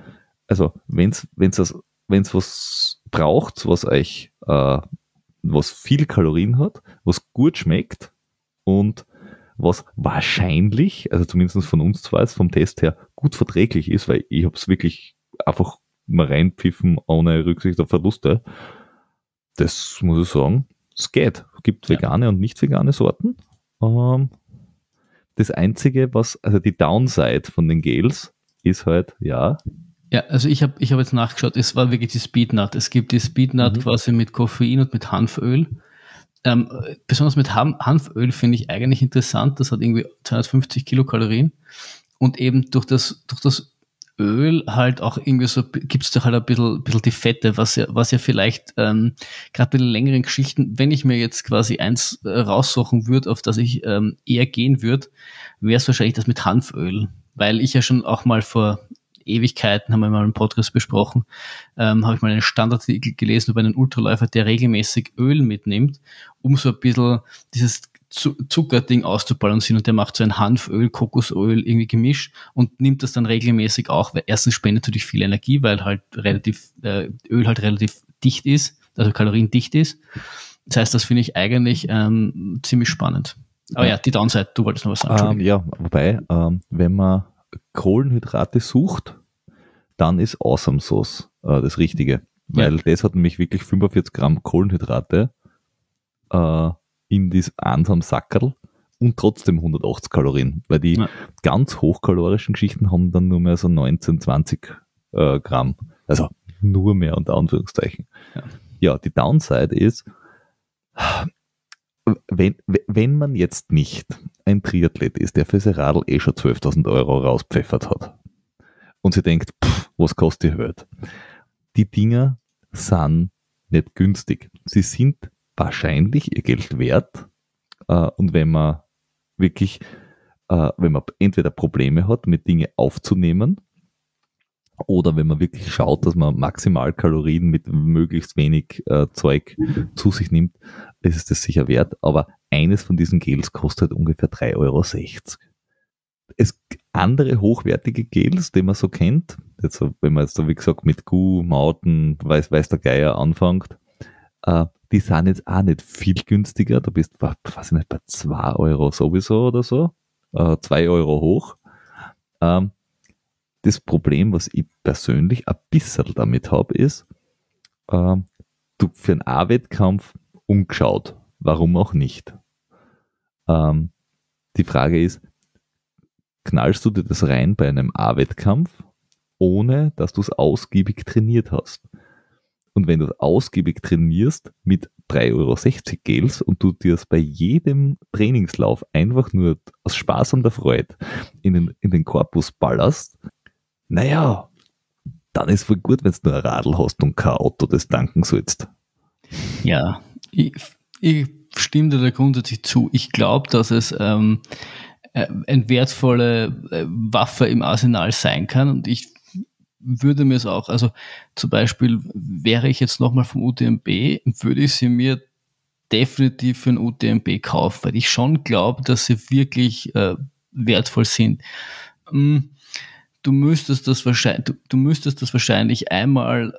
also wenn's wenn's das, wenn's was braucht, was euch äh, was viel Kalorien hat, was gut schmeckt und was wahrscheinlich, also zumindest von uns zwei, vom Test her gut verträglich ist, weil ich habe es wirklich einfach mal reinpfiffen ohne Rücksicht auf Verluste. Das muss ich sagen, es geht. Es gibt Ja. vegane und nicht vegane Sorten. Ähm, das einzige, was, also die Downside von den Gels ist halt, ja, Ja, also ich habe ich hab jetzt nachgeschaut, es war wirklich die Speednut. Es gibt die Speednut Mhm. quasi mit Koffein und mit Hanföl. Ähm, besonders mit Han Hanföl finde ich eigentlich interessant. Das hat irgendwie 250 Kilokalorien. Und eben durch das, durch das Öl halt auch irgendwie so, gibt es da halt ein bisschen, bisschen die Fette, was ja, was ja vielleicht ähm, gerade bei den längeren Geschichten, wenn ich mir jetzt quasi eins äh, raussuchen würde, auf das ich ähm, eher gehen würde, wäre es wahrscheinlich das mit Hanföl. Weil ich ja schon auch mal vor Ewigkeiten, haben wir mal im Podcast besprochen, ähm, habe ich mal einen Standardartikel gelesen über einen Ultraläufer, der regelmäßig Öl mitnimmt, um so ein bisschen dieses Zu- Zuckerding auszubalancieren und der macht so ein Hanföl, Kokosöl irgendwie gemischt und nimmt das dann regelmäßig auch, weil erstens spendet natürlich viel Energie, weil halt relativ, äh, Öl halt relativ dicht ist, also kaloriendicht ist. Das heißt, das finde ich eigentlich ähm, ziemlich spannend. Aber ja, die Downside, du wolltest noch was sagen. Ähm, ja, wobei, ähm, wenn man Kohlenhydrate sucht, dann ist Awesome Sauce äh, das Richtige. weil das hat nämlich wirklich 45 Gramm Kohlenhydrate äh, in diesem einsamen Sackerl und trotzdem 180 Kalorien, weil die Ja. ganz hochkalorischen Geschichten haben dann nur mehr so 19, 20 äh, Gramm. Also nur mehr unter Anführungszeichen. Ja. Ja, die Downside ist, wenn, wenn man jetzt nicht ein Triathlet ist, der für sein Radl eh schon 12.000 Euro rauspfeffert hat und sie denkt, pff, was kostet die Welt? Die Dinger sind nicht günstig. Sie sind wahrscheinlich ihr Geld wert äh, und wenn man wirklich, äh, wenn man entweder Probleme hat, mit Dinge aufzunehmen oder wenn man wirklich schaut, dass man maximal Kalorien mit möglichst wenig äh, Zeug zu sich nimmt, ist es das sicher wert. Aber eines von diesen Gels kostet ungefähr 3,60 Euro. Es andere hochwertige Gels, die man so kennt, jetzt, wenn man jetzt so wie gesagt mit Gu, Mauten, weiß, weiß der Geier anfängt, äh, die sind jetzt auch nicht viel günstiger. Da bist du, weiß ich nicht, bei 2 Euro sowieso oder so. Äh, 2 Euro hoch. Ähm, das Problem, was ich persönlich ein bisschen damit habe, ist, ähm, du für einen A-Wettkampf umgeschaut. Warum auch nicht? Ähm, die Frage ist, knallst du dir das rein bei einem A-Wettkampf, ohne dass du es ausgiebig trainiert hast? Und wenn du ausgiebig trainierst mit 3,60 Euro Gels und du dir es bei jedem Trainingslauf einfach nur aus Spaß und der Freude in den, in den Korpus ballerst, naja, dann ist voll gut, wenn du nur ein Radl hast und kein Auto, das tanken sollst. Ja, ich, ich stimme dir da grundsätzlich zu. Ich glaube, dass es ähm, äh, eine wertvolle äh, Waffe im Arsenal sein kann und ich würde mir es auch, also zum Beispiel wäre ich jetzt nochmal vom UTMB, würde ich sie mir definitiv für ein UTMB kaufen, weil ich schon glaube, dass sie wirklich äh, wertvoll sind. Mm, Du müsstest das wahrscheinlich, du, du müsstest das wahrscheinlich einmal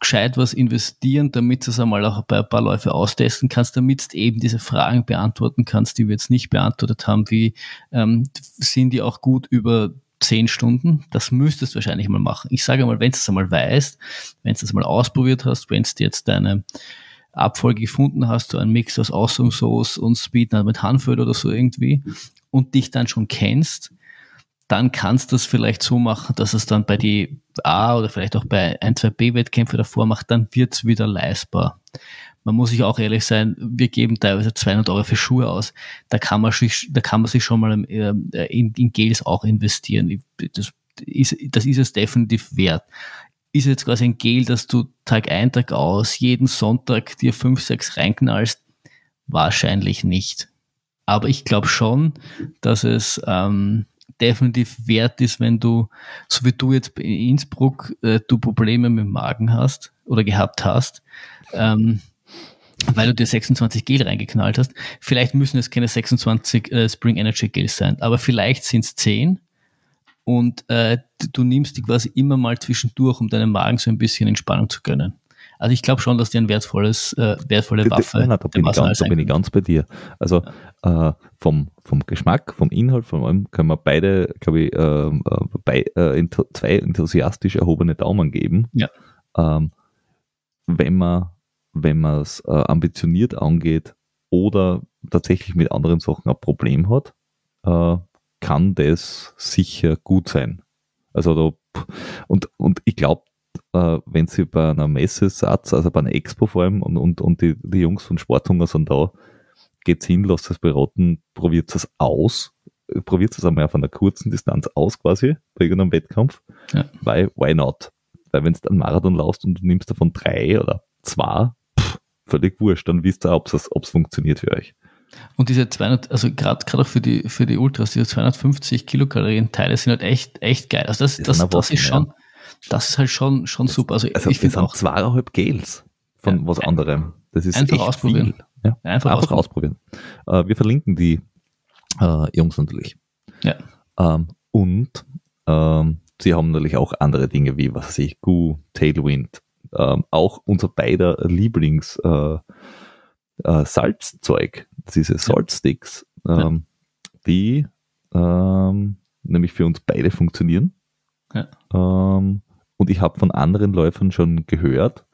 gescheit was investieren, damit du es einmal auch bei ein paar Läufe austesten kannst, damit du eben diese Fragen beantworten kannst, die wir jetzt nicht beantwortet haben, wie ähm, sind die auch gut über zehn Stunden? Das müsstest du wahrscheinlich mal machen. Ich sage mal, wenn du es einmal weißt, wenn du es mal ausprobiert hast, wenn du jetzt deine Abfolge gefunden hast, so ein Mix aus Awesome Sauce und Speed mit Hanföl oder so irgendwie und dich dann schon kennst, dann kannst du es vielleicht so machen, dass es dann bei die A oder vielleicht auch bei ein, zwei B-Wettkämpfe davor macht, dann wird es wieder leistbar. Man muss sich auch ehrlich sein, wir geben teilweise 200 Euro für Schuhe aus. Da kann man sich, da kann man sich schon mal in, in Gels auch investieren. Das ist, das ist es definitiv wert. Ist jetzt quasi ein Gel, dass du Tag ein, Tag aus, jeden Sonntag dir fünf, sechs reinknallst? Wahrscheinlich nicht. Aber ich glaube schon, dass es ähm, definitiv wert ist, wenn du, so wie du jetzt in Innsbruck, äh, du Probleme mit dem Magen hast oder gehabt hast, ähm, weil du dir 26 Gel reingeknallt hast. Vielleicht müssen es keine 26 äh, Spring Energy Gels sein, aber vielleicht sind es 10 und äh, du nimmst die quasi immer mal zwischendurch, um deinem Magen so ein bisschen Entspannung zu gönnen. Also ich glaube schon, dass die ein wertvolles, äh, wertvolle Waffe nein, da, bin ich ganz, da bin ich ganz bei dir. Also ja. äh, vom, vom Geschmack, vom Inhalt, von allem können wir beide, glaube ich, äh, bei, äh, zwei enthusiastisch erhobene Daumen geben. Ja. Ähm, wenn man wenn man es äh, ambitioniert angeht oder tatsächlich mit anderen Sachen ein Problem hat, äh, kann das sicher gut sein. Also da, und, und ich glaube, äh, wenn sie bei einer Messe Satz, also bei einer Expo vor allem, und, und, und die, die Jungs von Sporthunger sind da, geht's hin, lasst es beraten, probiert es aus, probiert es einmal auf einer kurzen Distanz aus quasi, bei irgendeinem Wettkampf, ja. weil, why not? Weil wenn du einen Marathon laufst und du nimmst davon drei oder zwei, pff, völlig wurscht, dann wisst ihr, ob es funktioniert für euch. Und diese 200, also gerade gerade auch für die für die Ultras, diese 250 Kilokalorien Teile sind halt echt echt geil. Also das das, das, das ist schon, ja. Das ist halt schon schon super. Also, also ich finde auch zweieinhalb Gels von ja, was anderem. Das ist einfach ausprobieren. Ja, einfach, einfach ausprobieren. ausprobieren. Äh, wir verlinken die äh, Jungs natürlich. Ja. Ähm, und ähm, sie haben natürlich auch andere Dinge wie, was weiß ich, Goo, Tailwind, ähm, auch unser beider Lieblings äh, äh, Salzzeug, diese Saltsticks, ähm, ja. die ähm, nämlich für uns beide funktionieren. Ja. Ähm, Und ich habe von anderen Läufern schon gehört,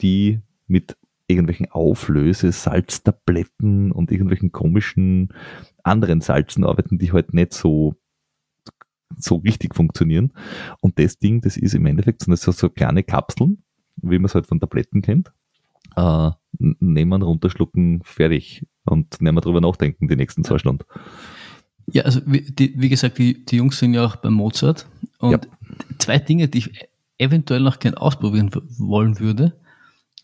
die mit irgendwelchen Auflöse, Salztabletten und irgendwelchen komischen anderen Salzen arbeiten, die halt nicht so so richtig funktionieren. Und das Ding, das ist im Endeffekt so, so, so kleine Kapseln, wie man es halt von Tabletten kennt. Äh, nehmen, runterschlucken, fertig. Und nehmen wir drüber nachdenken die nächsten zwei Stunden. Ja, also wie, die, wie gesagt, die, die Jungs sind ja auch bei Mozart. Und ja. zwei Dinge, die ich eventuell noch gern ausprobieren wollen würde,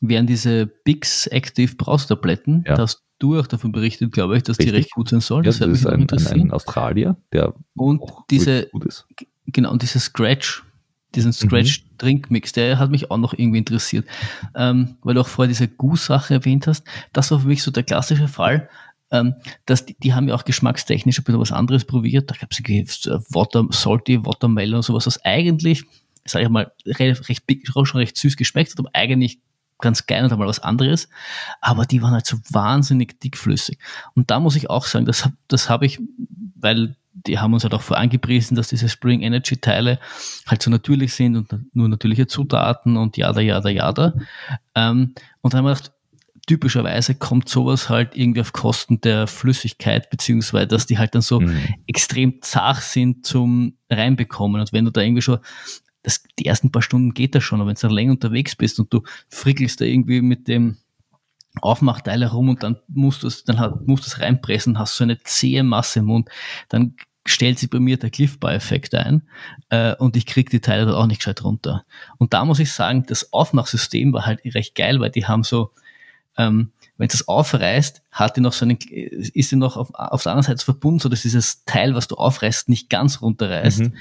wären diese Bix Active Braustabletten. Ja. Da hast du auch davon berichtet, glaube ich, dass Richtig. die recht gut sein sollen. Ja, das, das ist ein, ein, ein, Australier, der und diese, gut ist. Genau, und dieser Scratch, diesen Scratch mhm. Trinkmix, der hat mich auch noch irgendwie interessiert. Ähm, weil du auch vorher diese Goose-Sache erwähnt hast. Das war für mich so der klassische Fall. Ähm, dass die, die haben ja auch geschmackstechnisch ein bisschen was anderes probiert. Da gab es Water, Salty, Watermelon und sowas, was eigentlich, sage ich mal, recht, recht, schon recht süß geschmeckt hat, aber eigentlich ganz geil und einmal was anderes, aber die waren halt so wahnsinnig dickflüssig. Und da muss ich auch sagen, das, das habe ich, weil die haben uns halt auch vorangepriesen, dass diese Spring Energy Teile halt so natürlich sind und nur natürliche Zutaten und jada, jada, jada. Ähm, und dann haben wir gedacht, typischerweise kommt sowas halt irgendwie auf Kosten der Flüssigkeit, beziehungsweise dass die halt dann so mhm. extrem zart sind zum reinbekommen. Und wenn du da irgendwie schon das, die ersten paar Stunden geht das schon, aber wenn du dann länger unterwegs bist und du frickelst da irgendwie mit dem Aufmachteil herum und dann musst du es, dann musst du es reinpressen, hast so eine zähe Masse im Mund, dann stellt sich bei mir der Cliff-Bar-Effekt ein äh, und ich krieg die Teile da auch nicht gescheit runter. Und da muss ich sagen, das Aufmachsystem war halt recht geil, weil die haben so ähm, wenn es das aufreißt, hat die noch so einen, ist sie noch auf, auf der anderen Seite verbunden, so dass dieses Teil, was du aufreißt, nicht ganz runterreißt, mhm.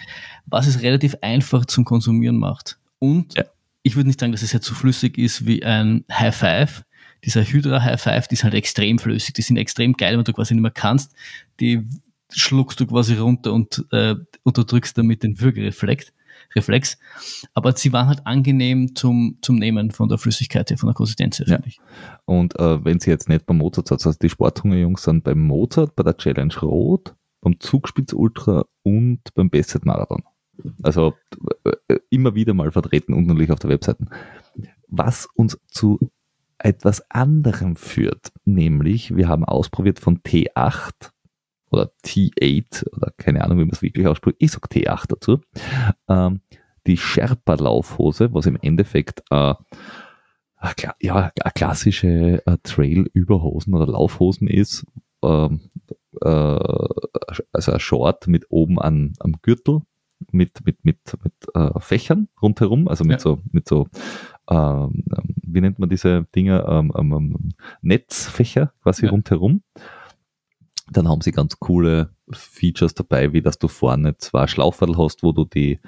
was es relativ einfach zum Konsumieren macht. Und ja. ich würde nicht sagen, dass es jetzt so flüssig ist wie ein High Five. Dieser Hydra High Five, die ist halt extrem flüssig, die sind extrem geil, wenn du quasi nicht mehr kannst. Die schluckst du quasi runter und äh, unterdrückst damit den Würgereflex. Reflex. Aber sie waren halt angenehm zum, zum Nehmen von der Flüssigkeit von der Konsistenz her, ja. finde ich. Und äh, wenn sie jetzt nicht beim Mozart sind, also die Sporthungerjungs sind beim Mozart, bei der Challenge Rot, beim Zugspitz Ultra und beim Besset Marathon. Also äh, immer wieder mal vertreten und natürlich auf der Webseite. Was uns zu etwas anderem führt, nämlich wir haben ausprobiert von T8 oder T8 oder keine Ahnung, wie man es wirklich ausspricht. Ich sag T8 dazu. Ähm, die Sherpa-Laufhose, was im Endeffekt äh, ja, eine klassische äh, Trail-Überhosen oder Laufhosen ist. Ähm, äh, also ein Short mit oben an, am Gürtel mit, mit, mit, mit äh, Fächern rundherum, also mit ja. so, mit so ähm, wie nennt man diese Dinger, ähm, ähm, ähm Netzfächer quasi ja. rundherum. Dann haben sie ganz coole Features dabei, wie dass du vorne zwei Schlauchfadel hast, wo du die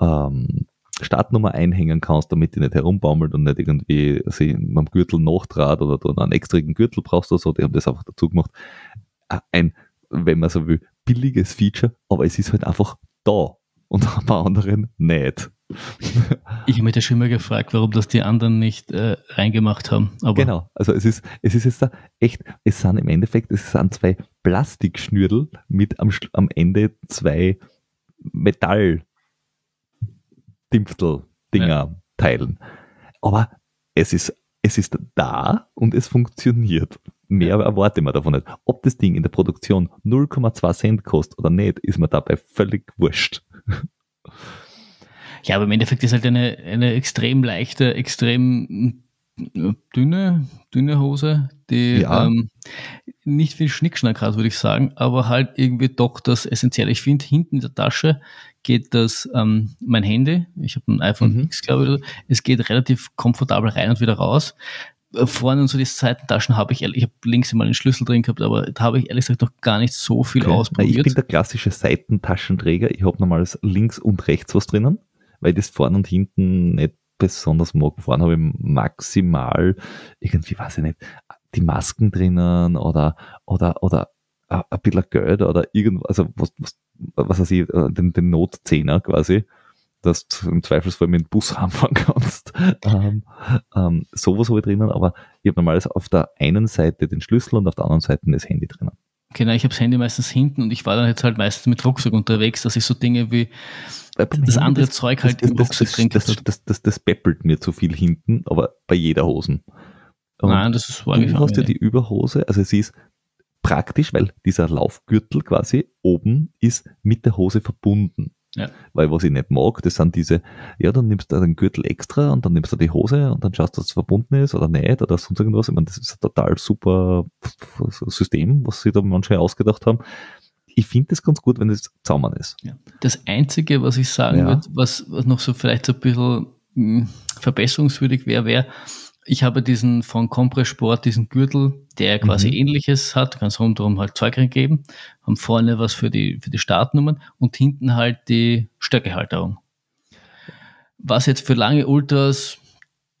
ähm, Startnummer einhängen kannst, damit die nicht herumbaumelt und nicht irgendwie sie am Gürtel nachtrat oder du einen extrigen Gürtel brauchst oder so. Die haben das einfach dazu gemacht. Ein, wenn man so will, billiges Feature, aber es ist halt einfach da und [LAUGHS] bei anderen nicht. Ich habe mich da schon mal gefragt, warum das die anderen nicht äh, reingemacht haben. Genau, also es ist, es ist jetzt da echt, es sind im Endeffekt, es sind zwei Plastikschnürdel mit am, am Ende zwei Metall Dimpftel Dinger ja. teilen. Aber es ist, es ist da und es funktioniert. Mehr ja. erwarte man davon nicht. Ob das Ding in der Produktion 0,2 Cent kostet oder nicht, ist mir dabei völlig wurscht. Ja, aber im Endeffekt ist halt eine, eine extrem leichte, extrem dünne, dünne Hose, die ja. ähm, nicht viel Schnickschnack hat, würde ich sagen, aber halt irgendwie doch das Essentielle. Ich finde, hinten in der Tasche geht das ähm, mein Handy, ich habe ein iPhone mhm. X, glaube ich, es geht relativ komfortabel rein und wieder raus. Äh, vorne und so die Seitentaschen habe ich, ich habe links immer einen Schlüssel drin gehabt, aber da habe ich ehrlich gesagt noch gar nicht so viel okay. ausprobiert. Ich bin der klassische Seitentaschenträger. Ich habe normales links und rechts was drinnen, weil das vorne und hinten nicht besonders mag. Vorne habe ich maximal irgendwie, weiß ich nicht, die Masken drinnen oder, oder, oder ein bisschen Geld oder irgendwas, also was, was, was weiß ich, äh, den, den Notzehner quasi dass du im Zweifelsfall mit dem Bus [LAUGHS] anfangen kannst. ähm, ähm, sowas habe ich drinnen, aber ich habe normalerweise auf der einen Seite den Schlüssel und auf der anderen Seite das Handy drinnen. Genau, ich habe das Handy meistens hinten und ich war dann jetzt halt meistens mit Rucksack unterwegs, dass ich so Dinge wie das andere das, Zeug halt das, im Rucksack drin das, das, das, das, beppelt mir zu viel hinten, aber bei jeder Hosen. Und Nein, das ist Du hast ja die Überhose, also sie ist praktisch, weil dieser Laufgürtel quasi oben ist mit der Hose verbunden. Ja. Weil was ich nicht mag, das sind diese, ja, dann nimmst du den Gürtel extra und dann nimmst du die Hose und dann schaust du, dass es verbunden ist oder nicht oder sonst irgendwas. Ich meine, das ist ein total super System, was sie da manche ausgedacht haben. Ich finde das ganz gut, wenn das zusammen ist. Ja. Das Einzige, was ich sagen ja. würde, was, was noch so vielleicht so ein bisschen mh, hm, verbesserungswürdig wäre, wäre, ich habe diesen von Compressport, diesen Gürtel, der quasi mhm. ähnliches hat, ganz rundherum halt Zeug reingeben, haben vorne was für die, für die Startnummern und hinten halt die Stöckehalterung. Was jetzt für lange Ultras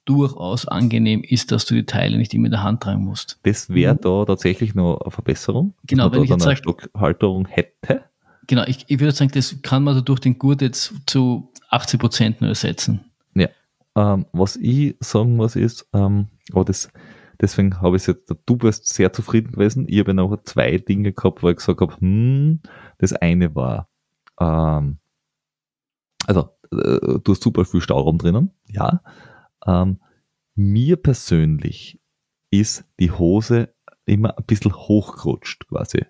durchaus angenehm ist, dass du die Teile nicht immer in der Hand tragen musst. Das wäre mhm. da tatsächlich noch eine Verbesserung. Genau, wenn ich jetzt eine Stockhalterung hätte. Genau, ich, ich würde sagen, das kann man durch den Gurt jetzt zu 80 Prozent nur ersetzen. Ähm, was ich sagen muss ist, ähm, aber das, deswegen habe ich jetzt, du bist sehr zufrieden gewesen. Ich habe noch zwei Dinge gehabt, wo ich gesagt habe, hm, das eine war, ähm, also äh, du hast super viel Stauraum drinnen, ja. Ähm, mir persönlich ist die Hose immer ein bisschen hochgerutscht quasi.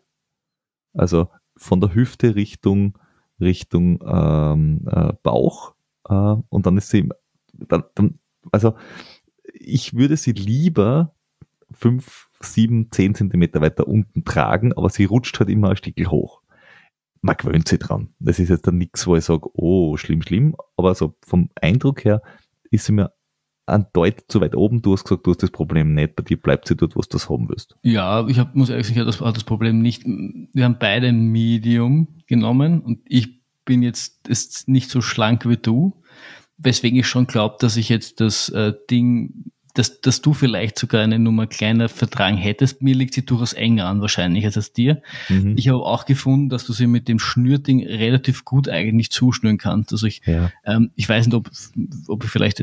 Also von der Hüfte Richtung Richtung ähm, äh, Bauch äh, und dann ist sie dann, dann, also ich würde sie lieber fünf, sieben, zehn Zentimeter weiter unten tragen, aber sie rutscht halt immer ein Stückchen hoch. Man gewöhnt sich dran. Das ist jetzt dann nichts, wo ich sage, oh, schlimm, schlimm, aber so vom Eindruck her ist sie mir ein Deut zu weit oben. Du hast gesagt, du hast das Problem nicht. Bei dir bleibt sie dort, wo du das haben willst. Ja, ich hab, muss ehrlich sagen, das war das Problem nicht. Wir haben beide Medium genommen und ich bin jetzt ist nicht so schlank wie du weswegen ich schon glaube, dass ich jetzt das äh, Ding, dass, dass du vielleicht sogar eine Nummer kleiner vertragen hättest. Mir liegt sie durchaus enger an wahrscheinlich als, als dir. Mhm. Ich habe auch gefunden, dass du sie mit dem Schnürding relativ gut eigentlich zuschnüren kannst. Also ich, ja. ähm, ich weiß nicht, ob, ob ich vielleicht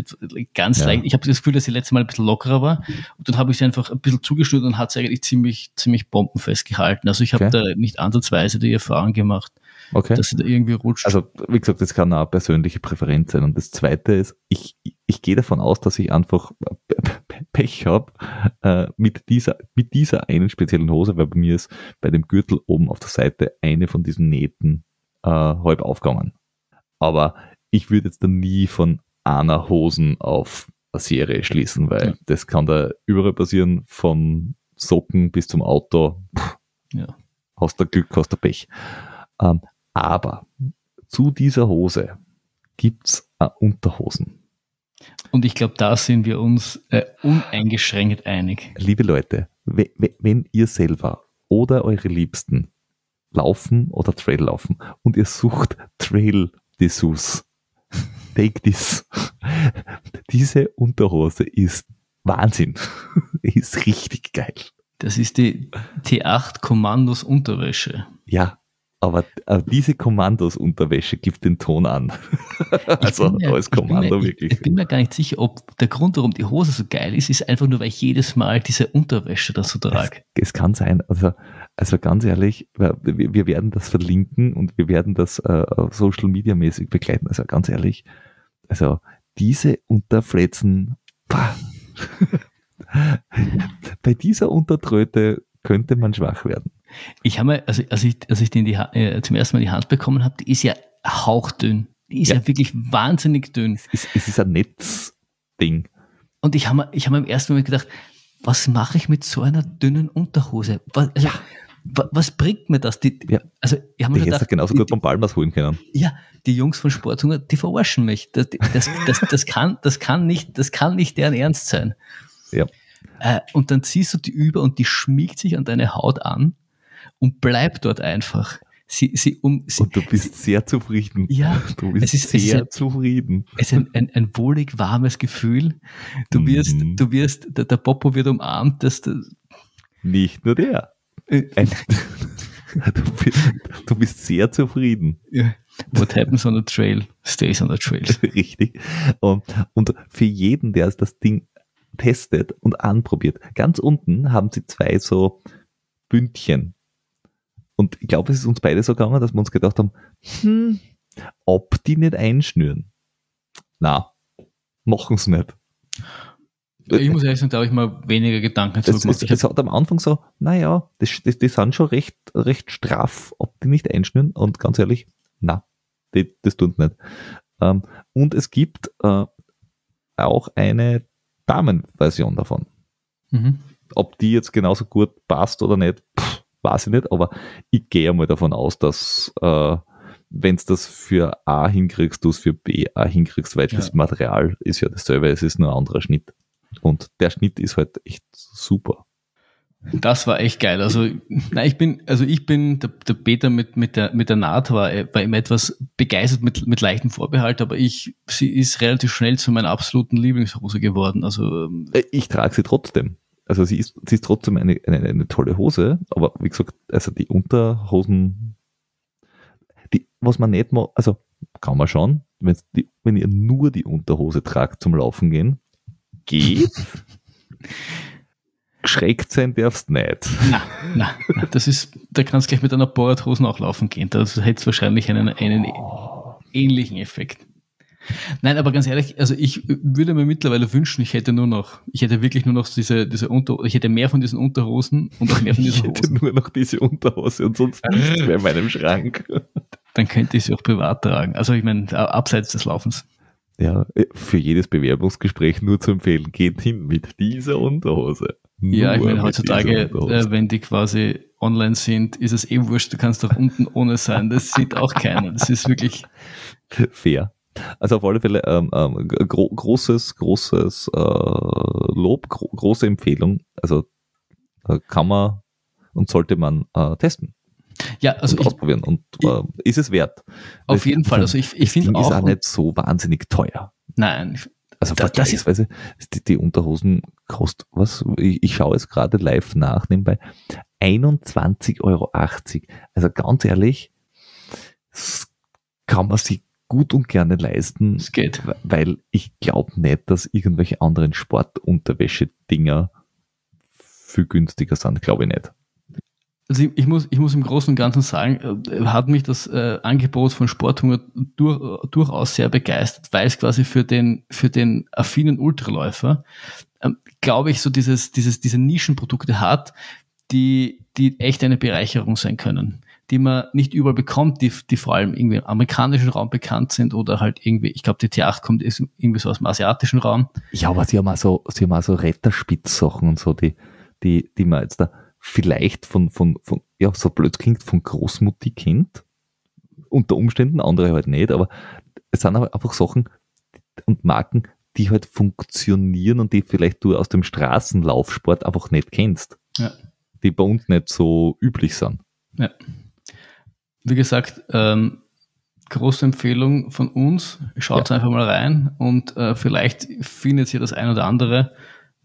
ganz ja. leicht, ich habe das Gefühl, dass sie letztes Mal ein bisschen lockerer war. Und dann habe ich sie einfach ein bisschen zugeschnürt und hat sie eigentlich ziemlich, ziemlich bombenfest gehalten. Also ich habe okay. da nicht ansatzweise die Erfahrung gemacht, okay. dass sie da irgendwie rutscht. Also, wie gesagt, das kann auch persönliche Präferenz sein. Und das Zweite ist, ich, ich gehe davon aus, dass ich einfach [LAUGHS] Pech habe äh, mit, dieser, mit dieser einen speziellen Hose, weil bei mir ist bei dem Gürtel oben auf der Seite eine von diesen Nähten äh, halb aufgegangen. Aber ich würde jetzt dann nie von einer Hosen auf eine Serie schließen, weil ja. das kann da überall passieren, von Socken bis zum Auto. Puh, ja. Hast du Glück, hast du Pech. Ähm, aber zu dieser Hose gibt's äh, Unterhosen. Und ich glaube, da sind wir uns äh, uneingeschränkt einig. Liebe Leute, wenn ihr selber oder eure Liebsten laufen oder Trail laufen und ihr sucht Trail Dessous, [LAUGHS] take this. [LAUGHS] Diese Unterhose ist Wahnsinn. [LAUGHS] ist richtig geil. Das ist die T8 Kommandos Unterwäsche. Ja, aber, aber diese Kommandos-Unterwäsche gibt den Ton an. [LAUGHS] also mir, als Kommando ich mir, wirklich. Ich, ich, bin mir gar nicht sicher, ob der Grund, warum die Hose so geil ist, ist einfach nur, weil ich jedes Mal diese Unterwäsche da so trage. Es, es kann sein. Also, also ganz ehrlich, wir, wir werden das verlinken und wir werden das äh, Social Media mäßig begleiten. Also ganz ehrlich, also diese Unterfletzen, [LAUGHS] bei dieser Untertröte könnte man schwach werden. Ich habe mal, also als ich, als ich den die, äh, zum ersten Mal die Hand bekommen habe, die ist ja hauchdünn. Die ist ja, ja wirklich wahnsinnig dünn. Es ist, es ist ein Netzding. Und ich habe ich hab mir im ersten Moment gedacht, was mache ich mit so einer dünnen Unterhose? Was, also, ja. was bringt mir das? Die, ja. Also, ich habe mir gedacht, genauso gut vom Palmas holen können. Ja, die Jungs von Sporthunger, die verarschen mich. Das, das, das, das, kann, das, kann nicht, das kann nicht deren Ernst sein. Ja. Äh, und dann ziehst du die über und die schmiegt sich an deine Haut an und bleibt dort einfach. Sie, sie, um, sie, und du bist sehr zufrieden. Ja, du bist ist, sehr ein, zufrieden. Es ist ein, ein, ein, wohlig warmes Gefühl. Du wirst, mhm. du wirst, der, der Popo wird umarmt, dass du, nicht nur der. Äh, ein, [LAUGHS] du, bist, du bist sehr zufrieden. Ja. What happens on the trail stays on the trail. [LAUGHS] Richtig. Und, und für jeden, der das Ding testet und anprobiert, ganz unten haben sie zwei so Bündchen und ich glaube, es ist uns beide so gegangen, dass wir uns gedacht haben, hm, ob die nicht einschnüren. Na, machen sie nicht. Ich muss ehrlich sagen, da habe ich mal weniger Gedanken Es, es, es hat am Anfang so, naja, das, das, die sind schon recht, recht straff, ob die nicht einschnüren. Und ganz ehrlich, na, die, das tut nicht. Ähm, und es gibt äh, auch eine Damenversion davon. Mhm. Ob die jetzt genauso gut passt oder nicht, pff, weiß ich nicht, aber ich gehe mal davon aus, dass äh, wenn du das für A hinkriegst, du es für B A hinkriegst, weil Ja. das Material ist ja dasselbe, es ist nur ein anderer Schnitt. Und der Schnitt ist halt echt super. Das war echt geil. Also, nein, ich bin, also ich bin, der, der Peter mit, mit der, mit der Naht war, äh, war immer etwas begeistert mit, mit leichtem Vorbehalt, aber ich, sie ist relativ schnell zu meiner absoluten Lieblingshose geworden. Also, ähm, Äh, Ich trage sie trotzdem. Also sie ist, sie ist trotzdem eine, eine, eine tolle Hose, aber wie gesagt, also die Unterhosen, die, was man nicht mal, also kann man schon, wenn's die, wenn ihr nur die Unterhose tragt zum Laufen gehen, geht. [LAUGHS] Geschreckt sein darfst nicht. na, na, na, das ist, da kannst du gleich mit einer Bohrhosen auch laufen gehen. Das hätte wahrscheinlich einen, einen ähnlichen Effekt. Nein, aber ganz ehrlich, also ich würde mir mittlerweile wünschen, ich hätte nur noch, ich hätte wirklich nur noch diese, diese Unter, ich hätte mehr von diesen Unterhosen und auch mehr von Ich diesen hätte Hosen. nur noch diese Unterhose und sonst nichts mehr in meinem Schrank. Dann könnte ich sie auch privat tragen. Also ich meine, abseits des Laufens. Ja, äh, für jedes Bewerbungsgespräch nur zu empfehlen, geht hin mit dieser Unterhose. Ja, ich Nur meine, heutzutage, äh, wenn die quasi online sind, ist es eh wurscht, du kannst auch unten ohne sein. Das sieht auch keiner. Das ist wirklich, fair. Also auf alle Fälle ähm, ähm, gro großes, großes äh, Lob, gro große Empfehlung. Also äh, kann man und sollte man äh, testen ja, also und ich, ausprobieren und äh, ist es wert. auf Das- jeden Fall. Also ich, ich finde ist auch, auch nicht so wahnsinnig teuer. nein, Also ist- vergleichsweise, die, die Unterhosen kostet, was? Ich, ich schaue es gerade live nach nebenbei. 21,80 Euro. Also ganz ehrlich, kann man sich gut und gerne leisten, es geht. weil ich glaube nicht, dass irgendwelche anderen Sportunterwäsche-Dinger viel günstiger sind. Glaube ich nicht. Also ich, ich, muss, ich muss im Großen und Ganzen sagen, äh, hat mich das äh, Angebot von Sporthunger durch, durchaus sehr begeistert, weil es quasi für den, für den affinen Ultraläufer, ähm, glaube ich, so dieses, dieses, diese Nischenprodukte hat, die, die echt eine Bereicherung sein können, die man nicht überall bekommt, die, die vor allem irgendwie im amerikanischen Raum bekannt sind oder halt irgendwie, ich glaube, die T8 kommt ist irgendwie so aus dem asiatischen Raum. Ja, aber sie haben auch so, sie haben auch so Retterspitzsachen und so, die, die, die man jetzt da vielleicht von, von, von, ja, so blöd klingt, von Großmutti kennt. Unter Umständen, andere halt nicht, aber es sind aber einfach Sachen und Marken, die halt funktionieren und die vielleicht du aus dem Straßenlaufsport einfach nicht kennst. Ja. Die bei uns nicht so üblich sind. Ja. Wie gesagt, ähm, große Empfehlung von uns. Schaut einfach mal rein und äh, vielleicht findet ihr das ein oder andere.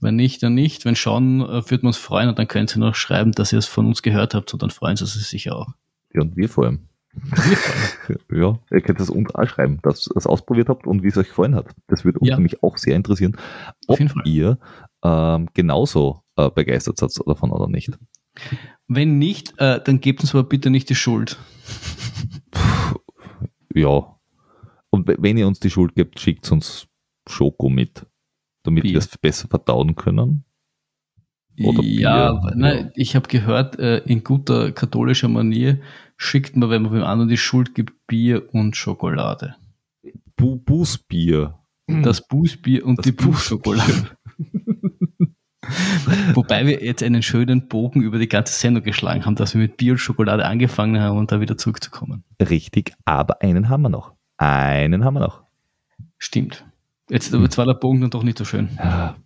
Wenn nicht, dann nicht. Wenn schon, äh, würden wir uns freuen und dann könnt ihr noch schreiben, dass ihr es von uns gehört habt und dann freuen sie sich sicher auch. Ja, und wir vor allem. [LAUGHS] ja, ihr könnt das uns auch schreiben, dass ihr es ausprobiert habt und wie es euch gefallen hat. Das würde uns Ja. nämlich auch sehr interessieren, ob ihr ähm, genauso äh, begeistert seid davon oder nicht. Wenn nicht, äh, dann gebt uns aber bitte nicht die Schuld. Ja. Und we- wenn ihr uns die Schuld gebt, schickt uns Schoko mit, damit Bier. wir es besser verdauen können. Oder ja, Bier, nein, ja. ich habe gehört, äh, in guter katholischer Manier schickt man, wenn man dem anderen die Schuld gibt, Bier und Schokolade. Bu Bußbier. Das Bußbier und Das die. Bußschokolade. [LAUGHS] [LAUGHS] Wobei wir jetzt einen schönen Bogen über die ganze Sendung geschlagen haben, dass wir mit Bier und Schokolade angefangen haben und da wieder zurückzukommen. Richtig, aber einen haben wir noch. Einen haben wir noch. Stimmt. Jetzt, jetzt war der Bogen dann doch nicht so schön. Ja,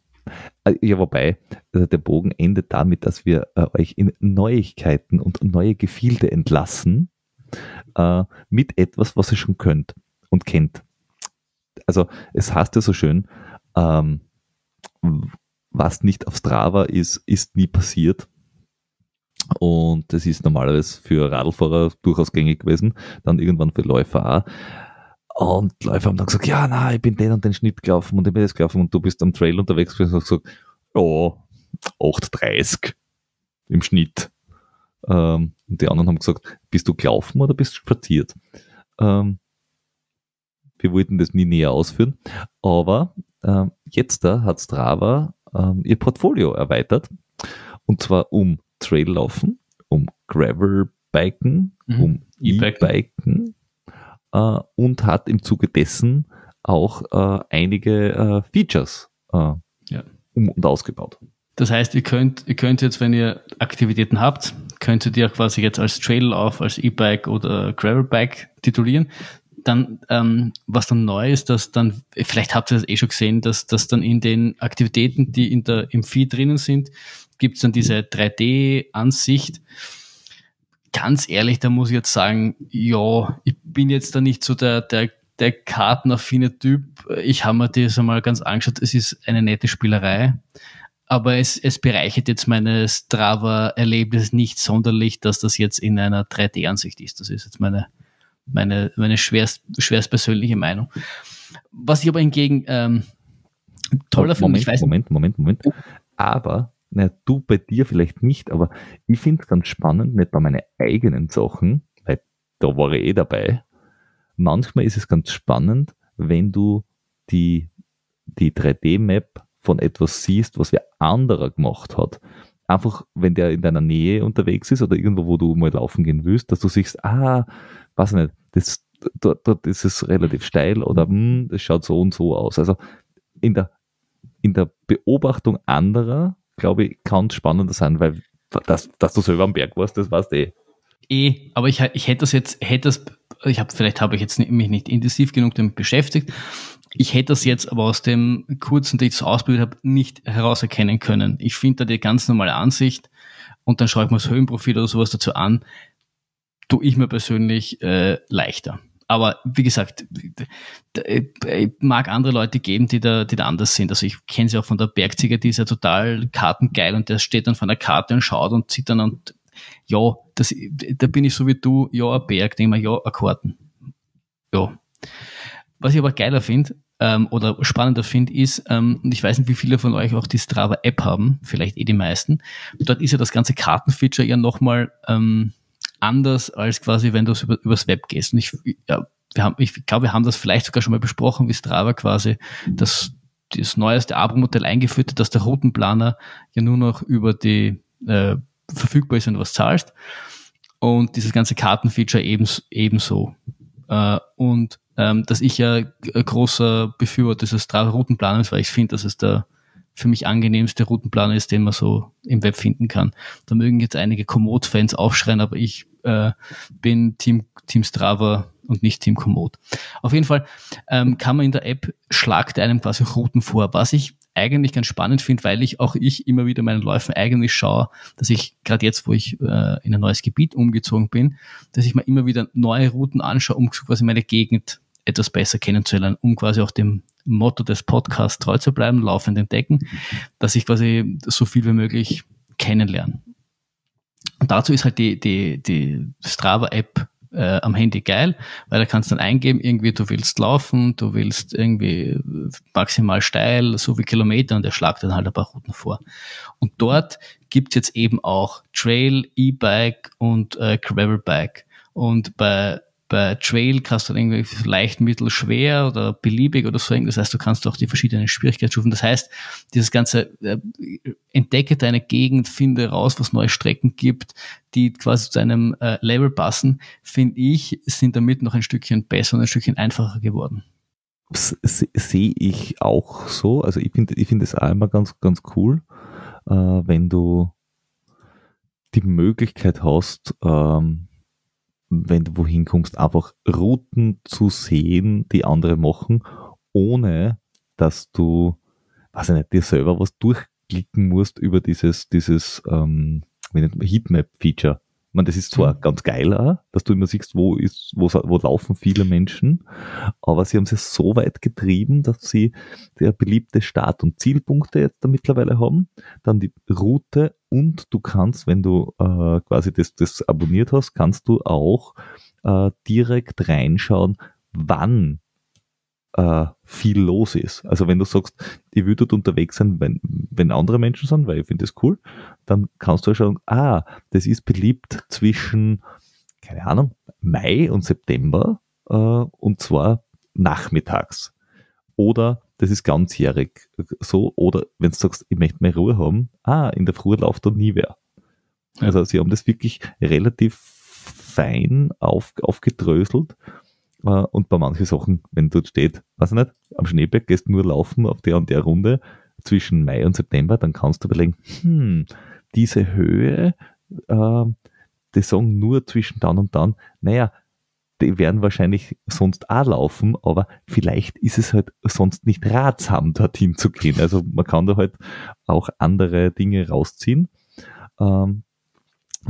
Ja, wobei, also der Bogen endet damit, dass wir äh, euch in Neuigkeiten und neue Gefilde entlassen äh, mit etwas, was ihr schon könnt und kennt. Also es heißt ja so schön, ähm, was nicht auf Strava ist, ist nie passiert. Und das ist normalerweise für Radlfahrer durchaus gängig gewesen, dann irgendwann für Läufer auch. Und Läufer haben dann gesagt, ja, na, ich bin den und den Schnitt gelaufen und ich bin das gelaufen und du bist am Trail unterwegs gewesen und gesagt, ja, 8,30 im Schnitt. Ähm, und die anderen haben gesagt, bist du gelaufen oder bist du spaziert? Ähm, wir wollten das nie näher ausführen. Aber äh, jetzt da hat Strava äh, ihr Portfolio erweitert. Und zwar um Traillaufen, um Gravelbiken, mhm. um E-Biken äh, und hat im Zuge dessen auch äh, einige äh, Features äh, ja. um und ausgebaut. Das heißt, ihr könnt, ihr könnt jetzt, wenn ihr Aktivitäten habt, könntet ihr quasi jetzt als Traillauf, als E-Bike oder Gravelbike titulieren. Dann, ähm, was dann neu ist, dass dann, vielleicht habt ihr das eh schon gesehen, dass, dass dann in den Aktivitäten, die in der, im Feed drinnen sind, gibt es dann diese 3D-Ansicht. Ganz ehrlich, da muss ich jetzt sagen, ja, ich bin jetzt da nicht so der, der, der kartenaffine Typ. Ich habe mir das einmal ganz angeschaut. Es ist eine nette Spielerei aber es, es bereichert jetzt meine Strava-Erlebnis nicht sonderlich, dass das jetzt in einer 3D-Ansicht ist. Das ist jetzt meine, meine, meine schwerst, schwerst persönliche Meinung. Was ich aber hingegen ähm, toller finde, ich weiß Moment, Moment, Moment. Aber, naja, du bei dir vielleicht nicht, aber ich finde es ganz spannend, nicht bei meinen eigenen Sachen, weil da war ich eh dabei. Manchmal ist es ganz spannend, wenn du die, die 3D-Map von etwas siehst, was wer anderer gemacht hat. Einfach, wenn der in deiner Nähe unterwegs ist oder irgendwo, wo du mal laufen gehen willst, dass du siehst, ah, weiß nicht, das, dort, dort ist es relativ steil oder hm, das schaut so und so aus. Also in der, in der Beobachtung anderer, glaube ich, kann es spannender sein, weil dass, dass du selber am Berg warst, das weißt eh. Eh, aber ich, ich hätte das jetzt, hätte das, ich habe, vielleicht habe ich jetzt mich nicht intensiv genug damit beschäftigt, ich hätte das jetzt aber aus dem kurzen, den ich so ausgebildet habe, nicht herauserkennen können. Ich finde da die ganz normale Ansicht und dann schaue ich mir das Höhenprofil oder sowas dazu an, tue ich mir persönlich äh, leichter. Aber wie gesagt, ich mag andere Leute geben, die da, die da anders sind. Also ich kenne sie auch von der Bergzieger, die ist ja total kartengeil und der steht dann von der Karte und schaut und sieht dann und ja, das, da bin ich so wie du, ja, ein Berg, denke mal, ja, ein Karten. Ja. Was ich aber geiler finde, ähm, oder spannender finde, ist, ähm, und ich weiß nicht, wie viele von euch auch die Strava-App haben, vielleicht eh die meisten, dort ist ja das ganze Kartenfeature ja nochmal ähm, anders, als quasi, wenn du über, übers Web gehst. Und ich, ja, wir haben, ich glaube, wir haben das vielleicht sogar schon mal besprochen, wie Strava quasi das, das neueste Abo-Modell eingeführt hat, dass der Routenplaner ja nur noch über die äh, verfügbar ist, wenn du was zahlst. Und dieses ganze Kartenfeature ebenso. ebenso. Äh, und ähm, dass ich ja großer Befürworter des Strava-Routenplaners, weil ich finde, dass es der für mich angenehmste Routenplaner ist, den man so im Web finden kann. Da mögen jetzt einige Komoot-Fans aufschreien, aber ich äh, bin Team, Team Strava und nicht Team Komoot. Auf jeden Fall ähm, kann man in der App schlagt einem quasi Routen vor, was ich eigentlich ganz spannend finde, weil ich auch ich immer wieder meinen Läufen eigentlich schaue, dass ich gerade jetzt, wo ich äh, in ein neues Gebiet umgezogen bin, dass ich mir immer wieder neue Routen anschaue, um quasi meine Gegend etwas besser kennenzulernen, um quasi auch dem Motto des Podcasts treu zu bleiben, laufend entdecken, dass ich quasi so viel wie möglich kennenlerne. Und dazu ist halt die, die, die Strava-App äh, am Handy geil, weil da kannst du dann eingeben, irgendwie du willst laufen, du willst irgendwie maximal steil, so wie Kilometer und er schlagt dann halt ein paar Routen vor. Und dort gibt's jetzt eben auch Trail, E-Bike und äh, Gravelbike. Und bei bei Trail kannst du dann irgendwie leicht, mittel, schwer oder beliebig oder so. Das heißt, du kannst auch die verschiedenen Schwierigkeitsstufen. Das heißt, dieses ganze äh, entdecke deine Gegend, finde raus, was neue Strecken gibt, die quasi zu einem äh, Level passen, finde ich, sind damit noch ein Stückchen besser und ein Stückchen einfacher geworden. Sehe ich auch so. Also ich finde ich finde es auch immer ganz, ganz cool, äh, wenn du die Möglichkeit hast, ähm, wenn du wohin kommst, einfach Routen zu sehen, die andere machen, ohne dass du, weiß ich nicht, dir selber was durchklicken musst über dieses, dieses ähm, Heatmap-Feature meine, das ist zwar mhm. ganz geil, auch, dass du immer siehst, wo ist, wo, wo laufen viele Menschen, aber sie haben es so weit getrieben, dass sie der beliebte Start- und Zielpunkte jetzt da mittlerweile haben, dann die Route und du kannst, wenn du äh, quasi das, das abonniert hast, kannst du auch äh, direkt reinschauen, wann äh, viel los ist. Also wenn du sagst, ich würde dort unterwegs sein, wenn, wenn andere Menschen sind, weil ich finde das cool, dann kannst du ja schauen, ah, das ist beliebt zwischen, keine Ahnung, Mai und September äh, und zwar nachmittags. Oder das ist ganzjährig so. Oder wenn du sagst, ich möchte mehr Ruhe haben, ah, in der Früh läuft da nie wer. Also sie haben das wirklich relativ fein auf, aufgedröselt. Äh, und bei manchen Sachen, wenn dort steht, weiß ich nicht, am Schneeberg gehst du nur laufen auf der und der Runde zwischen Mai und September, dann kannst du überlegen, hm, diese Höhe, äh, die sagen nur zwischen dann und dann, naja, die werden wahrscheinlich sonst auch laufen, aber vielleicht ist es halt sonst nicht ratsam, dorthin zu gehen. Also man kann da halt auch andere Dinge rausziehen. Ähm,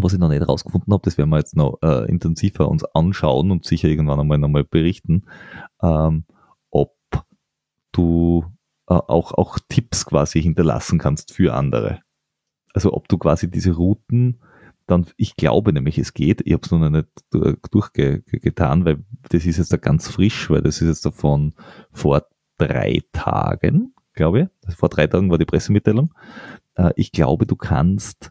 was ich noch nicht rausgefunden habe, das werden wir jetzt noch äh, intensiver uns anschauen und sicher irgendwann einmal nochmal berichten, ähm, ob du äh, auch, auch Tipps quasi hinterlassen kannst für andere. Also ob du quasi diese Routen dann, ich glaube nämlich, es geht. Ich habe es noch nicht durchgetan, weil das ist jetzt da ganz frisch, weil das ist jetzt davon vor drei Tagen, glaube ich. Vor drei Tagen war die Pressemitteilung. Äh, ich glaube, du kannst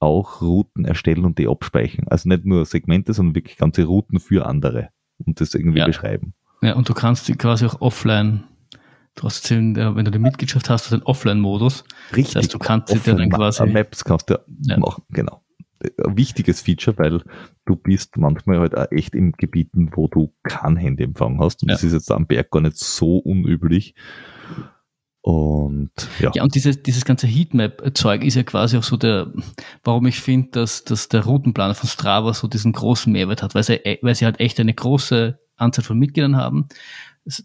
auch Routen erstellen und die abspeichern. Also nicht nur Segmente, sondern wirklich ganze Routen für andere und das irgendwie ja. beschreiben. Ja, und du kannst die quasi auch offline Du hast jetzt, wenn du die Mitgliedschaft hast, hast du den Offline-Modus. Richtig. Das heißt, du kannst sie dann quasi. Maps kannst du ja. machen, genau ein wichtiges Feature, weil du bist manchmal halt auch echt in Gebieten, wo du kein Handyempfang hast. Und ja. das ist jetzt am Berg gar nicht so unüblich. Und ja. Ja, und dieses, dieses ganze Heatmap-Zeug ist ja quasi auch so der, warum ich finde, dass, dass der Routenplaner von Strava so diesen großen Mehrwert hat, weil sie, weil sie halt echt eine große Anzahl von Mitgliedern haben,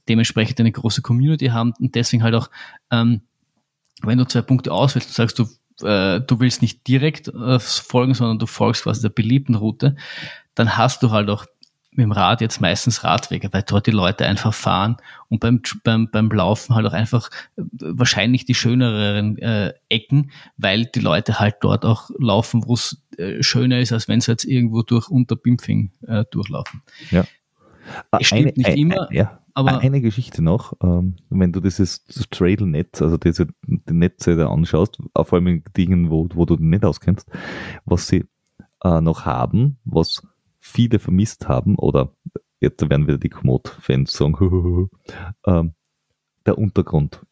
dementsprechend eine große Community haben und deswegen halt auch, ähm, wenn du zwei Punkte auswählst und sagst, du äh, du willst nicht direkt äh, folgen, sondern du folgst quasi der beliebten Route, dann hast du halt auch mit dem Rad jetzt meistens Radwege, weil dort die Leute einfach fahren und beim, beim, beim Laufen halt auch einfach äh, wahrscheinlich die schöneren äh, Ecken, weil die Leute halt dort auch laufen, wo es äh, schöner ist, als wenn sie jetzt irgendwo durch Unterbimpfing äh, durchlaufen. Ja. Es stimmt eine, nicht eine, immer, ja. Aber eine Geschichte noch, ähm, wenn du dieses Trail-Netz, also diese die Netze da anschaust, vor allem in Dingen, wo, wo du nicht auskennst, was sie äh, noch haben, was viele vermisst haben, oder jetzt werden wieder die Komoot-Fans sagen, [LAUGHS] ähm, der Untergrund,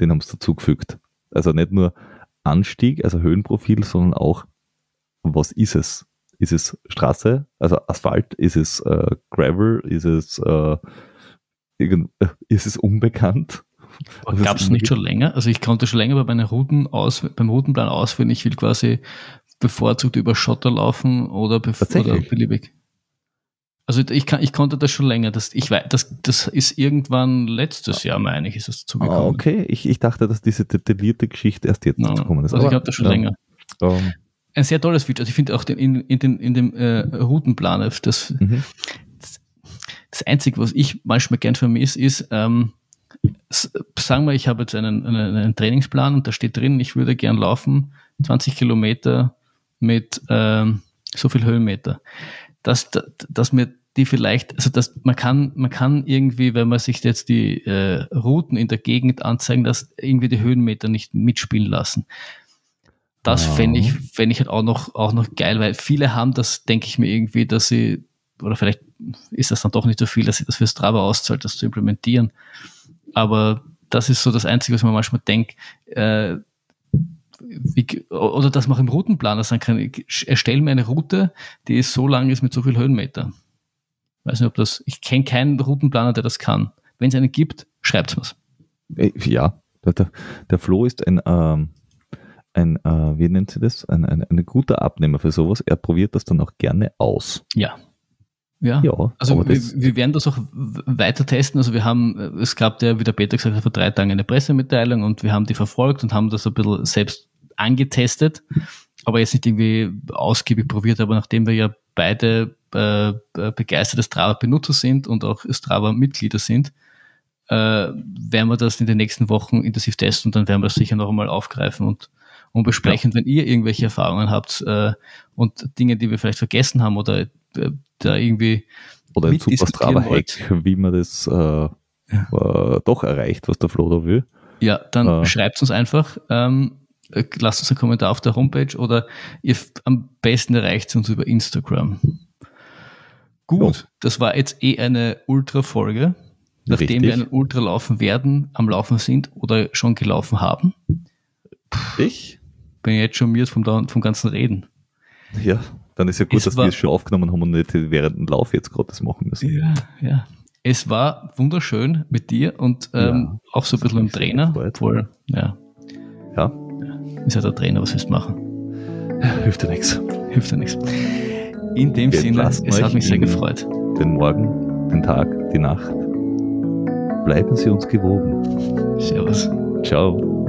den haben sie dazugefügt. Also nicht nur Anstieg, also Höhenprofil, sondern auch, was ist es? Ist es Straße, also Asphalt? Ist es äh, Gravel? Ist es äh, irgend, [LAUGHS] ist es unbekannt. Gab es nicht schon länger? Also ich konnte schon länger bei meinen Routen aus, beim Routenplan ausführen, ich will quasi bevorzugt über Schotter laufen oder, oder beliebig. Also ich, kann, ich konnte das schon länger. Das, ich weiß, das, das ist irgendwann letztes Jahr, meine ich, ist das zugekommen. Ah, okay, ich, ich dachte, dass diese detaillierte Geschichte erst jetzt no, gekommen ist. Also ich habe das schon ja. länger. Um. Ähm. Ein sehr tolles Feature. Also ich finde auch den, in, in, den, in dem äh, Routenplaner, das, mhm. Das Einzige, was ich manchmal gern vermisse, ist, ähm, sagen wir, ich habe jetzt einen, einen, einen, Trainingsplan und da steht drin, ich würde gern laufen 20 Kilometer mit ähm, so viel Höhenmeter. Dass, dass mir die vielleicht, also dass man kann, man kann irgendwie, wenn man sich jetzt die äh, Routen in der Gegend anzeigen, dass irgendwie die Höhenmeter nicht mitspielen lassen. Das wow. fände ich, fände ich halt auch noch, auch noch geil, weil viele haben das, denke ich mir irgendwie, dass sie oder vielleicht ist das dann doch nicht so viel, dass sich das für Strava auszahlt, das zu implementieren. Aber das ist so das Einzige, was man manchmal denkt, äh, wie, oder dass man im Routenplaner sagen kann, ich erstelle mir eine Route, die ist so lang ist mit so viel Höhenmeter. Ich weiß nicht, ob das, ich kenne keinen Routenplaner, der das kann. Wenn es einen gibt, schreibt was. Äh, ja, der, der Flo ist ein, ähm, ein äh, wie nennt sie das? Ein, ein, ein guter Abnehmer für sowas. Er probiert das dann auch gerne aus. Ja, ja, ja also wir, wir, werden das auch weiter testen. Also wir haben, es gab ja, wie der Peter gesagt hat, vor drei Tagen eine Pressemitteilung und wir haben die verfolgt und haben das ein bisschen selbst angetestet, aber jetzt nicht irgendwie ausgiebig probiert. Aber nachdem wir ja beide äh, begeisterte Strava-Benutzer sind und auch Strava-Mitglieder sind, äh, werden wir das in den nächsten Wochen intensiv testen und dann werden wir das sicher noch einmal aufgreifen und, und besprechen, ja. wenn ihr irgendwelche Erfahrungen habt äh, und Dinge, die wir vielleicht vergessen haben oder da irgendwie. Oder ein super Strava-Hack, wie man das äh, ja. äh, doch erreicht, was der Flo da will. Ja, dann äh, schreibt uns einfach. Ähm, lasst uns einen Kommentar auf der Homepage oder ihr am besten erreicht uns über Instagram. Gut, ja. das war jetzt eh eine Ultra-Folge. nachdem Richtig. wir einen Ultra laufen werden, am Laufen sind oder schon gelaufen haben. Ich? Bin jetzt schon miert vom, vom ganzen Reden. Ja, dann ist ja gut, Es dass war- wir es schon aufgenommen haben und nicht während dem Lauf jetzt gerade das machen müssen. Ja, ja. Es war wunderschön mit dir und ähm, Ja, auch so ein bisschen im Trainer. Obwohl, ja, Ja, ist ja der Trainer, was willst du machen? hilft ja nichts. Hilft ja nichts. In dem Wir Sinne, es hat mich sehr gefreut. Den Morgen, den Tag, die Nacht. Bleiben Sie uns gewogen. Servus. Ciao.